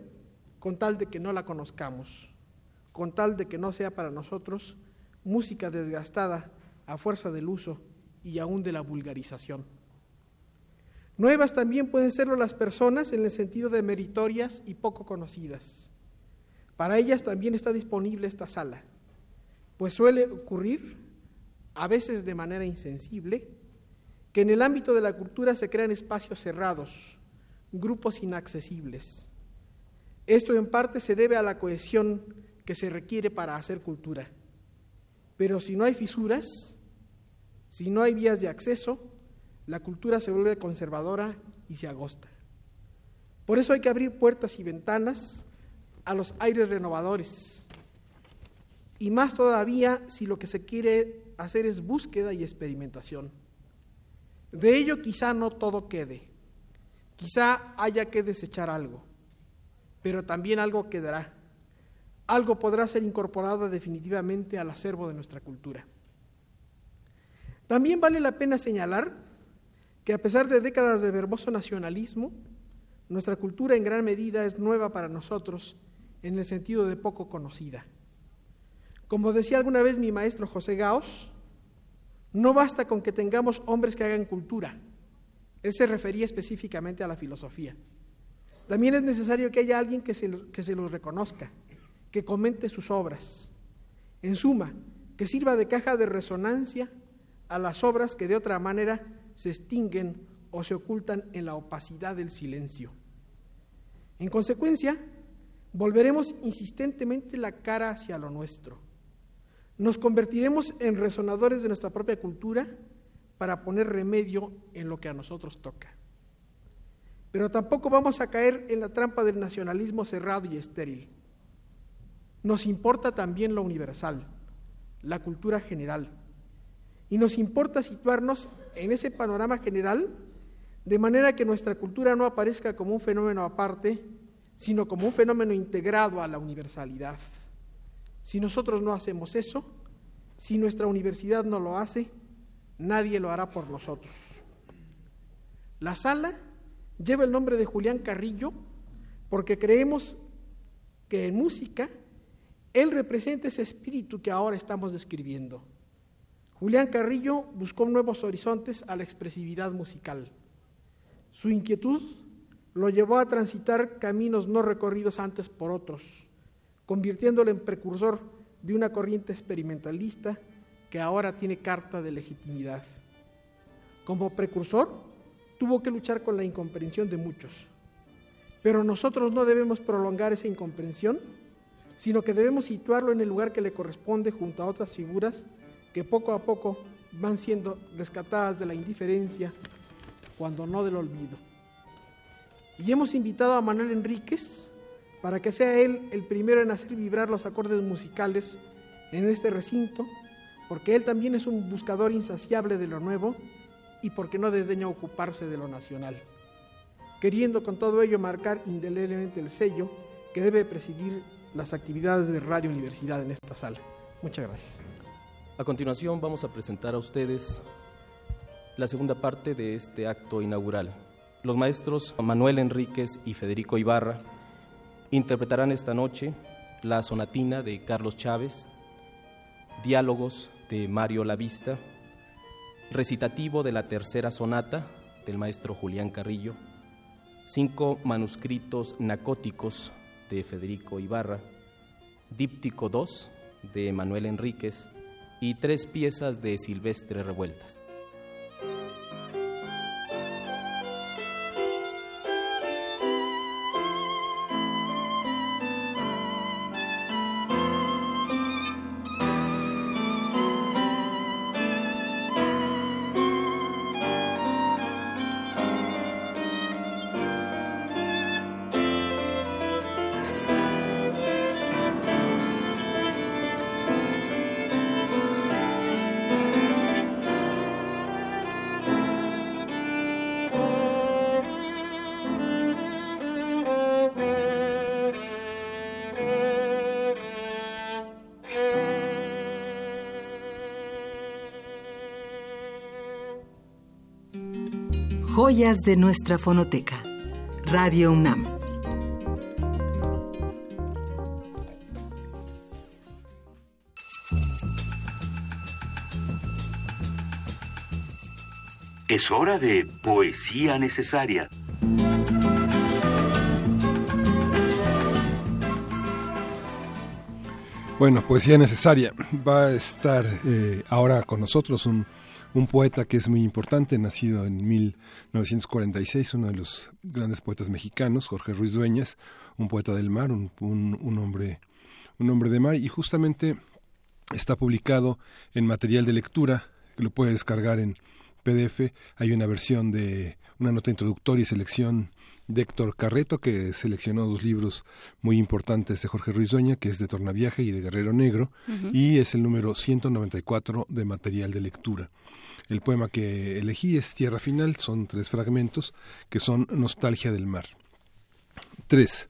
con tal de que no la conozcamos, con tal de que no sea para nosotros música desgastada a fuerza del uso y aún de la vulgarización. Nuevas también pueden serlo las personas en el sentido de meritorias y poco conocidas. Para ellas también está disponible esta sala, pues suele ocurrir, a veces de manera insensible, que en el ámbito de la cultura se crean espacios cerrados, grupos inaccesibles. Esto en parte se debe a la cohesión que se requiere para hacer cultura. Pero si no hay fisuras, si no hay vías de acceso, la cultura se vuelve conservadora y se agosta. Por eso hay que abrir puertas y ventanas a los aires renovadores. Y más todavía si lo que se quiere hacer es búsqueda y experimentación. De ello quizá no todo quede, quizá haya que desechar algo, pero también algo quedará. Algo podrá ser incorporado definitivamente al acervo de nuestra cultura. También vale la pena señalar que a pesar de décadas de verboso nacionalismo, nuestra cultura en gran medida es nueva para nosotros en el sentido de poco conocida. Como decía alguna vez mi maestro José Gaos, no basta con que tengamos hombres que hagan cultura. Él se refería específicamente a la filosofía. También es necesario que haya alguien que se, que se los reconozca, que comente sus obras. En suma, que sirva de caja de resonancia a las obras que de otra manera se extinguen o se ocultan en la opacidad del silencio. En consecuencia, volveremos insistentemente la cara hacia lo nuestro. Nos convertiremos en resonadores de nuestra propia cultura para poner remedio en lo que a nosotros toca. Pero tampoco vamos a caer en la trampa del nacionalismo cerrado y estéril. Nos importa también lo universal, la cultura general. Y nos importa situarnos en ese panorama general de manera que nuestra cultura no aparezca como un fenómeno aparte, sino como un fenómeno integrado a la universalidad. Si nosotros no hacemos eso, si nuestra universidad no lo hace, nadie lo hará por nosotros. La sala lleva el nombre de Julián Carrillo porque creemos que en música él representa ese espíritu que ahora estamos describiendo. Julián Carrillo buscó nuevos horizontes a la expresividad musical. Su inquietud lo llevó a transitar caminos no recorridos antes por otros, convirtiéndolo en precursor de una corriente experimentalista que ahora tiene carta de legitimidad. Como precursor, tuvo que luchar con la incomprensión de muchos. Pero nosotros no debemos prolongar esa incomprensión, sino que debemos situarlo en el lugar que le corresponde junto a otras figuras que poco a poco van siendo rescatadas de la indiferencia, cuando no del olvido. Y hemos invitado a Manuel Enríquez para que sea él el primero en hacer vibrar los acordes musicales en este recinto, porque él también es un buscador insaciable de lo nuevo y porque no desdeña ocuparse de lo nacional, queriendo con todo ello marcar indeleblemente el sello que debe presidir las actividades de Radio Universidad en esta sala. Muchas gracias. A continuación vamos a presentar a ustedes la segunda parte de este acto inaugural. Los maestros Manuel Enríquez y Federico Ibarra interpretarán esta noche la sonatina de Carlos Chávez, diálogos Mario Lavista, recitativo de la tercera sonata del maestro Julián Carrillo, cinco manuscritos nacóticos de Federico Ibarra, díptico 2 de Manuel Enríquez, y tres piezas de Silvestre Revueltas. Joyas de nuestra fonoteca. Radio UNAM. Es hora de poesía necesaria. Bueno, poesía necesaria. Va a estar eh, ahora con nosotros un un poeta que es muy importante, nacido en 1946, uno de los grandes poetas mexicanos, Jorge Ruiz Dueñas, un poeta del mar, un, un, hombre, un hombre de mar, y justamente está publicado en material de lectura, que lo puede descargar en PDF. Hay una versión de una nota introductoria y selección de Héctor Carreto, que seleccionó dos libros muy importantes de Jorge Ruiz Dueña, que es de Tornaviaje y de Guerrero Negro, y es el número 194 de material de lectura. El poema que elegí es Tierra Final, son tres fragmentos que son Nostalgia del Mar. 3.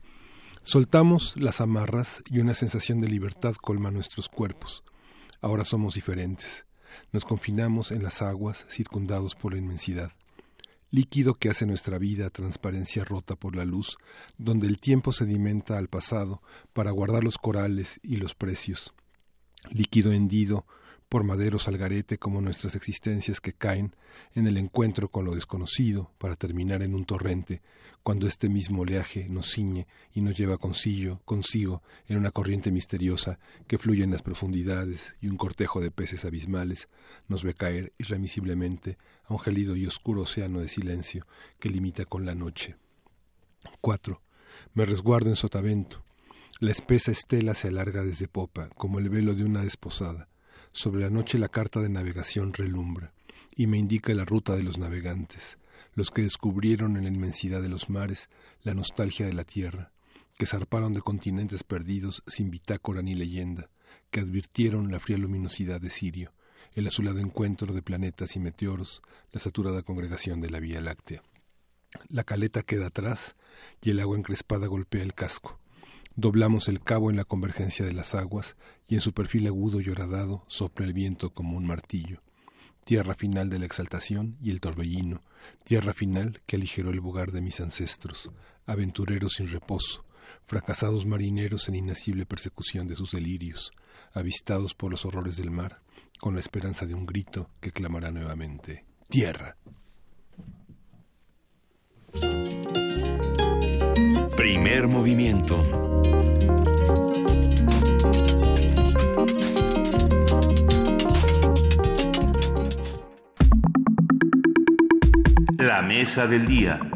Soltamos las amarras y una sensación de libertad colma nuestros cuerpos. Ahora somos diferentes. Nos confinamos en las aguas circundados por la inmensidad. Líquido que hace nuestra vida transparencia rota por la luz, donde el tiempo sedimenta al pasado para guardar los corales y los precios. Líquido hendido por maderos al garete como nuestras existencias que caen en el encuentro con lo desconocido para terminar en un torrente, cuando este mismo oleaje nos ciñe y nos lleva consigo, consigo en una corriente misteriosa que fluye en las profundidades y un cortejo de peces abismales nos ve caer irremisiblemente a un gélido y oscuro océano de silencio que limita con la noche. 4. Me resguardo en sotavento. La espesa estela se alarga desde popa, como el velo de una desposada sobre la noche la carta de navegación relumbra y me indica la ruta de los navegantes, los que descubrieron en la inmensidad de los mares la nostalgia de la tierra, que zarparon de continentes perdidos sin bitácora ni leyenda, que advirtieron la fría luminosidad de Sirio, el azulado encuentro de planetas y meteoros, la saturada congregación de la Vía Láctea. La caleta queda atrás y el agua encrespada golpea el casco. Doblamos el cabo en la convergencia de las aguas y en su perfil agudo y horadado sopla el viento como un martillo. Tierra final de la exaltación y el torbellino, tierra final que aligeró el bogar de mis ancestros, aventurero sin reposo, fracasados marineros en inacible persecución de sus delirios, avistados por los horrores del mar, con la esperanza de un grito que clamará nuevamente Tierra. Primer movimiento. La mesa del día.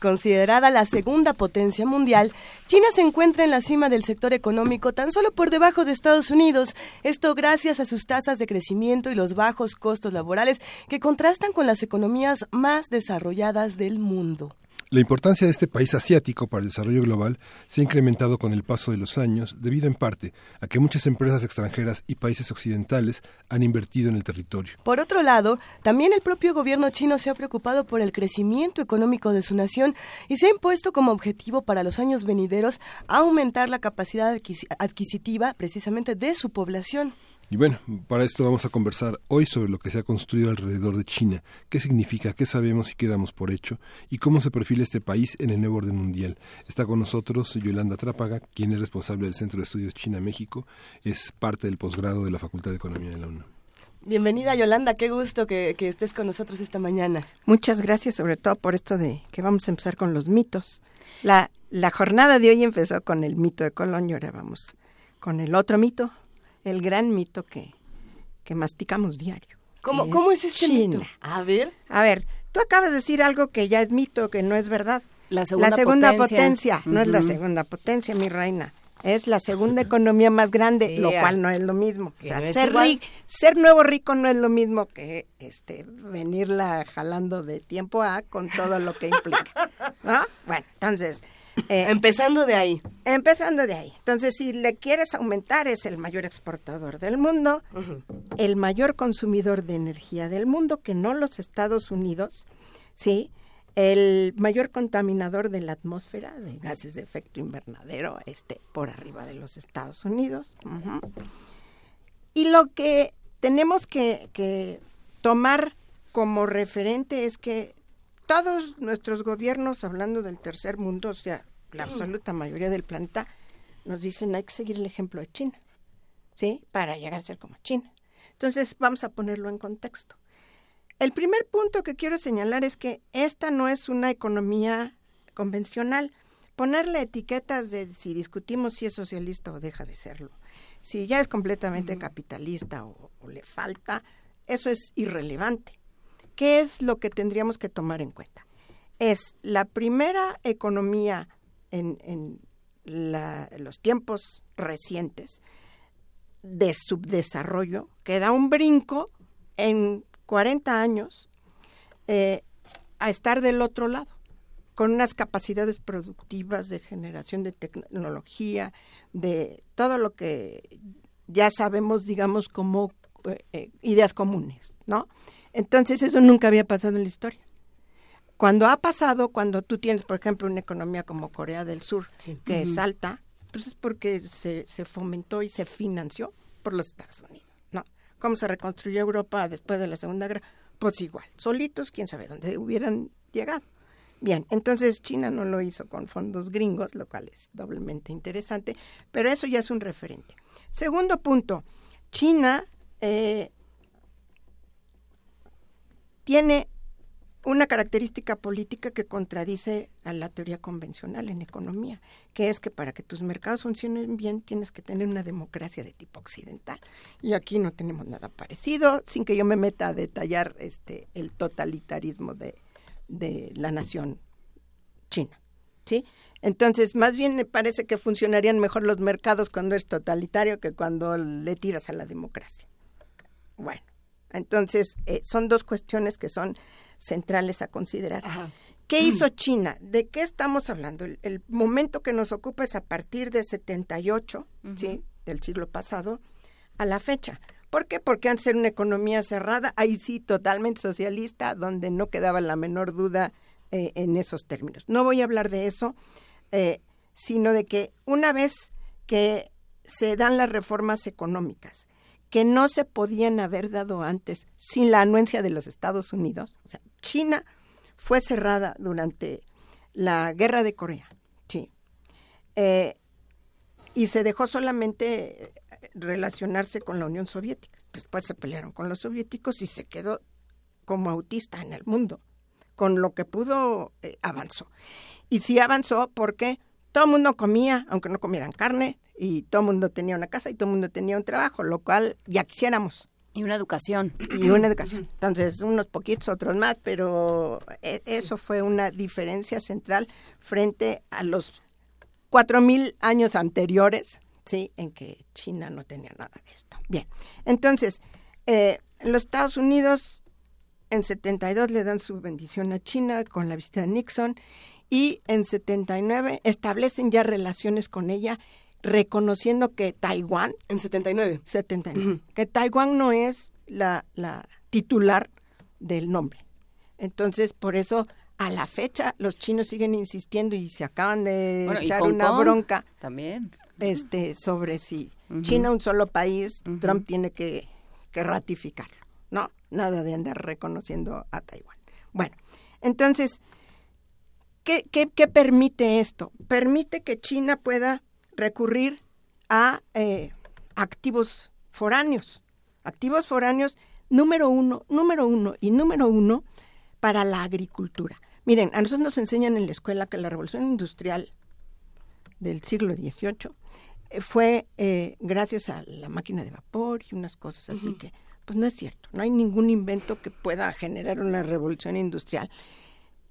Considerada la segunda potencia mundial, China se encuentra en la cima del sector económico tan solo por debajo de Estados Unidos, esto gracias a sus tasas de crecimiento y los bajos costos laborales que contrastan con las economías más desarrolladas del mundo. La importancia de este país asiático para el desarrollo global se ha incrementado con el paso de los años, debido en parte a que muchas empresas extranjeras y países occidentales han invertido en el territorio. Por otro lado, también el propio gobierno chino se ha preocupado por el crecimiento económico de su nación y se ha impuesto como objetivo para los años venideros aumentar la capacidad adquisitiva precisamente de su población. Y bueno, para esto vamos a conversar hoy sobre lo que se ha construido alrededor de China, qué significa, qué sabemos y qué damos por hecho, y cómo se perfila este país en el nuevo orden mundial. Está con nosotros Yolanda Trápaga, quien es responsable del Centro de Estudios China-México, es parte del posgrado de la Facultad de Economía de la UNAM. Bienvenida Yolanda, qué gusto que, que, estés con nosotros esta mañana. Muchas gracias, sobre todo por esto de que vamos a empezar con los mitos. La, la jornada de hoy empezó con el mito de Colón y ahora vamos con el otro mito, el gran mito que, que masticamos diario. ¿Cómo es, ¿cómo es este mito? A ver. A ver, tú acabas de decir algo que ya es mito, que no es verdad. La segunda, potencia. no es la segunda potencia, mi reina. Es la segunda economía más grande, lo cual no es lo mismo. O sea, ser, ser nuevo rico no es lo mismo que este venirla jalando de tiempo a con todo lo que implica. ¿no? Bueno, entonces, eh, empezando de ahí. Empezando de ahí. Entonces, si le quieres aumentar, es el mayor exportador del mundo, el mayor consumidor de energía del mundo, que no los Estados Unidos, ¿sí? El mayor contaminador de la atmósfera de gases de efecto invernadero, este, por arriba de los Estados Unidos. Y lo que tenemos que, que tomar como referente es que todos nuestros gobiernos, hablando del tercer mundo, o sea, la absoluta mayoría del planeta, nos dicen hay que seguir el ejemplo de China, ¿sí? Para llegar a ser como China. Entonces, vamos a ponerlo en contexto. El primer punto que quiero señalar es que esta no es una economía convencional. Ponerle etiquetas de si discutimos si es socialista o deja de serlo, si ya es completamente capitalista o le falta, eso es irrelevante. ¿Qué es lo que tendríamos que tomar en cuenta? Es la primera economía en, los tiempos recientes de subdesarrollo que da un brinco en 40 años eh, a estar del otro lado, con unas capacidades productivas de generación de tecnología, de todo lo que ya sabemos, digamos, como eh, eh, ideas comunes, ¿no? Entonces eso nunca había pasado en la historia. Cuando ha pasado, cuando tú tienes, por ejemplo, una economía como Corea del Sur, que es alta, pues es porque se, se fomentó y se financió por los Estados Unidos, ¿no? ¿Cómo se reconstruyó Europa después de la Segunda Guerra? Pues igual, solitos, quién sabe dónde hubieran llegado. Bien, entonces China no lo hizo con fondos gringos, lo cual es doblemente interesante, pero eso ya es un referente. Segundo punto, China eh, tiene una característica política que contradice a la teoría convencional en economía, que es que para que tus mercados funcionen bien tienes que tener una democracia de tipo occidental. Y aquí no tenemos nada parecido, sin que yo me meta a detallar este el totalitarismo de, de la nación china. ¿Sí? Entonces, más bien me parece que funcionarían mejor los mercados cuando es totalitario que cuando le tiras a la democracia. Bueno, entonces, eh, son dos cuestiones que son centrales a considerar. ¿Qué hizo China? ¿De qué estamos hablando? El, momento que nos ocupa es a partir de 78, ¿sí? Del siglo pasado a la fecha. ¿Por qué? Porque antes era una economía cerrada, ahí sí, totalmente socialista, donde no quedaba la menor duda eh, en esos términos. No voy a hablar de eso, eh, sino de que una vez que se dan las reformas económicas que no se podían haber dado antes sin la anuencia de los Estados Unidos. O sea, China fue cerrada durante la guerra de Corea, sí. Eh, y se dejó solamente relacionarse con la Unión Soviética. Después se pelearon con los soviéticos y se quedó como autista en el mundo. Con lo que pudo, eh, avanzó. Y sí avanzó porque todo el mundo comía, aunque no comieran carne, y todo el mundo tenía una casa y todo el mundo tenía un trabajo, lo cual ya quisiéramos. Y una educación. Y una educación. Entonces, unos poquitos, otros más, pero e, eso fue una diferencia central frente a los cuatro mil años anteriores, ¿sí? En que China no tenía nada de esto. Bien, entonces, eh, los Estados Unidos en 72 le dan su bendición a China con la visita de Nixon y en 79 establecen ya relaciones con ella reconociendo que Taiwán en 79 79 que Taiwán no es la, la titular del nombre. Entonces por eso a la fecha los chinos siguen insistiendo y se acaban de echar una bronca también. este sobre si China un solo país Trump tiene que, que ratificarlo no nada de andar reconociendo a Taiwán. Bueno entonces ¿qué, qué, qué permite esto? Permite que China pueda recurrir a eh, activos foráneos. Activos foráneos número uno, número uno y número uno para la agricultura. Miren, a nosotros nos enseñan en la escuela que la revolución industrial del siglo XVIII eh, fue eh, gracias a la máquina de vapor y unas cosas así que, pues no es cierto, no hay ningún invento que pueda generar una revolución industrial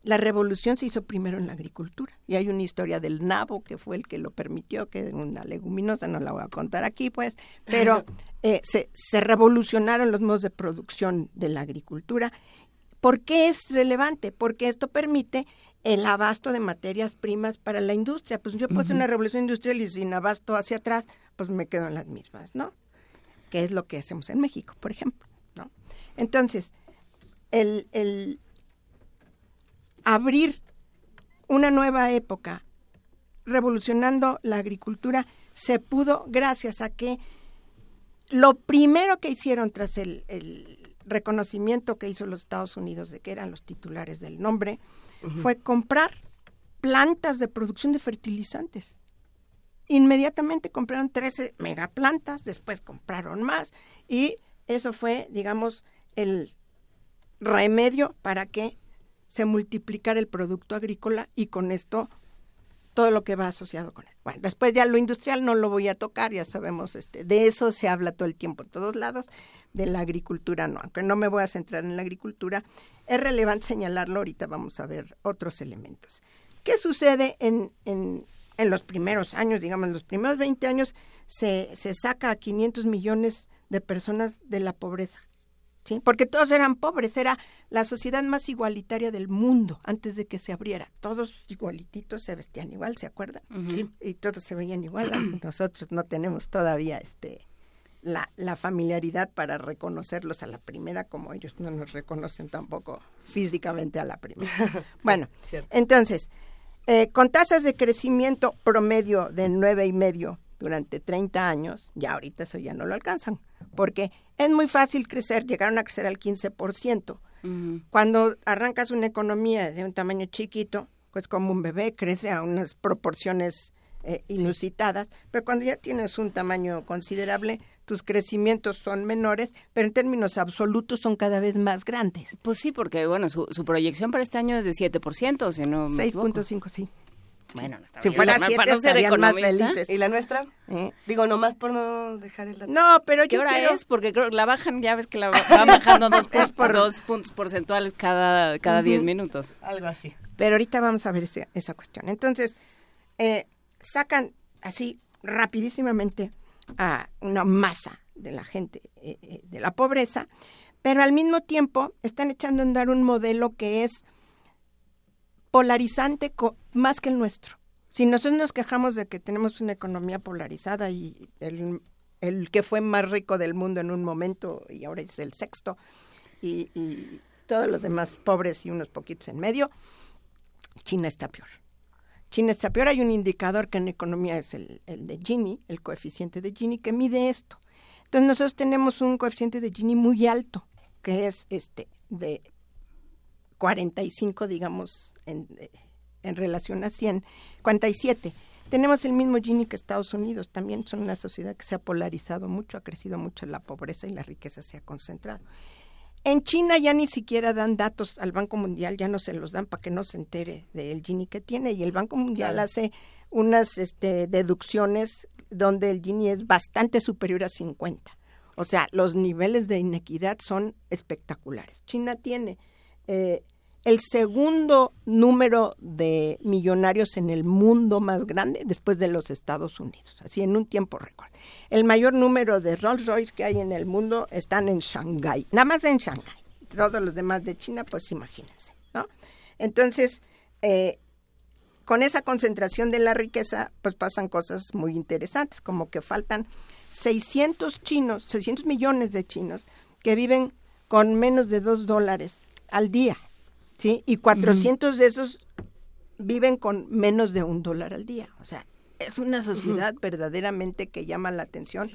la revolución se hizo primero en la agricultura y hay una historia del nabo que fue el que lo permitió, que es una leguminosa, no la voy a contar aquí pues, pero eh, se, se revolucionaron los modos de producción de la agricultura. ¿Por qué es relevante? Porque esto permite el abasto de materias primas para la industria. Pues yo puedo hacer una revolución industrial y sin abasto hacia atrás, pues me quedo en las mismas, ¿no? Que es lo que hacemos en México, por ejemplo, ¿no? Entonces, el, el, abrir una nueva época revolucionando la agricultura se pudo gracias a que lo primero que hicieron tras el, reconocimiento que hizo los Estados Unidos de que eran los titulares del nombre fue comprar plantas de producción de fertilizantes. Inmediatamente compraron 13 megaplantas, después compraron más y eso fue, digamos, el remedio para que se multiplicar el producto agrícola y con esto todo lo que va asociado con eso. Bueno, después ya lo industrial no lo voy a tocar, ya sabemos, este, de eso se habla todo el tiempo en todos lados, de la agricultura no, aunque no me voy a centrar en la agricultura, es relevante señalarlo, ahorita vamos a ver otros elementos. ¿Qué sucede en, en, en los primeros años, digamos, en los primeros 20 años, se, se saca a 500 millones de personas de la pobreza? Porque todos eran pobres, era la sociedad más igualitaria del mundo antes de que se abriera. Todos igualititos se vestían igual, ¿se acuerdan? Y todos se veían igual. Nosotros no tenemos todavía este la, la familiaridad para reconocerlos a la primera, como ellos no nos reconocen tampoco físicamente a la primera. bueno, entonces, eh, con tasas de crecimiento promedio de nueve y medio durante 30 años, ya ahorita eso ya no lo alcanzan, porque es muy fácil crecer, llegaron a crecer al 15%. Cuando arrancas una economía de un tamaño chiquito, pues como un bebé crece a unas proporciones eh, inusitadas, pero cuando ya tienes un tamaño considerable, tus crecimientos son menores, pero en términos absolutos son cada vez más grandes. Pues sí, porque bueno, su, su proyección para este año es de 7%, si no 6.5, sí. Bueno, si fuera siete estarían más felices. ¿Y la nuestra? ¿Eh? Digo, nomás por no dejar el dato. No, pero ¿Qué yo hora quiero... es? Porque creo que la bajan, ya ves que la van bajando dos, por... dos puntos porcentuales cada, cada diez minutos. Algo así. Pero ahorita vamos a ver ese, esa cuestión. Entonces, eh, sacan así rapidísimamente a una masa de la gente eh, eh, de la pobreza, pero al mismo tiempo están echando a andar un modelo que es polarizante más que el nuestro. Si nosotros nos quejamos de que tenemos una economía polarizada y el, que fue más rico del mundo en un momento y ahora es el sexto, y, y todos los demás pobres y unos poquitos en medio, China está peor. China está peor. Hay un indicador que en economía es el, el de Gini, el coeficiente de Gini, que mide esto. Entonces nosotros tenemos un coeficiente de Gini muy alto, que es este de 45, digamos, en, en relación a 100, 47. Tenemos el mismo Gini que Estados Unidos, también son una sociedad que se ha polarizado mucho, ha crecido mucho la pobreza y la riqueza se ha concentrado. En China ya ni siquiera dan datos al Banco Mundial, ya no se los dan para que no se entere del Gini que tiene y el Banco Mundial Claro. hace unas este, deducciones donde el Gini es bastante superior a 50. O sea, los niveles de inequidad son espectaculares. China tiene eh, el segundo número de millonarios en el mundo más grande después de los Estados Unidos, así en un tiempo récord. El mayor número de Rolls Royce que hay en el mundo están en Shanghái, nada más en Shanghái. Todos los demás de China, pues imagínense, ¿no? Entonces, eh, con esa concentración de la riqueza, pues pasan cosas muy interesantes, como que faltan 600 chinos, 600 millones de chinos que viven con menos de 2 dólares al día, ¿sí? Y 400 de esos viven con menos de un dólar al día. O sea, es una sociedad verdaderamente que llama la atención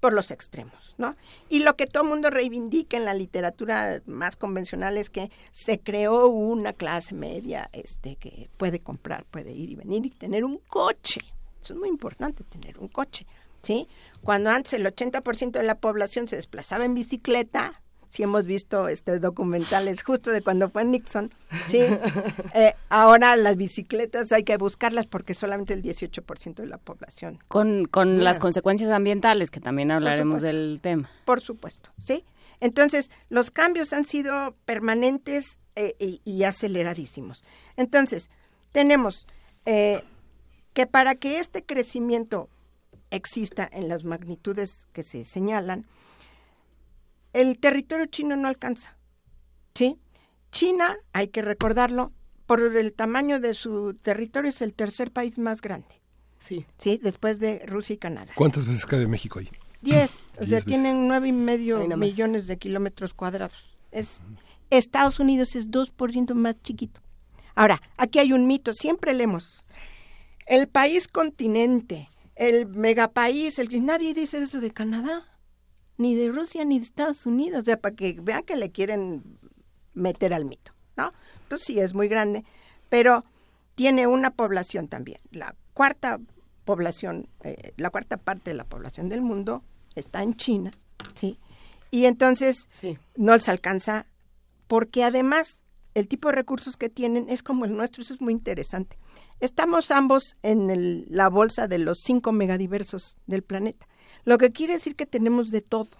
por los extremos, ¿no? Y lo que todo el mundo reivindica en la literatura más convencional es que se creó una clase media este, que puede comprar, puede ir y venir y tener un coche. Eso es muy importante, tener un coche, ¿sí? Cuando antes el 80% de la población se desplazaba en bicicleta, si hemos visto este documentales justo de cuando fue Nixon, sí. Eh, ahora las bicicletas hay que buscarlas porque solamente el 18% de la población. Con, con las consecuencias ambientales, que también hablaremos del tema. Por supuesto, sí. Entonces los cambios han sido permanentes eh, y, y aceleradísimos. Entonces tenemos eh, que para que este crecimiento exista en las magnitudes que se señalan, el territorio chino no alcanza. ¿Sí? China, hay que recordarlo, por el tamaño de su territorio es el tercer país más grande. Sí. Sí, después de Rusia y Canadá. ¿Cuántas veces cabe México ahí? Diez, o Diez sea, veces. tienen nueve y medio millones de kilómetros cuadrados. Es, Estados Unidos es 2% más chiquito. Ahora, aquí hay un mito, siempre leemos. El país continente, el megapaís, el nadie dice eso de Canadá, ni de Rusia, ni de Estados Unidos, o sea, para que vean que le quieren meter al mito, ¿no? Entonces sí es muy grande, pero tiene una población también. La cuarta población, eh, la cuarta parte de la población del mundo está en China, ¿sí? Y entonces no les alcanza porque además el tipo de recursos que tienen es como el nuestro, eso es muy interesante. Estamos ambos en el- la bolsa de los cinco megadiversos del planeta, lo que quiere decir que tenemos de todo.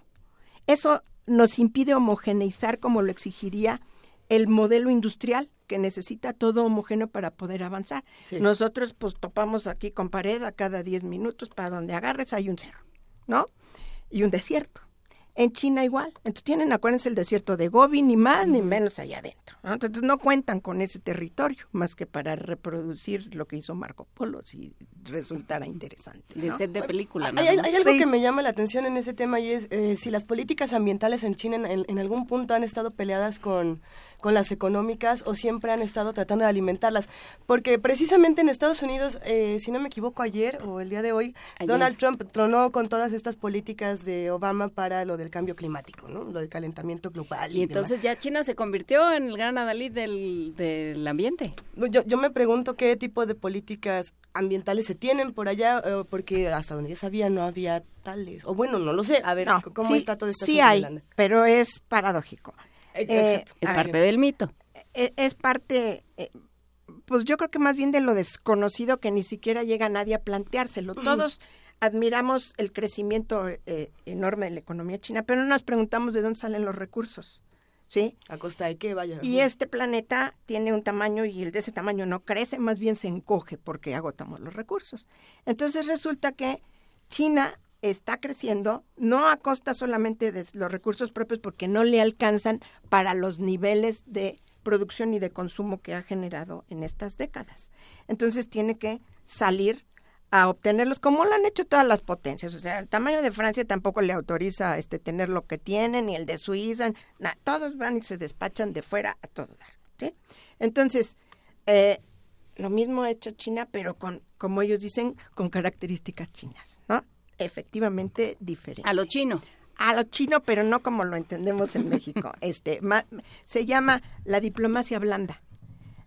Eso nos impide homogeneizar como lo exigiría el modelo industrial que necesita todo homogéneo para poder avanzar. Sí. Nosotros pues topamos aquí con pared a cada 10 minutos, para donde agarres hay un cerro, ¿no? Y un desierto. En China igual. Entonces tienen, acuérdense, el desierto de Gobi, ni más ni menos allá adentro. ¿no? Entonces no cuentan con ese territorio más que para reproducir lo que hizo Marco Polo, si resultara interesante. De ¿no? set de película, Hay, nada hay- hay algo Sí. que me llama la atención en ese tema y es eh, si las políticas ambientales en China en, en algún punto han estado peleadas con, con las económicas o siempre han estado tratando de alimentarlas. Porque precisamente en Estados Unidos, eh, si no me equivoco, ayer o el día de hoy, Ayer. Donald Trump tronó con todas estas políticas de Obama para lo del cambio climático, ¿no? lo del calentamiento global. Y entonces ya China se convirtió en el gran adalid del, del ambiente. Yo, yo me pregunto qué tipo de políticas ambientales se tienen por allá, eh, porque hasta donde yo sabía no había tales. O bueno, no lo sé. A ver, No, ¿cómo sí, está todo esto? Sí hay, pero es paradójico. Eh, Eh, exacto. Es parte del mito. es parte, eh, pues yo creo que más bien de lo desconocido que ni siquiera llega nadie a planteárselo. Todos admiramos el crecimiento eh, enorme de la economía china, pero no nos preguntamos de dónde salen los recursos, ¿sí? ¿A costa de qué vaya? Y este planeta tiene un tamaño y el de ese tamaño no crece, más bien se encoge porque agotamos los recursos. Entonces resulta que China está creciendo no a costa solamente de los recursos propios porque no le alcanzan para los niveles de producción y de consumo que ha generado en estas décadas. Entonces tiene que salir a obtenerlos como lo han hecho todas las potencias. O sea, el tamaño de Francia tampoco le autoriza este tener lo que tienen, ni el de Suiza, todos van y se despachan de fuera a todo dar. Entonces, eh, lo mismo ha hecho China, pero con, como ellos dicen, con características chinas. Efectivamente diferentes. A lo chino. A lo chino, pero no como lo entendemos en México. Este, ma- se llama la diplomacia blanda.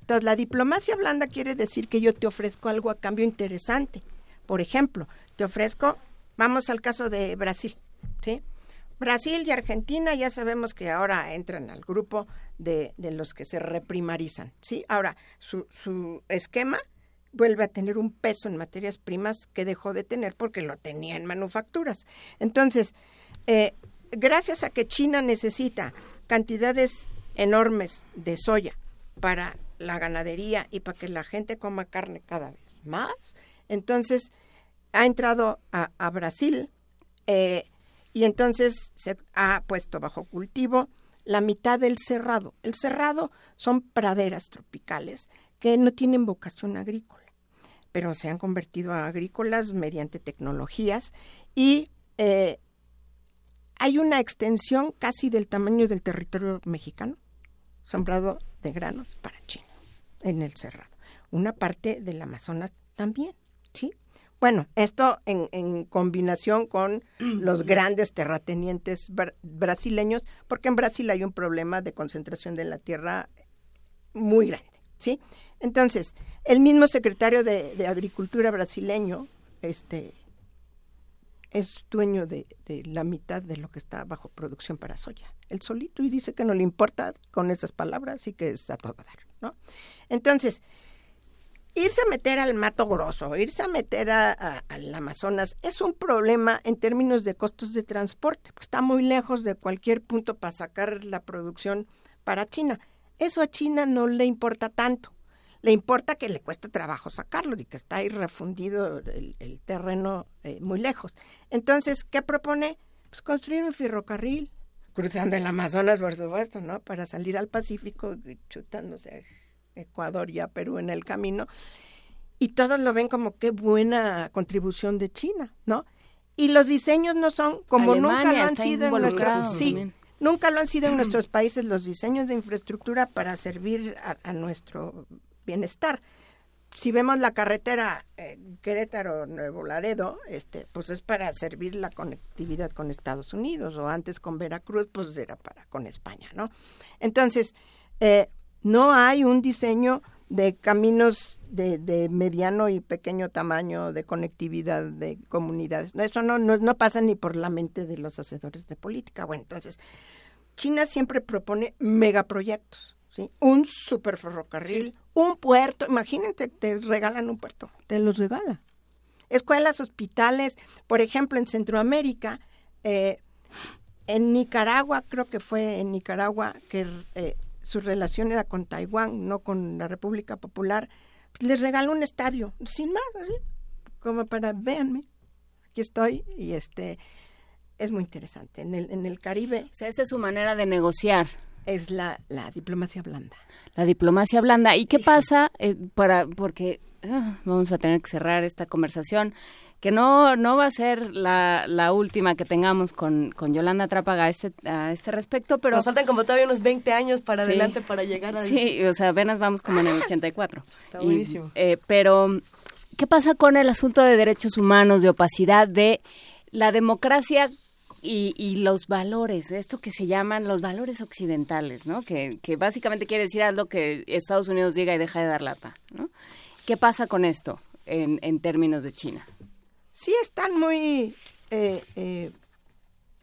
Entonces, la diplomacia blanda quiere decir que yo te ofrezco algo a cambio interesante. Por ejemplo, te ofrezco, vamos al caso de Brasil, ¿sí? Brasil y Argentina ya sabemos que ahora entran al grupo de, de los que se reprimarizan, ¿sí? Ahora, su, su esquema vuelve a tener un peso en materias primas que dejó de tener porque lo tenía en manufacturas. Entonces, eh, gracias a que China necesita cantidades enormes de soya para la ganadería y para que la gente coma carne cada vez más, entonces ha entrado a, Brasil eh, y entonces se ha puesto bajo cultivo la mitad del cerrado. El cerrado son praderas tropicales que no tienen vocación agrícola, pero se han convertido a agrícolas mediante tecnologías y eh, hay una extensión casi del tamaño del territorio mexicano, sembrado de granos para China, en el cerrado. Una parte del Amazonas también, ¿sí? Bueno, esto en, combinación con los grandes terratenientes brasileños, porque en Brasil hay un problema de concentración de la tierra muy grande, ¿sí? Entonces, el mismo secretario de, Agricultura brasileño, este, es dueño de, la mitad de lo que está bajo producción para soya, el solito, y dice que no le importa con esas palabras y que todo a dar, ¿no? Entonces, irse a meter al Mato Grosso, irse a meter al Amazonas, es un problema en términos de costos de transporte, está muy lejos de cualquier punto para sacar la producción para China. Eso a China no le importa tanto le importa que le cueste trabajo sacarlo y que está ahí refundido el, terreno eh, muy lejos. Entonces, ¿qué propone? Pues construir un ferrocarril cruzando el Amazonas, por supuesto, ¿no? Para salir al Pacífico, chutándose a Ecuador y a Perú en el camino. Y todos lo ven como qué buena contribución de China, ¿no? Y los diseños no son como nunca lo han sido en nuestros sí, nunca lo han sido en nuestros países los diseños de infraestructura para servir a nuestro bienestar. Si vemos la carretera eh, Querétaro-Nuevo Laredo, este, pues es para servir la conectividad con Estados Unidos, o antes con Veracruz, pues era para con España, ¿no? Entonces, eh, no hay un diseño de caminos de, de, mediano y pequeño tamaño de conectividad de comunidades. Eso no, no, no pasa ni por la mente de los hacedores de política. Bueno, entonces, China siempre propone megaproyectos ¿sí? un super ferrocarril, un puerto, imagínense, te regalan un puerto, te los regala. Escuelas, hospitales, por ejemplo, en Centroamérica, eh, en Nicaragua, creo que fue en Nicaragua que eh, su relación era con Taiwán, no con la República Popular, pues les regaló un estadio, sin más, así, como para, véanme, aquí estoy, y este, es muy interesante. En el, en el Caribe. O sea, esa es su manera de negociar es la, la diplomacia blanda. La diplomacia blanda. ¿Y qué pasa eh, para porque ah, vamos a tener que cerrar esta conversación que no no va a ser la, la última que tengamos con, con Yolanda Trápaga a este a este respecto, pero nos faltan como todavía unos 20 años para adelante para llegar a Sí, o sea, apenas vamos como en el 84. Está buenísimo. Eh, pero ¿qué pasa con el asunto de derechos humanos, de opacidad de la democracia y, y, los valores, esto que se llaman los valores occidentales, ¿no? Que, que básicamente quiere decir algo que Estados Unidos diga y deja de dar lata, ¿no? ¿Qué pasa con esto en, en términos de China? Sí, están muy eh, eh,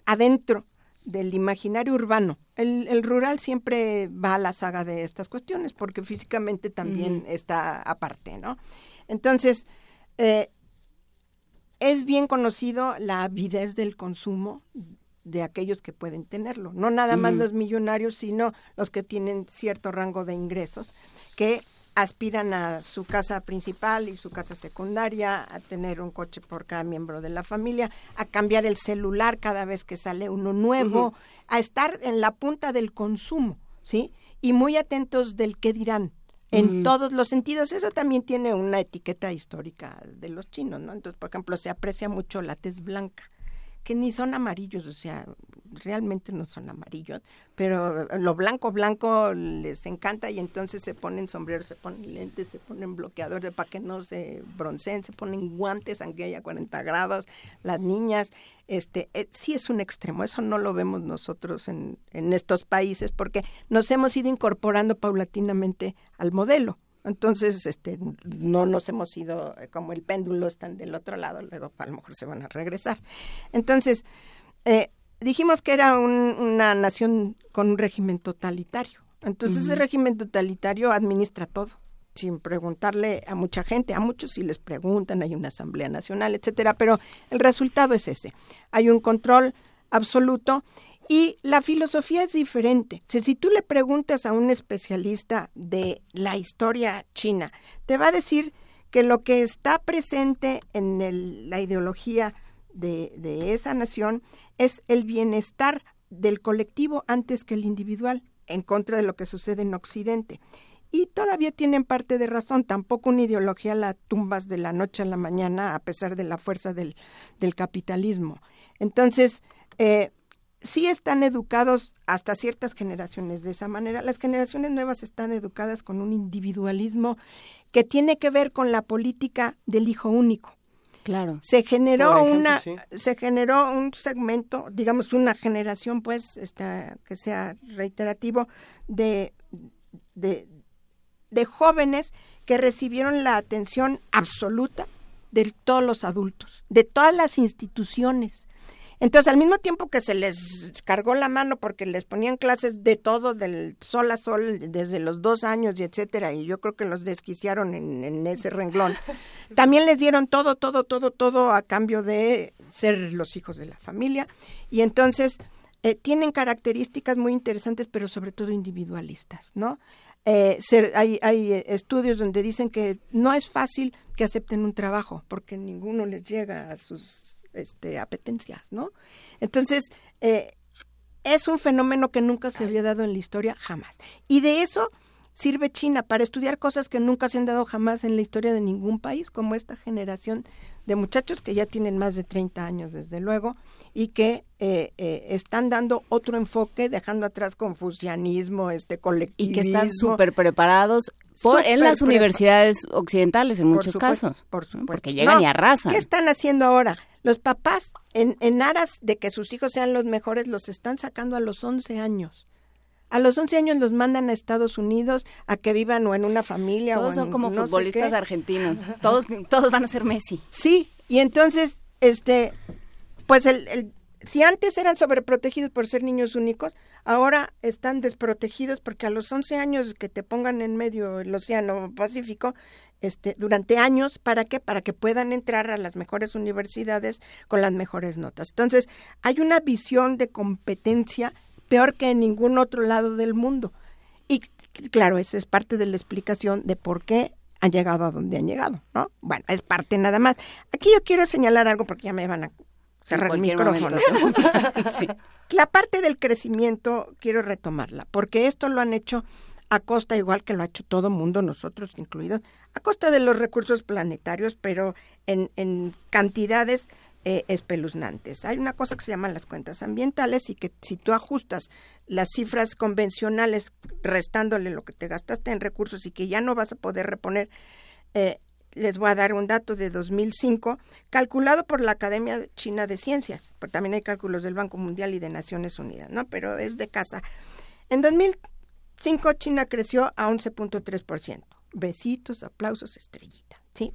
adentro del imaginario urbano. El, el, rural siempre va a la saga de estas cuestiones porque físicamente también está aparte, ¿no? Entonces, eh, es bien conocido la avidez del consumo de aquellos que pueden tenerlo, no nada más los millonarios, sino los que tienen cierto rango de ingresos, que aspiran a su casa principal y su casa secundaria, a tener un coche por cada miembro de la familia, a cambiar el celular cada vez que sale uno nuevo, a estar en la punta del consumo, ¿sí? Y muy atentos del qué dirán, en todos los sentidos. Eso también tiene una etiqueta histórica de los chinos, ¿no? Entonces, por ejemplo, se aprecia mucho la tez blanca, que ni son amarillos, o sea, realmente no son amarillos, pero lo blanco, blanco les encanta y entonces se ponen sombreros, se ponen lentes, se ponen bloqueadores para que no se bronceen, se ponen guantes aunque haya 40 grados, las niñas, este, eh, sí es un extremo, eso no lo vemos nosotros en, en estos países porque nos hemos ido incorporando paulatinamente al modelo. Entonces, este, no nos hemos ido eh, como el péndulo, están del otro lado, luego a lo mejor se van a regresar. Entonces, eh, dijimos que era una nación con un régimen totalitario. Entonces, ese régimen totalitario administra todo, sin preguntarle a mucha gente, a muchos si les preguntan, hay una Asamblea Nacional, etcétera, pero el resultado es ese. Hay un control absoluto y la filosofía es diferente. Si, tú le preguntas a un especialista de la historia china, te va a decir que lo que está presente en la ideología de, de esa nación es el bienestar del colectivo antes que el individual, en contra de lo que sucede en Occidente. Y todavía tienen parte de razón, tampoco una ideología la tumbas de la noche a la mañana a pesar de la fuerza del, del capitalismo. Entonces, eh, sí están educados hasta ciertas generaciones de esa manera. Las generaciones nuevas están educadas con un individualismo que tiene que ver con la política del hijo único. Claro. Se generó una se generó un segmento, digamos una generación pues esta, que sea reiterativo de, de de jóvenes que recibieron la atención absoluta de todos los adultos, de todas las instituciones, entonces, al mismo tiempo que se les cargó la mano porque les ponían clases de todo, del sol a sol, desde los dos años y etcétera, y yo creo que los desquiciaron en, ese renglón, también les dieron todo, todo, todo, todo a cambio de ser los hijos de la familia. Y entonces eh, tienen características muy interesantes, pero sobre todo individualistas, ¿no? Eh, hay, hay estudios donde dicen que no es fácil que acepten un trabajo porque ninguno les llega a sus este, apetencias, ¿no? Entonces, eh, es un fenómeno que nunca se había dado en la historia, jamás. Y de eso sirve China para estudiar cosas que nunca se han dado jamás en la historia de ningún país, como esta generación de muchachos que ya tienen más de 30 años, desde luego, y que eh, eh, están dando otro enfoque, dejando atrás confucianismo, este colectivismo. Y que están súper preparados por, en las universidades occidentales, en muchos casos. Por supuesto. Porque llegan y arrasan. ¿Qué están haciendo ahora? Los papás, en, en aras de que sus hijos sean los mejores, los están sacando a los 11 años. A los 11 años los mandan a Estados Unidos a que vivan o en una familia todos o son como futbolistas argentinos. Todos todos van a ser Messi. Sí, y entonces este pues el, el si antes eran sobreprotegidos por ser niños únicos, ahora están desprotegidos porque a los 11 años que te pongan en medio del Océano Pacífico, este, durante años, ¿para qué? Para que puedan entrar a las mejores universidades con las mejores notas. Entonces, hay una visión de competencia peor que en ningún otro lado del mundo. Y claro, esa es parte de la explicación de por qué han llegado a donde han llegado, ¿no? Bueno, es parte nada más. Aquí yo quiero señalar algo porque ya me van a cerrar el micrófono. La parte del crecimiento quiero retomarla, porque esto lo han hecho a costa, igual que lo ha hecho todo mundo, nosotros incluidos, a costa de los recursos planetarios, pero en, en cantidades eh, espeluznantes. Hay una cosa que se llaman las cuentas ambientales y que si tú ajustas las cifras convencionales restándole lo que te gastaste en recursos y que ya no vas a poder reponer, eh, les voy a dar un dato de 2005 calculado por la Academia China de Ciencias, porque también hay cálculos del Banco Mundial y de Naciones Unidas, ¿no? Pero es de casa. En 2005 China creció a 11.3%. Besitos, aplausos, estrellita, ¿sí?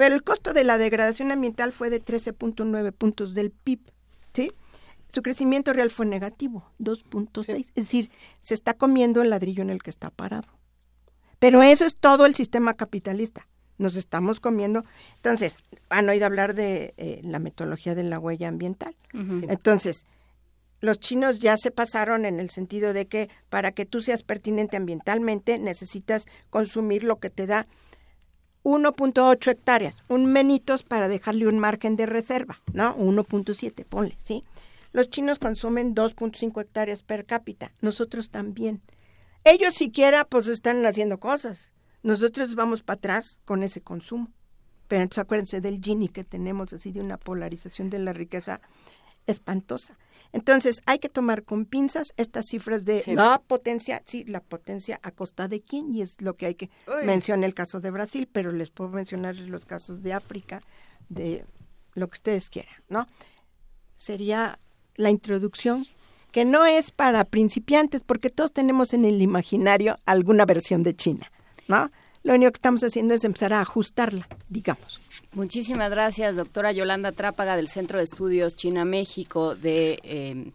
Pero el costo de la degradación ambiental fue de 13.9 puntos del PIB, ¿sí? Su crecimiento real fue negativo, 2.6. Es decir, se está comiendo el ladrillo en el que está parado. Pero eso es todo el sistema capitalista. Nos estamos comiendo. Entonces, han oído hablar de eh, la metodología de la huella ambiental. Entonces, los chinos ya se pasaron en el sentido de que para que tú seas pertinente ambientalmente necesitas consumir lo que te da 1.8 hectáreas, un menitos para dejarle un margen de reserva, ¿no? 1.7, ponle, ¿sí? Los chinos consumen 2.5 hectáreas per cápita, nosotros también. Ellos siquiera pues están haciendo cosas. Nosotros vamos para atrás con ese consumo. Pero entonces acuérdense del Gini que tenemos así de una polarización de la riqueza espantosa. Entonces, hay que tomar con pinzas estas cifras de Sí. la potencia, sí, la potencia a costa de quién, y es lo que hay que mencionar el caso de Brasil, pero les puedo mencionar los casos de África, de lo que ustedes quieran, ¿no? Sería la introducción, que no es para principiantes, porque todos tenemos en el imaginario alguna versión de China, ¿no? Lo único que estamos haciendo es empezar a ajustarla, digamos. Muchísimas gracias, doctora Yolanda Trápaga del Centro de Estudios China-México de, eh,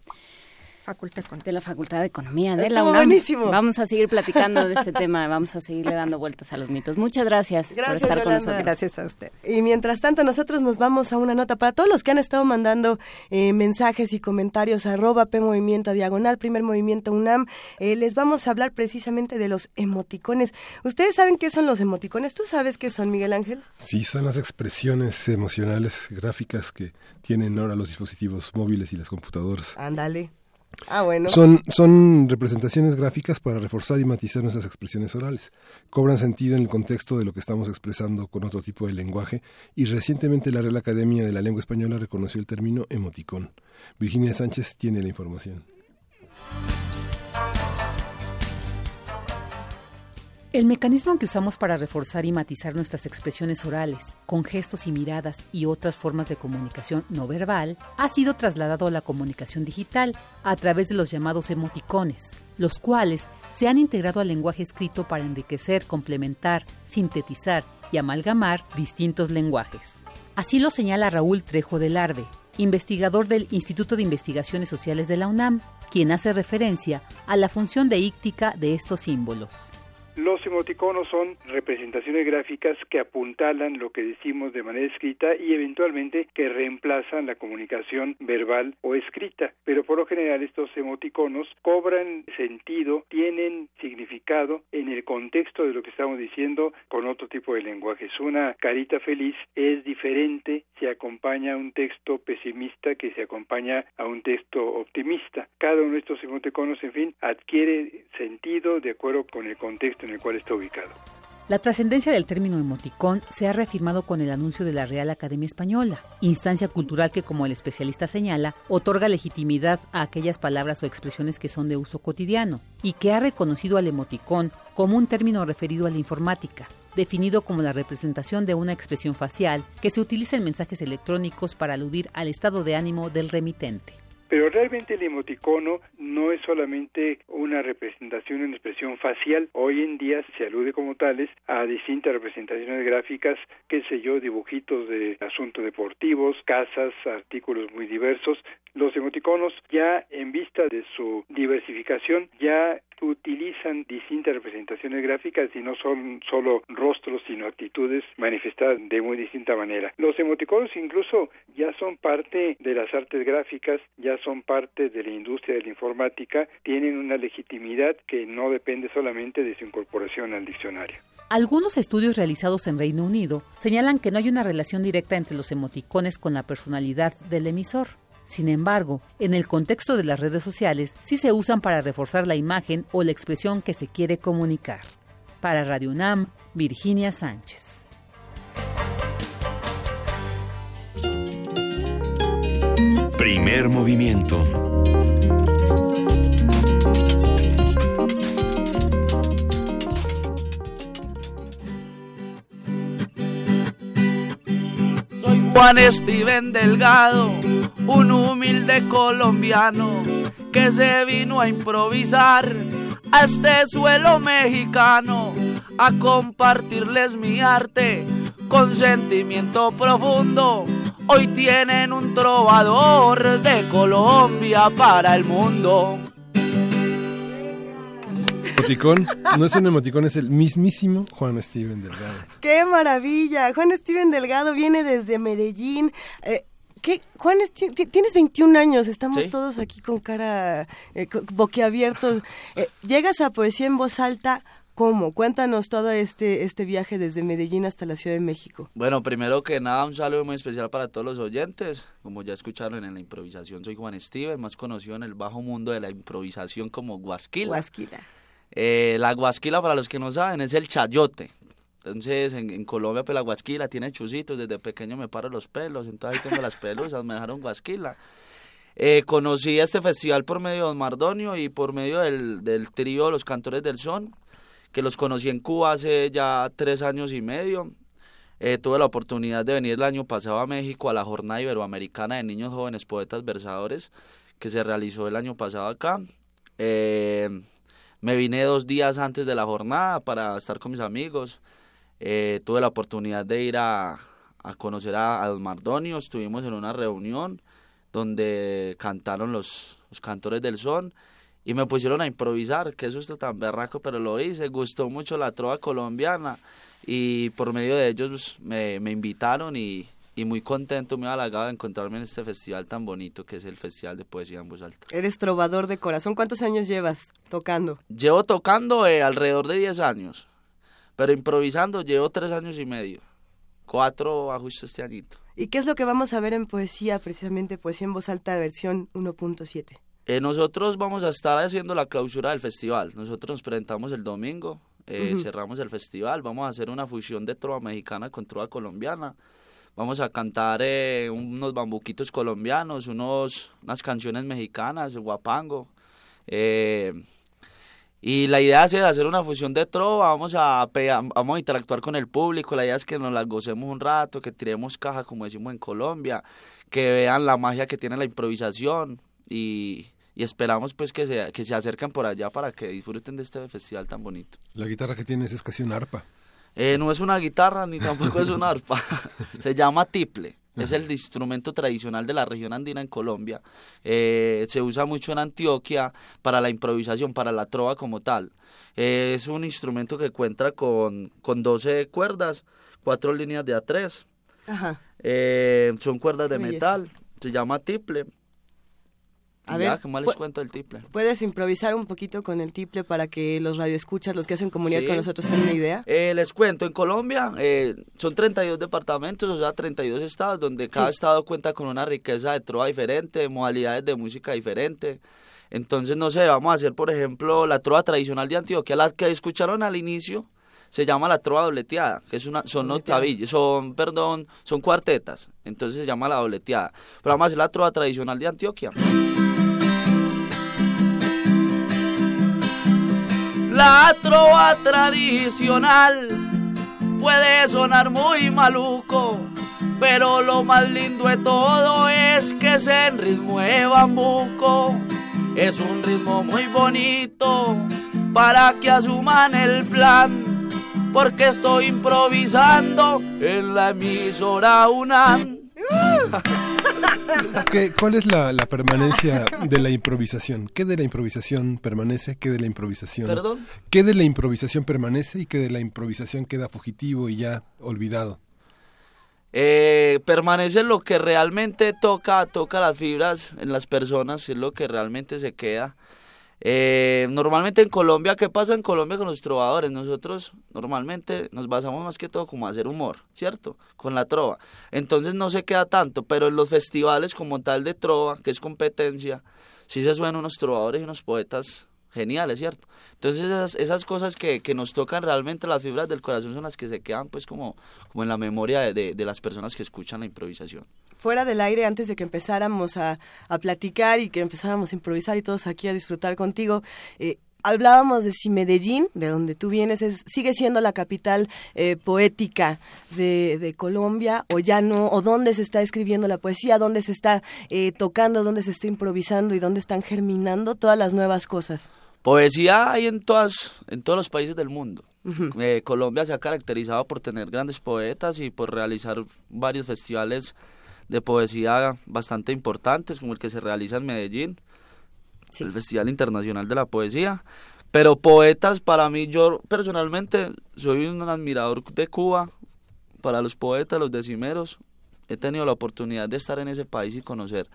Facultad de la Facultad de Economía de la UNAM. buenísimo. Vamos a seguir platicando de este tema, vamos a seguirle dando vueltas a los mitos. Muchas gracias, Gracias, por estar con nosotros. Gracias a usted. Y mientras tanto, nosotros nos vamos a una nota para todos los que han estado mandando eh, mensajes y comentarios arroba P Movimiento Diagonal, Primer Movimiento UNAM. Eh, les vamos a hablar precisamente de los emoticones. ¿Ustedes saben qué son los emoticones? ¿Tú sabes qué son, Miguel Ángel? Sí, son las expresiones emocionales gráficas que tienen ahora los dispositivos móviles y las computadoras. Ándale. Ah. Son, son representaciones gráficas para reforzar y matizar nuestras expresiones orales. Cobran sentido en el contexto de lo que estamos expresando con otro tipo de lenguaje y recientemente la Real Academia de la Lengua Española reconoció el término emoticón. Virginia Sánchez tiene la información. El mecanismo que usamos para reforzar y matizar nuestras expresiones orales, con gestos y miradas y otras formas de comunicación no verbal, ha sido trasladado a la comunicación digital a través de los llamados emoticones, los cuales se han integrado al lenguaje escrito para enriquecer, complementar, sintetizar y amalgamar distintos lenguajes. Así lo señala Raúl Trejo del Arbe, investigador del Instituto de Investigaciones Sociales de la UNAM, quien hace referencia a la función deíctica de estos símbolos. Los emoticonos son representaciones gráficas que apuntalan lo que decimos de manera escrita y eventualmente que reemplazan la comunicación verbal o escrita. Pero por lo general estos emoticonos cobran sentido, tienen significado en el contexto de lo que estamos diciendo con otro tipo de lenguajes. Una carita feliz es diferente si acompaña a un texto pesimista que se acompaña a un texto optimista. Cada uno de estos emoticonos, en fin, adquiere sentido de acuerdo con el contexto en el cual está ubicado. La trascendencia del término emoticón se ha reafirmado con el anuncio de la Real Academia Española, instancia cultural que, como el especialista señala, otorga legitimidad a aquellas palabras o expresiones que son de uso cotidiano, y que ha reconocido al emoticón como un término referido a la informática, definido como la representación de una expresión facial que se utiliza en mensajes electrónicos para aludir al estado de ánimo del remitente. Pero realmente el emoticono no es solamente una representación, una expresión facial. Hoy en día se alude como tales a distintas representaciones gráficas, qué sé yo, dibujitos de asuntos deportivos, casas, artículos muy diversos. Los emoticonos ya en vista de su diversificación ya utilizan distintas representaciones gráficas y no son solo rostros, sino actitudes manifestadas de muy distinta manera. Los emoticonos incluso ya son parte de las artes gráficas, ya son parte de la industria de la informática, tienen una legitimidad que no depende solamente de su incorporación al diccionario. Algunos estudios realizados en Reino Unido señalan que no hay una relación directa entre los emoticones con la personalidad del emisor. Sin embargo, en el contexto de las redes sociales sí se usan para reforzar la imagen o la expresión que se quiere comunicar. Para Radio UNAM, Virginia Sánchez. Primer movimiento. Juan Steven Delgado, un humilde colombiano que se vino a improvisar a este suelo mexicano, a compartirles mi arte con sentimiento profundo. Hoy tienen un trovador de Colombia para el mundo. Emoticón, no es un emoticón, es el mismísimo Juan Steven Delgado. ¡Qué maravilla! Juan Steven Delgado viene desde Medellín. Eh, ¿Qué? Juan, tienes 21 años, estamos Sí. todos aquí con cara eh, boquiabiertos. Eh, llegas a Poesía en Voz Alta, ¿cómo? Cuéntanos todo este, este viaje desde Medellín hasta la Ciudad de México. Bueno, primero que nada, un saludo muy especial para todos los oyentes. Como ya escucharon en la improvisación, soy Juan Steven, más conocido en el bajo mundo de la improvisación como Guasquila. Guasquila. Eh, la guasquila, para los que no saben, es el chayote. Entonces, en, Colombia, pues la guasquila tiene chusitos. Desde pequeño me paro los pelos, entonces ahí tengo las pelusas, me dejaron guasquila. Eh, conocí este festival por medio de Don Mardonio y por medio del, del trío Los Cantores del Son, que los conocí en Cuba hace ya tres años y medio. Eh, tuve la oportunidad de venir el año pasado a México a la Jornada Iberoamericana de Niños Jóvenes Poetas Versadores, que se realizó el año pasado acá. Eh, me vine dos días antes de la jornada para estar con mis amigos. Eh, tuve la oportunidad de ir a, conocer a, a Don Mardonio. Estuvimos en una reunión donde cantaron los, los cantores del son y me pusieron a improvisar, eso es tan berraco, pero lo hice. Gustó mucho la trova colombiana y por medio de ellos me, me invitaron y, y muy contento, muy halagado de encontrarme en este festival tan bonito que es el Festival de Poesía en Voz Alta. Eres trovador de corazón. ¿Cuántos años llevas tocando? Llevo tocando eh, alrededor de 10 años, pero improvisando llevo 3 años y medio. Cuatro a justo este añito. ¿Y qué es lo que vamos a ver en poesía, precisamente Poesía en Voz Alta versión 1.7? Eh, nosotros vamos a estar haciendo la clausura del festival. Nosotros nos presentamos el domingo, eh, cerramos el festival. Vamos a hacer una fusión de trova mexicana con trova colombiana. Vamos a cantar eh, unos bambuquitos colombianos, unos, unas canciones mexicanas, el guapango. Eh, y la idea es hacer una fusión de trova, vamos a, vamos a interactuar con el público, la idea es que nos la gocemos un rato, que tiremos caja, como decimos en Colombia, que vean la magia que tiene la improvisación y, y esperamos pues que se, que se acerquen por allá para que disfruten de este festival tan bonito. La guitarra que tienes es casi una arpa. Eh, no es una guitarra ni tampoco es una arpa, se llama tiple. Es el instrumento tradicional de la región andina en Colombia. Eh, se usa mucho en Antioquia para la improvisación, para la trova como tal. Eh, es un instrumento que cuenta con, con 12 cuerdas, cuatro líneas de A3. Ajá. Eh, son cuerdas de metal. Se llama tiple. A ver, ya, ¿qué más les cuento del tiple? ¿Puedes improvisar un poquito con el tiple para que los radioescuchas, los que hacen comunidad Sí. con nosotros, tengan una idea? Eh, les cuento, en Colombia eh, son 32 departamentos, o sea, 32 estados, donde cada estado cuenta con una riqueza de trova diferente, modalidades de música diferente. Entonces, no sé, vamos a hacer, por ejemplo, la trova tradicional de Antioquia, la que escucharon al inicio, se llama la trova dobleteada, que es una, son octavillas, son, perdón, son cuartetas, entonces se llama la dobleteada. Pero vamos a hacer la trova tradicional de Antioquia. La trova tradicional puede sonar muy maluco, pero lo más lindo de todo es que es en ritmo de bambuco. Es un ritmo muy bonito para que asuman el plan, porque estoy improvisando en la emisora UNAM. ¿Qué- ¿Cuál es la, la permanencia de la improvisación? ¿Qué de la improvisación permanece? ¿Qué de la improvisación? ¿Perdón? ¿Qué de la improvisación permanece y qué de la improvisación queda fugitivo y ya olvidado? Eh, permanece lo que realmente toca, toca las fibras en las personas, es lo que realmente se queda. Eh, normalmente en Colombia, ¿qué pasa en Colombia con los trovadores? Nosotros normalmente nos basamos más que todo como hacer humor, ¿cierto? Con la trova. Entonces no se queda tanto, pero en los festivales como tal de trova, que es competencia, sí se suenan unos trovadores y unos poetas geniales, ¿cierto? Entonces esas, cosas que, que nos tocan realmente las fibras del corazón son las que se quedan pues como, como en la memoria de- de las personas que escuchan la improvisación. Fuera del aire, antes de que empezáramos a, a platicar y que empezáramos a improvisar y todos aquí a disfrutar contigo, eh, hablábamos de si Medellín, de donde tú vienes, es, sigue siendo la capital eh, poética de, de Colombia, o ya no, o dónde se está escribiendo la poesía, dónde se está eh, tocando, dónde se está improvisando y dónde están germinando todas las nuevas cosas. Poesía hay en, todas, en todos los países del mundo. Eh, Colombia se ha caracterizado por tener grandes poetas y por realizar varios festivales de poesía bastante importantes, como el que se realiza en Medellín, el Festival Internacional de la Poesía. Pero poetas, para mí, yo personalmente soy un admirador de Cuba. Para los poetas, los decimeros, he tenido la oportunidad de estar en ese país y conocer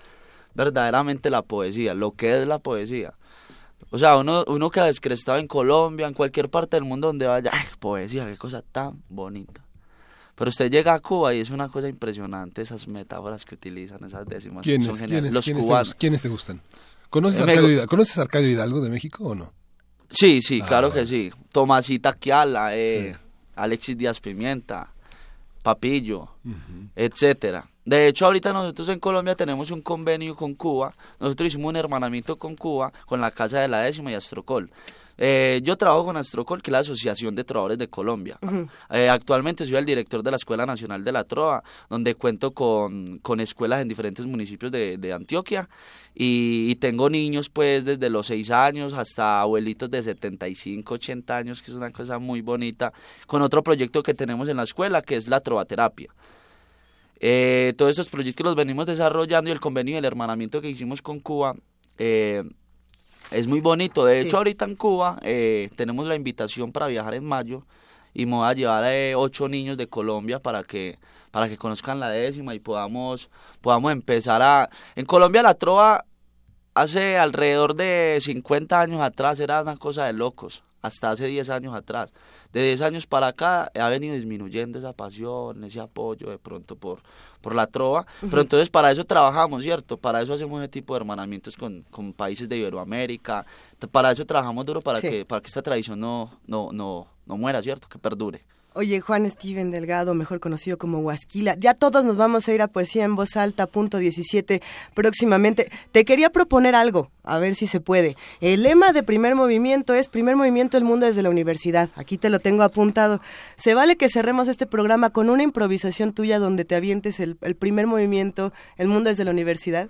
verdaderamente la poesía, lo que es la poesía. O sea, uno, uno que ha descrestado en Colombia, en cualquier parte del mundo donde vaya, ¡ay, poesía, qué cosa tan bonita! Pero usted llega a Cuba y es una cosa impresionante esas metáforas que utilizan, esas décimas. ¿Quiénes, son geniales. quiénes- Los quiénes te cubanos. gus- quiénes te gustan? ¿Conoces, Eh, Arcadio Hidalgo, ¿Conoces Arcadio Hidalgo de México o no? Sí, sí, Ah, claro que sí. Tomasita Kiala, eh, Alexis Díaz Pimienta, Papillo, etcétera. De hecho, ahorita nosotros en Colombia tenemos un convenio con Cuba. Nosotros hicimos un hermanamiento con Cuba, con la Casa de la Décima y Astrocol. Eh, yo trabajo con Astrocol, que es la Asociación de Trovadores de Colombia. Eh, actualmente soy el director de la Escuela Nacional de la Trova, donde cuento con, con escuelas en diferentes municipios de, de Antioquia y, y tengo niños pues desde los 6 años hasta abuelitos de 75, 80 años, que es una cosa muy bonita, con otro proyecto que tenemos en la escuela, que es la trovaterapia. Eh, todos estos proyectos los venimos desarrollando y el convenio y el hermanamiento que hicimos con Cuba eh, es muy bonito. De hecho, ahorita en Cuba eh, tenemos la invitación para viajar en mayo y me voy a llevar a ocho niños de Colombia para que para que conozcan la décima y podamos podamos empezar a en Colombia la trova hace alrededor de 50 años atrás era una cosa de locos hasta hace 10 años atrás. De 10 años para acá ha venido disminuyendo esa pasión, ese apoyo de pronto por, por la trova, pero entonces para eso trabajamos, ¿cierto? Para eso hacemos ese tipo de hermanamientos con, con países de Iberoamérica, para eso trabajamos duro para, Sí. que, para que esta tradición no, no, no, no muera, ¿cierto? Que perdure. Oye, Juan Steven Delgado, mejor conocido como Huasquila, ya todos nos vamos a ir a Poesía en Voz Alta, punto 17, próximamente. Te quería proponer algo, a ver si se puede. El lema de primer movimiento es Primer Movimiento El Mundo desde la Universidad. Aquí te lo tengo apuntado. ¿Se vale que cerremos este programa con una improvisación tuya donde te avientes el, el primer movimiento El Mundo desde la Universidad?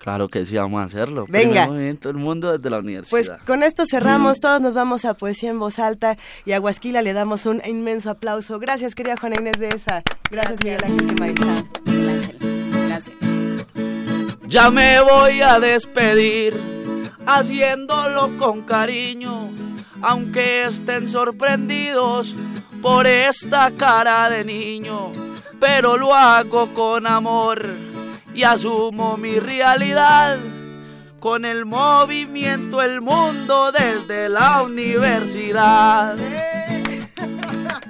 Claro que sí, vamos a hacerlo. Venga. Movimiento del mundo desde la universidad. Pues con esto cerramos, todos nos vamos a Poesía en Voz Alta y a Huasquila le damos un inmenso aplauso. Gracias, querida Juana Inés de esa. Gracias, Miguel Ángel Maizá. Gracias. Ya me voy a despedir, haciéndolo con cariño, aunque estén sorprendidos por esta cara de niño, pero lo hago con amor y asumo mi realidad. Con el movimiento El Mundo desde la universidad.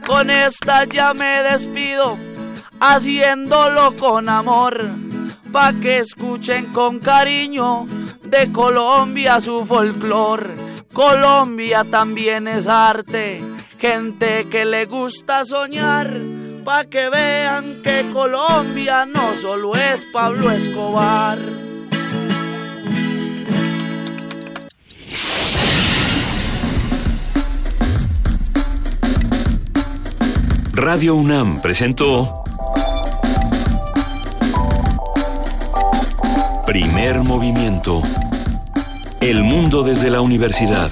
Con esta ya me despido, haciéndolo con amor, pa' que escuchen con cariño de Colombia su folclor. Colombia también es arte, gente que le gusta soñar, pa' que vean que Colombia no solo es Pablo Escobar. Radio UNAM presentó Primer Movimiento. El mundo desde la universidad.